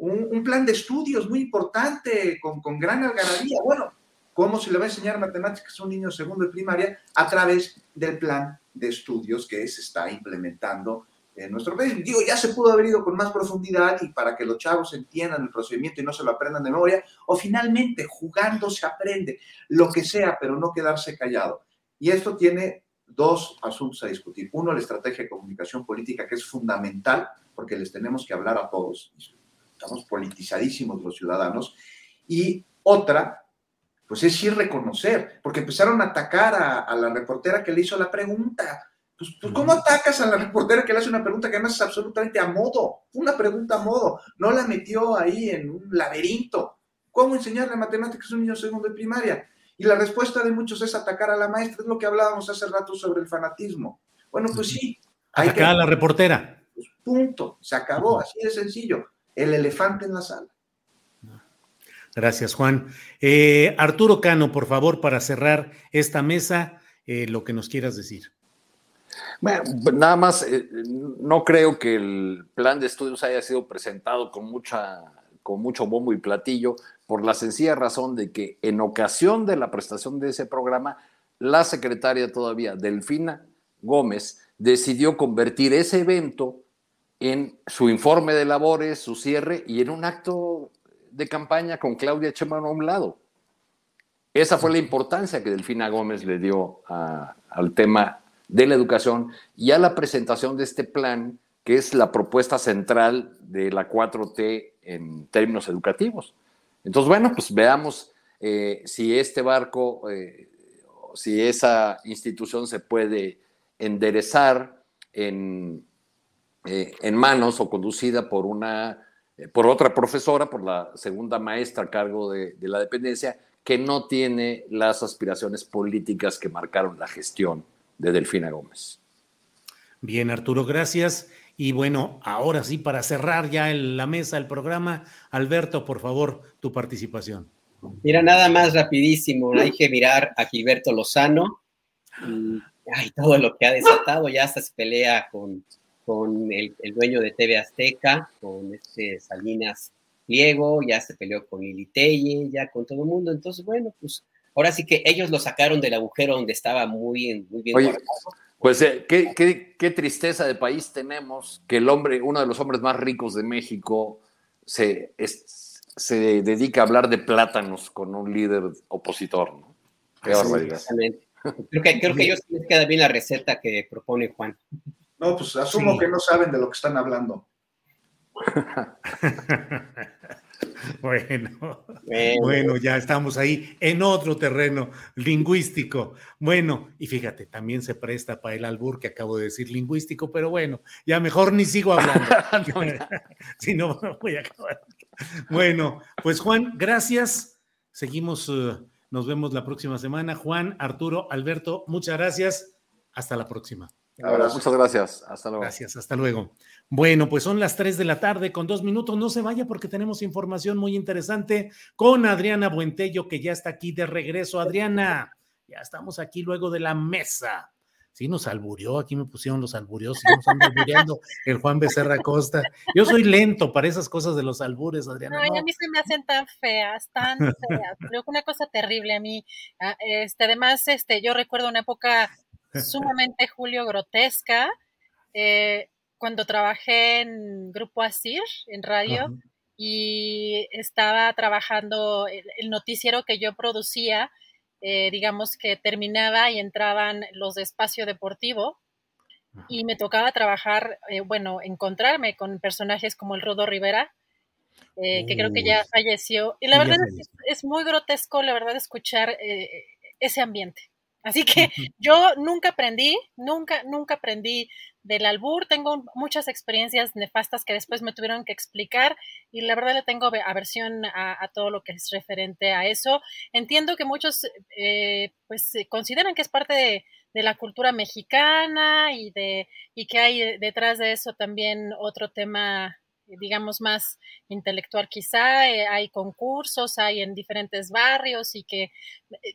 un, plan de estudios muy importante, con, con gran algarabía. Bueno, ¿cómo se le va a enseñar matemáticas a un niño segundo de primaria? A través del plan de estudios que se está implementando en nuestro país. Digo, ya se pudo haber ido con más profundidad y para que los chavos entiendan el procedimiento y no se lo aprendan de memoria, o finalmente jugando se aprende, lo que sea, pero no quedarse callado. Y esto tiene dos asuntos a discutir. Uno, la estrategia de comunicación política, que es fundamental, porque les tenemos que hablar a todos. Estamos politizadísimos los ciudadanos. Y otra, pues es ir reconocer, porque empezaron a atacar a, la reportera que le hizo la pregunta. Pues, pues, ¿cómo atacas a la reportera que le hace una pregunta que además es absolutamente a modo? Una pregunta a modo. No la metió ahí en un laberinto. ¿Cómo enseñarle matemáticas a un niño segundo de primaria? Y la respuesta de muchos es atacar a la maestra. Es lo que hablábamos hace rato sobre el fanatismo. Bueno, pues sí. Atacar a la reportera. Pues, punto. Se acabó. Así de sencillo. El elefante en la sala. Gracias, Juan. Eh, Arturo Cano, por favor, para cerrar esta mesa, eh, lo que nos quieras decir. Bueno, nada más, eh, no creo que el plan de estudios haya sido presentado con, mucha, con mucho bombo y platillo, por la sencilla razón de que en ocasión de la prestación de ese programa, la secretaria todavía, Delfina Gómez, decidió convertir ese evento en su informe de labores, su cierre y en un acto de campaña con Claudia Sheinbaum a un lado. Esa fue la importancia que Delfina Gómez le dio al tema de la educación y a la presentación de este plan, que es la propuesta central de la 4T en términos educativos. Entonces, bueno, pues veamos eh, si este barco, eh, si esa institución se puede enderezar en, eh, en manos o conducida por una eh, por otra profesora, por la segunda maestra a cargo de, la dependencia, que no tiene las aspiraciones políticas que marcaron la gestión de Delfina Gómez. Bien, Arturo, gracias. Y bueno, ahora sí, para cerrar ya la mesa, el programa, Alberto, por favor, tu participación. Mira, nada más rapidísimo, hay que mirar a Gilberto Lozano y todo lo que ha desatado, ya hasta se pelea con, con el, dueño de TV Azteca, con este Salinas Pliego, ya se peleó con Lili ya con todo el mundo, entonces bueno, pues ahora sí que ellos lo sacaron del agujero donde estaba muy, muy bien. Oye, pues eh, qué, qué, qué, tristeza de país tenemos que el hombre, uno de los hombres más ricos de México, se, se dedica a hablar de plátanos con un líder opositor, ¿no? Qué barbaridad. Creo que, creo que ellos les queda bien la receta que propone Juan. No, pues asumo que no saben de lo que están hablando. Bueno, bueno, ya estamos ahí en otro terreno lingüístico. Bueno, y fíjate, también se presta para el albur que acabo de decir lingüístico, pero bueno, ya mejor ni sigo hablando. si no, voy a acabar. Bueno, pues Juan, gracias. Seguimos, eh, nos vemos la próxima semana. Juan, Arturo, Alberto, muchas gracias. Hasta la próxima. Muchas gracias. Hasta luego. Gracias, hasta luego. Bueno, pues son las 3 de la tarde con dos minutos. No se vaya porque tenemos información muy interesante con Adriana Buentello, que ya está aquí de regreso. Adriana, ya estamos aquí luego de la mesa. Sí, nos alburió, aquí me pusieron los alburios, sí, nos anda alburiando el Juan Becerra Costa. Yo soy lento para esas cosas de los albures, Adriana. No, a mí se me hacen tan feas, tan feas. Creo que una cosa terrible a mí. Ah, este, además, este, yo recuerdo una época sumamente Julio grotesca. Eh, cuando trabajé en Grupo Asir, en radio, y estaba trabajando el, noticiero que yo producía, eh, digamos que terminaba y entraban los de espacio deportivo, y me tocaba trabajar, eh, bueno, encontrarme con personajes como el Rodo Rivera, que creo que ya falleció. Y la verdad es, es, muy grotesco, la verdad, escuchar ese ambiente. Así que yo nunca aprendí, nunca, nunca aprendí del albur. Tengo muchas experiencias nefastas que después me tuvieron que explicar y la verdad le tengo aversión a, todo lo que es referente a eso. Entiendo que muchos eh, pues consideran que es parte de, de, la cultura mexicana y de y que hay detrás de eso también otro tema digamos, más intelectual quizá, eh, hay concursos, hay en diferentes barrios y que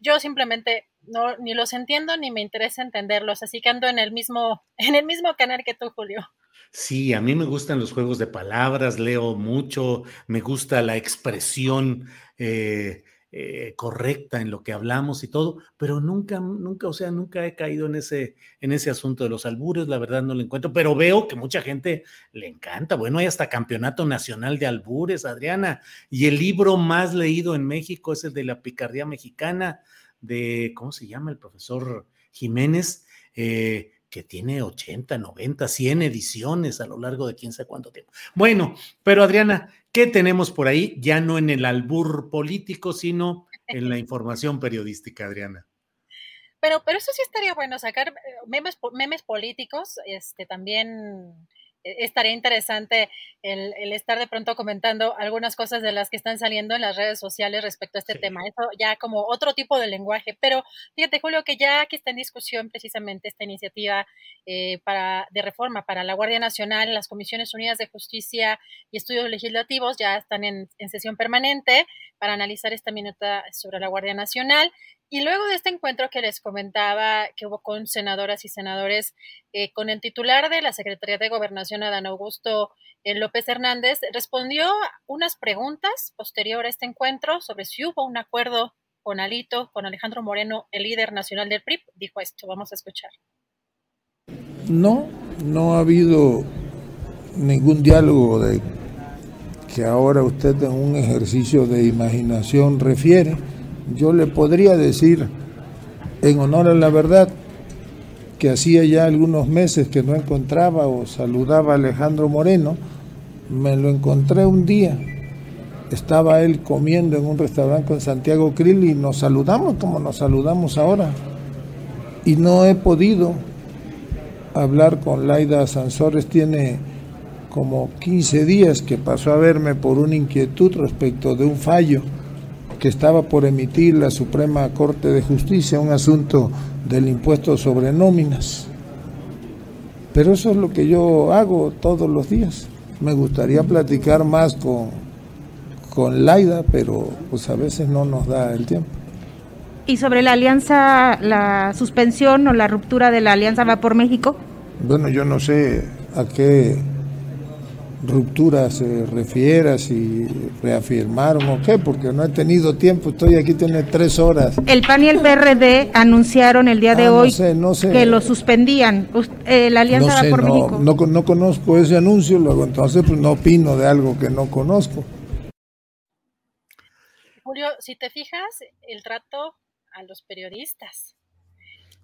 yo simplemente no, ni los entiendo ni me interesa entenderlos, así que ando en el mismo, en el mismo canal que tú, Julio. Sí, a mí me gustan los juegos de palabras, leo mucho, me gusta la expresión eh, eh, correcta en lo que hablamos y todo, pero nunca, nunca, o sea, nunca he caído en ese, en ese asunto de los albures, la verdad no lo encuentro, pero veo que mucha gente le encanta. Bueno, hay hasta campeonato nacional de albures, Adriana, y el libro más leído en México es el de la picardía mexicana de, ¿cómo se llama? El profesor Jiménez. Eh, que tiene 80, 90, 100 ediciones a lo largo de quién sabe cuánto tiempo. Bueno, pero Adriana, ¿qué tenemos por ahí? Ya no en el albur político, sino en la información periodística, Adriana. Pero, pero eso sí estaría bueno, sacar eh, memes, memes políticos, este, también estaría interesante el, estar de pronto comentando algunas cosas de las que están saliendo en las redes sociales respecto a este tema. Eso ya como otro tipo de lenguaje. Pero fíjate, Julio, que ya aquí está en discusión precisamente esta iniciativa eh, para, de reforma para la Guardia Nacional, las Comisiones Unidas de Justicia y Estudios Legislativos ya están en, en sesión permanente para analizar esta minuta sobre la Guardia Nacional. Y luego de este encuentro que les comentaba que hubo con senadoras y senadores, eh, con el titular de la Secretaría de Gobernación, Adán Augusto eh, López Hernández, respondió unas preguntas posterior a este encuentro sobre si hubo un acuerdo con Alito, con Alejandro Moreno, el líder nacional del PRI. Dijo esto, vamos a escuchar. No, no ha habido ningún diálogo de que ahora usted en un ejercicio de imaginación refiere yo le podría decir, en honor a la verdad, que hacía ya algunos meses que no encontraba o saludaba a Alejandro Moreno, me lo encontré un día. Estaba él comiendo en un restaurante con Santiago Krill y nos saludamos como nos saludamos ahora. Y no he podido hablar con Laida Sansores, tiene como 15 días que pasó a verme por una inquietud respecto de un fallo que estaba por emitir la Suprema Corte de Justicia, un asunto del impuesto sobre nóminas. Pero eso es lo que yo hago todos los días. Me gustaría platicar más con, con Laida, pero pues a veces no nos da el tiempo. ¿Y sobre la alianza, la suspensión o la ruptura de la alianza va por México? Bueno, yo no sé a qué ruptura se refiera, si reafirmaron o qué, porque no he tenido tiempo, estoy aquí, tiene tres horas. El PAN y el PRD anunciaron el día de ah, hoy que lo suspendían. Eh, la alianza va por México. No, no conozco ese anuncio, luego entonces pues no opino de algo que no conozco. Julio, si te fijas, el trato a los periodistas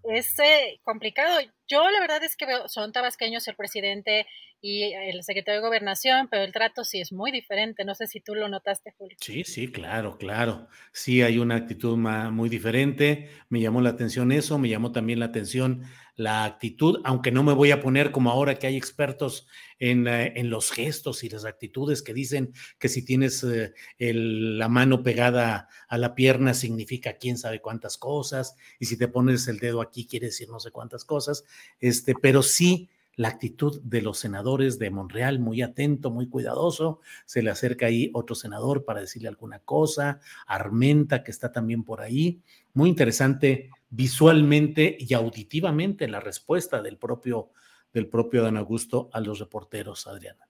es eh, complicado. Yo la verdad es que veo, son tabasqueños el presidente y el secretario de gobernación, pero el trato sí es muy diferente. No sé si tú lo notaste, Julio. Sí, sí, claro, claro. Sí hay una actitud muy diferente. Me llamó la atención eso, me llamó también la atención la actitud, aunque no me voy a poner como ahora que hay expertos en, eh, en los gestos y las actitudes que dicen que si tienes eh, la mano pegada a la pierna significa quién sabe cuántas cosas, y si te pones el dedo aquí quiere decir no sé cuántas cosas, este, pero sí la actitud de los senadores de Monreal, muy atento, muy cuidadoso. Se le acerca ahí otro senador para decirle alguna cosa, Armenta, que está también por ahí. Muy interesante visualmente y auditivamente la respuesta del propio, del propio Dan Augusto a los reporteros, Adriana.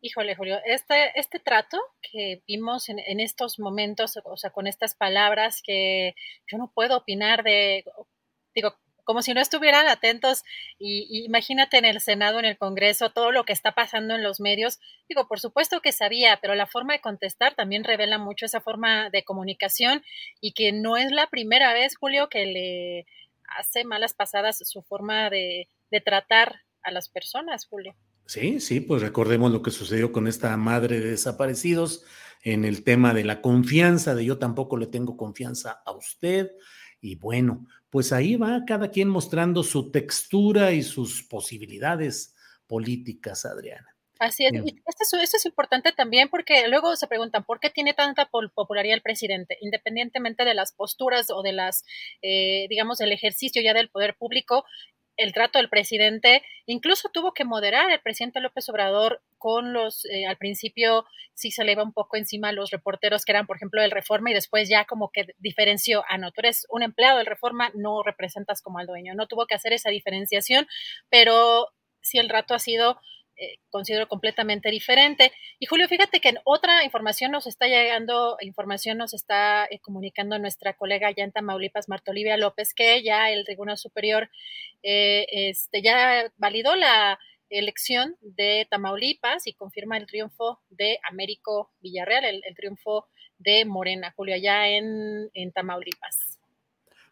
Híjole, Julio, este, este trato que vimos en, en estos momentos, o sea, con estas palabras que yo no puedo opinar de, digo, como si no estuvieran atentos y, imagínate en el Senado, en el Congreso, todo lo que está pasando en los medios. Digo, por supuesto que sabía, pero la forma de contestar también revela mucho esa forma de comunicación y que no es la primera vez, Julio, que le hace malas pasadas su forma de, de tratar a las personas, Julio. Sí, sí, pues recordemos lo que sucedió con esta madre de desaparecidos en el tema de la confianza, de yo tampoco le tengo confianza a usted. Y bueno, pues ahí va cada quien mostrando su textura y sus posibilidades políticas, Adriana. Así es, y esto, es importante también porque luego se preguntan por qué tiene tanta popularidad el presidente, independientemente de las posturas o de las, eh, digamos, del ejercicio ya del poder público, el trato del presidente, incluso tuvo que moderar el presidente López Obrador con los, eh, al principio sí se le iba un poco encima a los reporteros que eran, por ejemplo, del Reforma y después ya como que diferenció, ah, no, tú eres un empleado del Reforma, no representas como al dueño, no tuvo que hacer esa diferenciación, pero sí el rato ha sido eh, considero completamente diferente. Y Julio, fíjate que en otra información nos está llegando, información nos está eh, comunicando nuestra colega allá en Tamaulipas, Marta Olivia López, que ya el Tribunal Superior eh, este, ya validó la elección de Tamaulipas y confirma el triunfo de Américo Villarreal, el, triunfo de Morena, Julio, allá en, en Tamaulipas.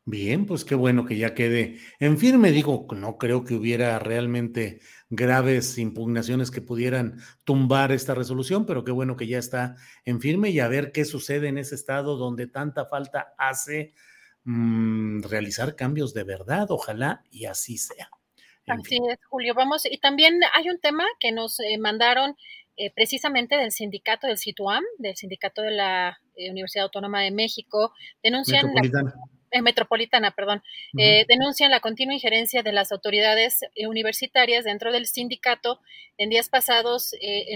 Bien, pues qué bueno que ya quede en firme. Digo, no creo que hubiera realmente graves impugnaciones que pudieran tumbar esta resolución, pero qué bueno que ya está en firme y a ver qué sucede en ese estado donde tanta falta hace mm, realizar cambios de verdad. Ojalá y así sea. Así es, Julio. Vamos, y también hay un tema que nos eh, mandaron eh, precisamente del sindicato del SITUAM, del sindicato de la eh, Universidad Autónoma de México, denuncian eh, metropolitana, perdón, eh, denuncian la continua injerencia de las autoridades universitarias dentro del sindicato. En días pasados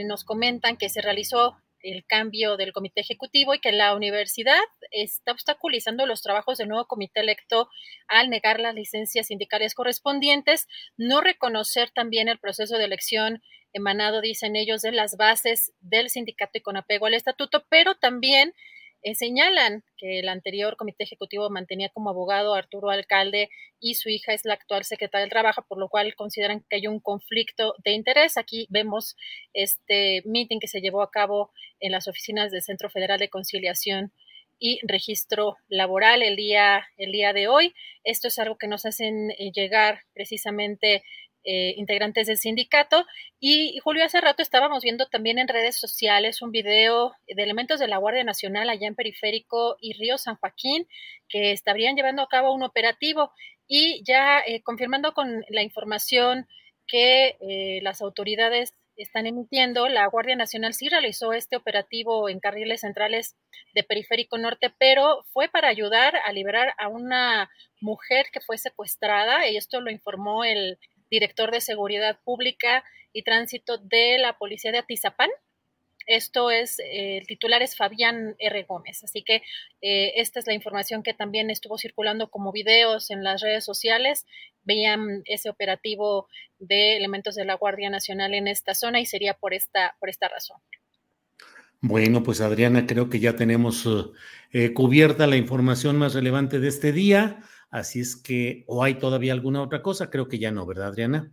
nos comentan que se realizó el cambio del comité ejecutivo y que la universidad está obstaculizando los trabajos del nuevo comité electo al negar las licencias sindicales correspondientes, no reconocer también el proceso de elección emanado, dicen ellos, de las bases del sindicato y con apego al estatuto, pero también eh, señalan que el anterior comité ejecutivo mantenía como abogado a Arturo Alcalde y su hija es la actual secretaria del Trabajo, por lo cual consideran que hay un conflicto de interés. Aquí vemos este meeting que se llevó a cabo en las oficinas del Centro Federal de Conciliación y registro laboral el día, el día de hoy. Esto es algo que nos hacen eh, llegar precisamente eh, integrantes del sindicato. Y, Julio, hace rato estábamos viendo también en redes sociales un video de elementos de la Guardia Nacional allá en Periférico y Río San Joaquín que estarían llevando a cabo un operativo y ya eh, confirmando con la información que eh, las autoridades están emitiendo, la Guardia Nacional sí realizó este operativo en carriles centrales de Periférico Norte, pero fue para ayudar a liberar a una mujer que fue secuestrada, y esto lo informó el director de Seguridad Pública y Tránsito de la Policía de Atizapán, esto es, eh, el titular es Fabián R. Gómez. Así que eh, esta es la información que también estuvo circulando como videos en las redes sociales. Veían ese operativo de elementos de la Guardia Nacional en esta zona y sería por esta, por esta razón. Bueno, pues Adriana, creo que ya tenemos eh, cubierta la información más relevante de este día. Así es que, ¿o hay todavía alguna otra cosa? Creo que ya no, ¿verdad, Adriana?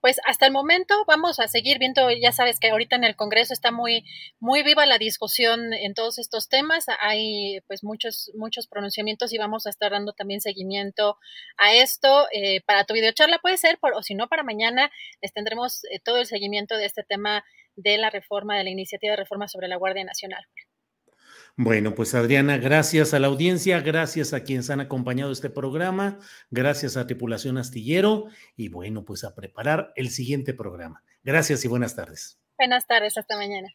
pues hasta el momento vamos a seguir viendo, ya sabes que ahorita en el Congreso está muy, muy viva la discusión en todos estos temas, hay pues muchos, muchos pronunciamientos y vamos a estar dando también seguimiento a esto. Eh, para tu videocharla puede ser, o si no, para mañana les tendremos eh, todo el seguimiento de este tema de la reforma, de la iniciativa de reforma sobre la Guardia Nacional. Bueno, pues Adriana, gracias a la audiencia, gracias a quienes han acompañado este programa, gracias a Tripulación Astillero y bueno, pues a preparar el siguiente programa. Gracias y buenas tardes. Buenas tardes, hasta mañana.